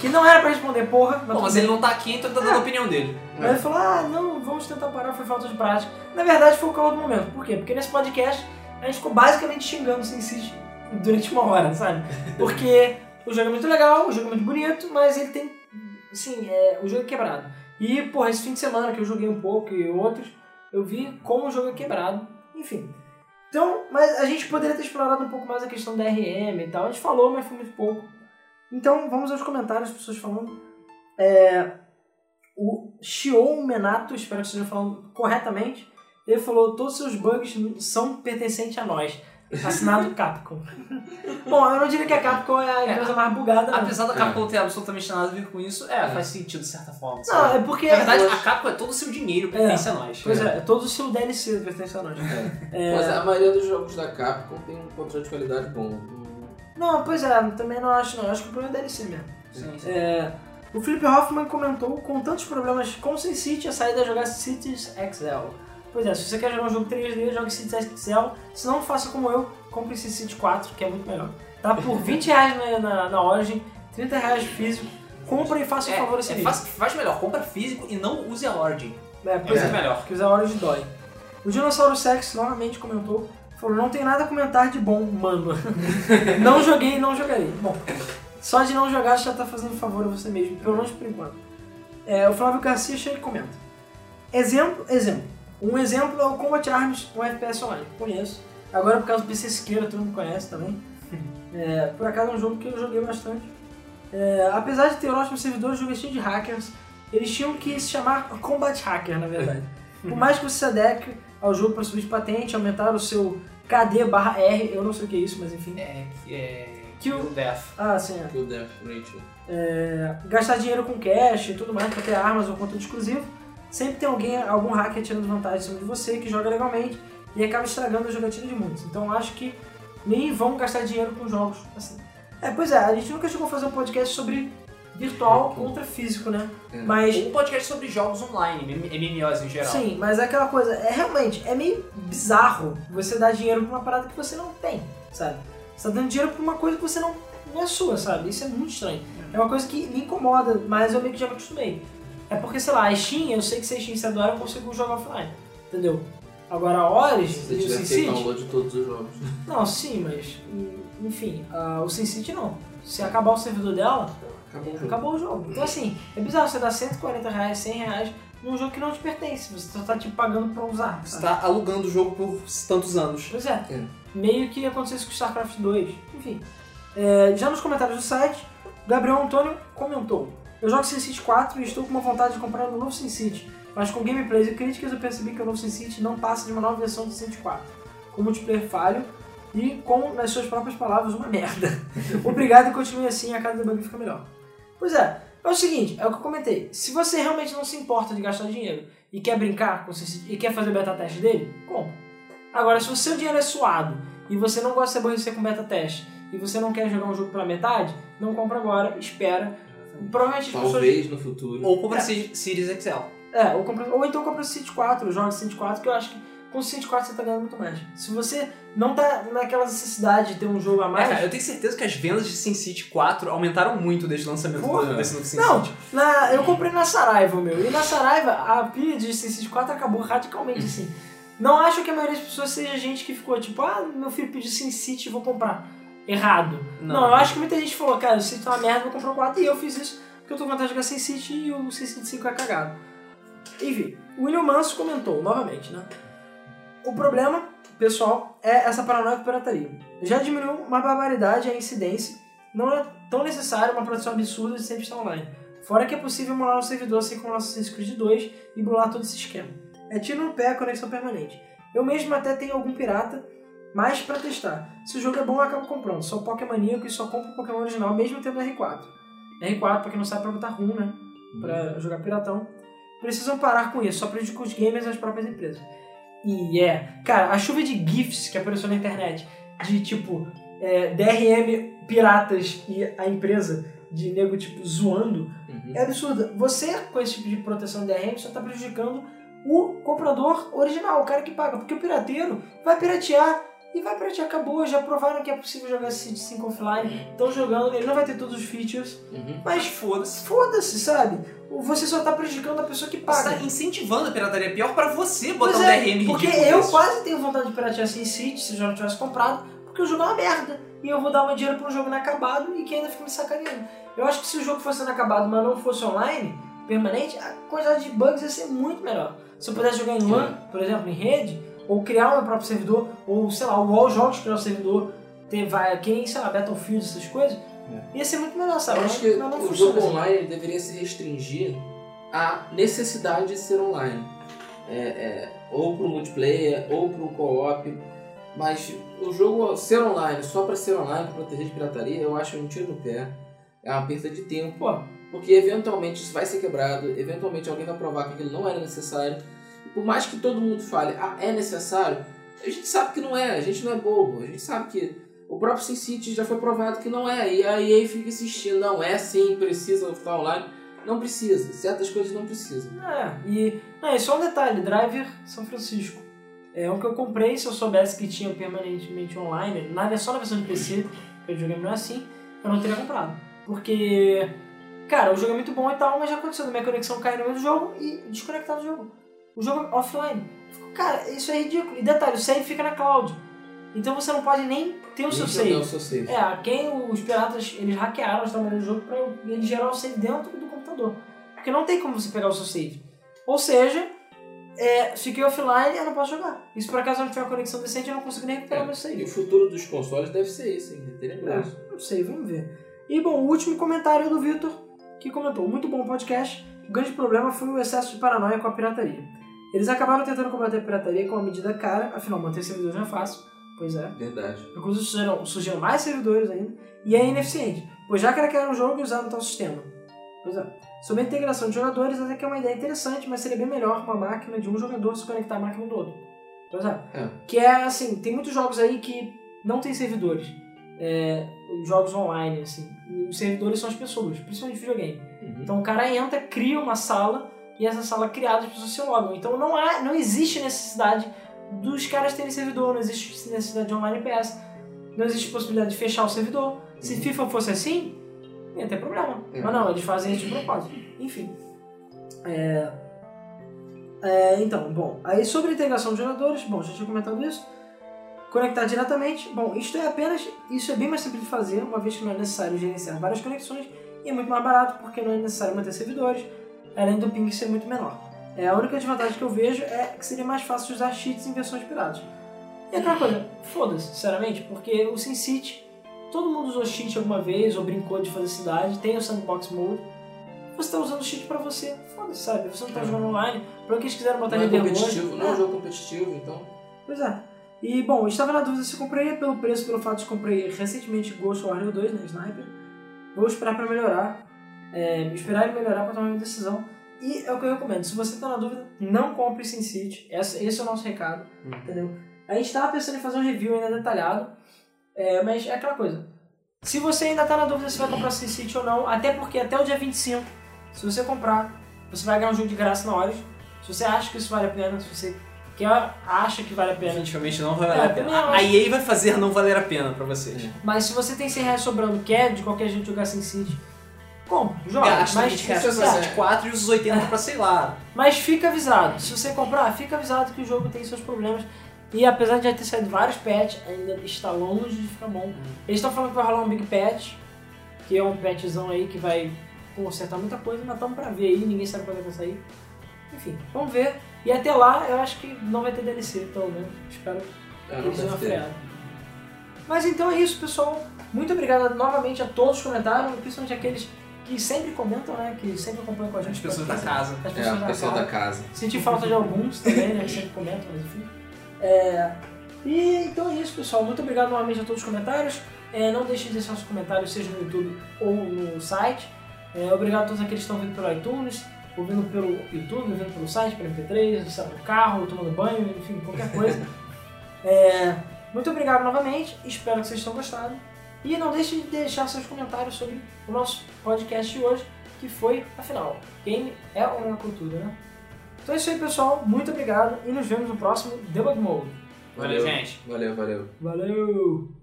S2: que não era pra responder, porra.
S1: Bom,
S2: tudo
S1: mas ele não tá aqui, então ele tá dando a opinião dele.
S2: Aí ele falou, ah, não, vamos tentar parar, foi falta de prática. Na verdade, foi o calor do momento. Por quê? Porque nesse podcast a gente ficou basicamente xingando o SimCity durante uma hora, sabe? Porque o jogo é muito legal, o jogo é muito bonito, mas ele tem, assim, é, o jogo é quebrado. E, porra, esse fim de semana que eu joguei um pouco e outros, eu vi como o jogo é quebrado, enfim. Então, mas a gente poderia ter explorado um pouco mais a questão da RM e tal. A gente falou, mas foi muito pouco. Então, vamos aos comentários, as pessoas falando. É, o Shion Menato, espero que esteja falando corretamente, ele falou: todos os seus bugs são pertencentes a nós. Assinado Capcom. Bom, eu não diria que a Capcom é a empresa mais bugada. não.
S1: Apesar da Capcom ter absolutamente nada a ver com isso, é, faz sentido de certa forma.
S2: Não,
S1: sabe?
S2: é porque.
S1: Na verdade, a Capcom é todo o seu dinheiro pertence a nós.
S2: Pois é, todo o seu DLC pertence a nós. É,
S3: Mas a maioria dos jogos da Capcom tem um controle de qualidade bom.
S2: Não, pois é, também não acho não. Acho que o problema é DLC mesmo.
S1: Sim, sim.
S2: É, o Felipe Hoffman comentou, com tantos problemas com Sin City, a saída é jogar Cities XL. Pois é, se você quer jogar um jogo 3D, jogue Cities XL. Se não, faça como eu, compre Sin City 4, que é muito melhor. Tá por 20 reais na, na, na Origin, 30 reais físico. Compre e faça o
S1: É,
S2: favor a si
S1: é, faz, faz melhor, compra físico e não use a Origin.
S2: É, pois
S1: É
S2: é,
S1: melhor.
S2: porque usar Origin dói. O Dinossauro Sex novamente comentou, falou, não tem nada a comentar de bom, mano. não joguei e não jogarei. Bom, só de não jogar já tá fazendo favor a você mesmo, pelo menos por enquanto. É, o Flávio Garcia chega e comenta. Exemplo, exemplo. Um exemplo é o Combat Arms, um FPS online. Conheço. Agora por causa do PC Siqueira, todo mundo conhece também. É, por acaso é um jogo que eu joguei bastante. É, apesar de ter ótimos servidores, o jogo é cheio de hackers. Eles tinham que se chamar Combat Hacker, na verdade. Por mais que você se adeque ao jogo para subir de patente, aumentar o seu KD barra R, eu não sei o que é isso, mas enfim.
S1: É, é.
S2: Kill-
S1: Kill Death.
S2: Ah, sim, é.
S3: Kill Death Ratio.
S2: É, gastar dinheiro com cash e tudo mais para ter armas ou conteúdo exclusivo. Sempre tem alguém, algum hacker tirando vantagem em cima de você que joga legalmente e acaba estragando a jogatina de muitos. Então eu acho que nem vão gastar dinheiro com jogos assim. É, pois é, a gente nunca chegou a fazer um podcast sobre virtual contra físico, né?
S3: É.
S2: Mas
S1: Um podcast sobre jogos online, MMOs em geral.
S2: Sim, mas é aquela coisa, é realmente, é meio bizarro você dar dinheiro pra uma parada que você não tem, sabe? Você tá dando dinheiro pra uma coisa que você não, não é sua, sabe? Isso é muito estranho. É uma coisa que me incomoda, mas eu meio que já me acostumei. É porque, sei lá, a Steam, eu sei que se a Steam se adora, eu consigo jogar offline, entendeu? Agora a Origin
S3: Se você
S2: e o
S3: tiver
S2: Sin
S3: feito
S2: City...
S3: download de todos os jogos.
S2: Não, sim, mas, enfim, ah, o Sin City não. Se acabar o servidor dela,
S3: Acabou o jogo.
S2: acabou o jogo. Então assim, é bizarro você dar 140 reais, 100 reais num jogo que não te pertence. Você só tá te pagando pra usar.
S1: Você
S2: sabe?
S1: tá alugando o jogo por tantos anos.
S2: Pois é.
S3: É.
S2: Meio que aconteceu isso com StarCraft 2. Enfim. É, já nos comentários do site, Gabriel Antônio comentou. Eu jogo SimCity 4 e estou com uma vontade de comprar um novo SimCity. Mas com gameplays e críticas eu percebi que o novo SimCity não passa de uma nova versão do SimCity 4. Com multiplayer falho e com, nas suas próprias palavras, uma merda. Obrigado e continue assim, a cada debug fica melhor. Pois é, é o seguinte, é o que eu comentei. Se você realmente não se importa de gastar dinheiro e quer brincar com o SimCity e quer fazer beta teste dele, compra. Agora, se o seu dinheiro é suado e você não gosta de se aborrecer com beta teste e você não quer jogar um jogo pela metade, não compra agora, espera. Provavelmente as pessoas.
S3: Talvez no futuro.
S1: Ou compra
S2: É.
S1: Series XL.
S2: É, ou, compra, ou então compra o City 4, joga o City 4, que eu acho que com o City 4 você tá ganhando muito mais. Se você não tá naquela necessidade de ter um jogo a
S1: É,
S2: mais.
S1: cara, eu tenho certeza que as vendas de SimCity 4 aumentaram muito desde o lançamento
S2: Porra.
S1: do- desse novo
S2: Não,
S1: SimCity.
S2: na, eu comprei na Saraiva, meu. E na Saraiva, a pilha de SimCity 4 acabou radicalmente assim. Não acho que a maioria das pessoas seja gente que ficou tipo, ah, meu filho pediu SimCity, vou comprar. Errado. Não.
S1: Não.
S2: eu acho que muita gente falou, cara, o SimCity tá uma merda, vou comprar o 4. E eu fiz isso porque eu tô com vontade de jogar SimCity e o SimCity 5 é cagado. Enfim, o William Manso comentou, novamente, né? O problema, pessoal, é essa paranoia com pirataria. Já diminuiu uma barbaridade a incidência, não é tão necessário uma produção absurda de sempre estar online. Fora que é possível emular um servidor assim como o nosso Assassin's Creed 2 e burlar todo esse esquema. É tiro no pé a conexão permanente. Eu mesmo até tenho algum pirata, mas pra testar. Se o jogo é bom, eu acabo comprando. Sou Pokémoníaco e só compro o Pokémon original mesmo tendo R4. R4, pra quem não sabe, pra botar RUM, né? Pra jogar piratão. Precisam parar com isso, só prejudica os gamers e as próprias empresas. E é, cara, a chuva de GIFs que apareceu na internet, de tipo, é, DRM piratas e a empresa de nego, tipo, zoando,
S3: Uhum.
S2: é absurda. Você, com esse tipo de proteção de DRM, só tá prejudicando o comprador original, o cara que paga. Porque o pirateiro vai piratear e vai pra ti, acabou. Já provaram que é possível jogar City 5 offline. Estão jogando, ele não vai ter todos os features.
S3: Uhum.
S2: Mas
S1: Foda-se.
S2: foda-se, sabe? Você só tá prejudicando a pessoa que
S1: Você
S2: paga.
S1: tá incentivando a pirataria. É pior pra você botar
S2: Pois
S1: um
S2: é,
S1: DRM
S2: porque eu
S1: desse.
S2: quase tenho vontade de piratear Sin City se eu já não tivesse comprado, porque o jogo é uma merda. E eu vou dar meu dinheiro pra um jogo inacabado e que ainda fica me sacaneando. Eu acho que se o jogo fosse inacabado, mas não fosse online, permanente, a quantidade de bugs ia ser muito melhor. Se eu pudesse jogar em LAN, por exemplo, em rede, ou criar o meu próprio servidor, ou sei lá, o Wall Jogos criar o servidor, ter, vai, que nem, sei lá, Battlefield, essas coisas, ia ser muito melhor, sabe?
S3: Eu acho que
S2: mas não
S3: o jogo
S2: assim.
S3: online deveria se restringir à necessidade de ser online. É, é, ou para o multiplayer, ou para o co-op. Mas o jogo ser online, só para ser online, para proteger de pirataria, eu acho um tiro no pé. É uma perda de tempo.
S2: Pô,
S3: Porque eventualmente isso vai ser quebrado, eventualmente alguém vai provar que aquilo não era necessário. Por mais que todo mundo fale, ah, é necessário, a gente sabe que não é, a gente não é bobo, a gente sabe que o próprio SimCity já foi provado que não é, e a EA fica insistindo, não é sim, precisa estar online. Não precisa, certas coisas não precisam.
S2: É, e. Não, só um detalhe: Driver São Francisco. É um que eu comprei se eu soubesse que tinha permanentemente online, na, só na versão de PC, porque o jogo não é assim, eu não teria comprado. Porque, cara, o jogo é muito bom e tal, mas já aconteceu minha conexão cair no meio do jogo e desconectar do jogo. O jogo é offline. Fico, Cara, isso é ridículo. E detalhe, o save fica na cloud. Então você não pode nem ter o seu
S3: Nem jogar
S2: save.
S3: o seu save.
S2: É, quem os piratas eles hackearam os tamanhos do jogo pra ele gerar o save dentro do computador. Porque não tem como você pegar o seu save. Ou seja, é, fiquei offline e eu não posso jogar. E se por acaso eu não tiver uma conexão decente, eu não consigo nem recuperar meu
S3: E
S2: save.
S3: o futuro dos consoles deve ser isso, hein? Tenebroso.
S2: Não sei, vamos ver. E bom, o último comentário é do Vitor, que comentou: Muito bom podcast. O grande problema foi o excesso de paranoia com a pirataria. Eles acabaram tentando combater a pirataria com uma medida cara, afinal, manter servidores não é fácil. Pois é.
S3: Verdade.
S2: Inclusive surgiram, surgiram mais servidores ainda, e é ineficiente, pois já craquearam o jogo e usaram tal sistema. Pois é. Sobre a integração de jogadores, até que é uma ideia interessante, mas seria bem melhor uma máquina de um jogador se conectar à máquina do outro. Pois é.
S3: É.
S2: Que é assim, tem muitos jogos aí que não tem servidores. É, jogos online, assim. Os servidores são as pessoas, principalmente videogame.
S3: Uhum.
S2: Então o cara entra, cria uma sala e essa sala criada as pessoas se logam. Então não, há, não existe necessidade dos caras terem servidor, não existe necessidade de online PS, não existe possibilidade de fechar o servidor. Se FIFA fosse assim, ia ter problema.
S3: É.
S2: Mas não, eles fazem isso de propósito. Enfim. É... É, então, bom, aí sobre a integração de jogadores, bom, já tinha comentado isso. Conectar diretamente, bom, isto é apenas, isso é bem mais simples de fazer, uma vez que não é necessário gerenciar várias conexões e é muito mais barato porque não é necessário manter servidores, além do ping ser muito menor. É, a única desvantagem que eu vejo é que seria mais fácil usar cheats em versões piratas. E aquela coisa, foda-se, sinceramente, porque o SimCity, todo mundo usou cheat alguma vez ou brincou de fazer cidade, tem o sandbox mode. Você tá usando cheat pra você, foda-se, sabe? Você não tá jogando online, pra que eles quiseram botar
S3: Não é competitivo, não é
S2: É.
S3: um jogo competitivo, então.
S2: Pois é. E, bom, eu estava na dúvida se eu compraria pelo preço, pelo fato de comprei recentemente Ghost Warrior 2, né, Sniper. Vou esperar pra melhorar. É, esperar ele melhorar pra tomar minha decisão. E é o que eu recomendo. Se você tá na dúvida, não compre SimCity. Esse, é o nosso recado,
S3: Uhum.
S2: entendeu? A gente tava pensando em fazer um review ainda detalhado. É, mas é aquela coisa. Se você ainda tá na dúvida se vai comprar SimCity ou não, até porque até o dia 25, se você comprar, você vai ganhar um jogo de graça na hora. Se você acha que isso vale a pena, se você quer, acha que vale a pena,
S1: Definitivamente não vai
S2: É,
S1: a pena. A EA vai fazer não valer a pena pra vocês.
S2: Mas se você tem 100 reais sobrando, quer de qualquer jeito jogar Sin City, compra, joga.
S1: Gasta
S2: mas,
S1: 20 reais
S3: isso
S1: pra
S3: é-
S1: 24 e os 80 pra sei lá.
S2: mas fica avisado. Se você comprar, fica avisado que o jogo tem seus problemas. E apesar de já ter saído vários patches, ainda está longe de ficar bom. Eles estão falando que vai rolar um Big Patch, que é um patchzão aí que vai consertar muita coisa, mas estamos pra ver aí, ninguém sabe quando é que vai sair. Enfim, vamos ver. E até lá, eu acho que não vai ter DLC, pelo menos. Espero
S3: É, não
S2: Eles
S3: ter.
S2: frear. Mas então é isso, pessoal. Muito obrigado novamente a todos que comentaram, principalmente aqueles que sempre comentam, né? Que sempre acompanham com a gente.
S1: As pessoas da casa.
S2: As
S3: É,
S2: pessoas
S3: o
S2: da
S3: pessoal
S2: casa.
S3: da casa.
S2: Senti falta de alguns também, né? Que sempre comentam, mas enfim. É, E então é isso, pessoal. Muito obrigado novamente a todos os comentários. É, não deixem de deixar seus comentários, seja no YouTube ou no site. É, obrigado a todos aqueles que estão vindo pelo iTunes, ouvindo pelo YouTube, ouvindo pelo site, pelo MP3, sei lá, no carro, tomando banho, enfim, qualquer coisa. É, muito obrigado novamente, espero que vocês tenham gostado. E não deixe de deixar seus comentários sobre o nosso podcast de hoje, que foi, afinal, game é uma cultura, né? Então é isso aí, pessoal. Muito obrigado e nos vemos no próximo Debug Mode.
S1: Valeu, gente.
S3: Valeu, valeu.
S2: Valeu!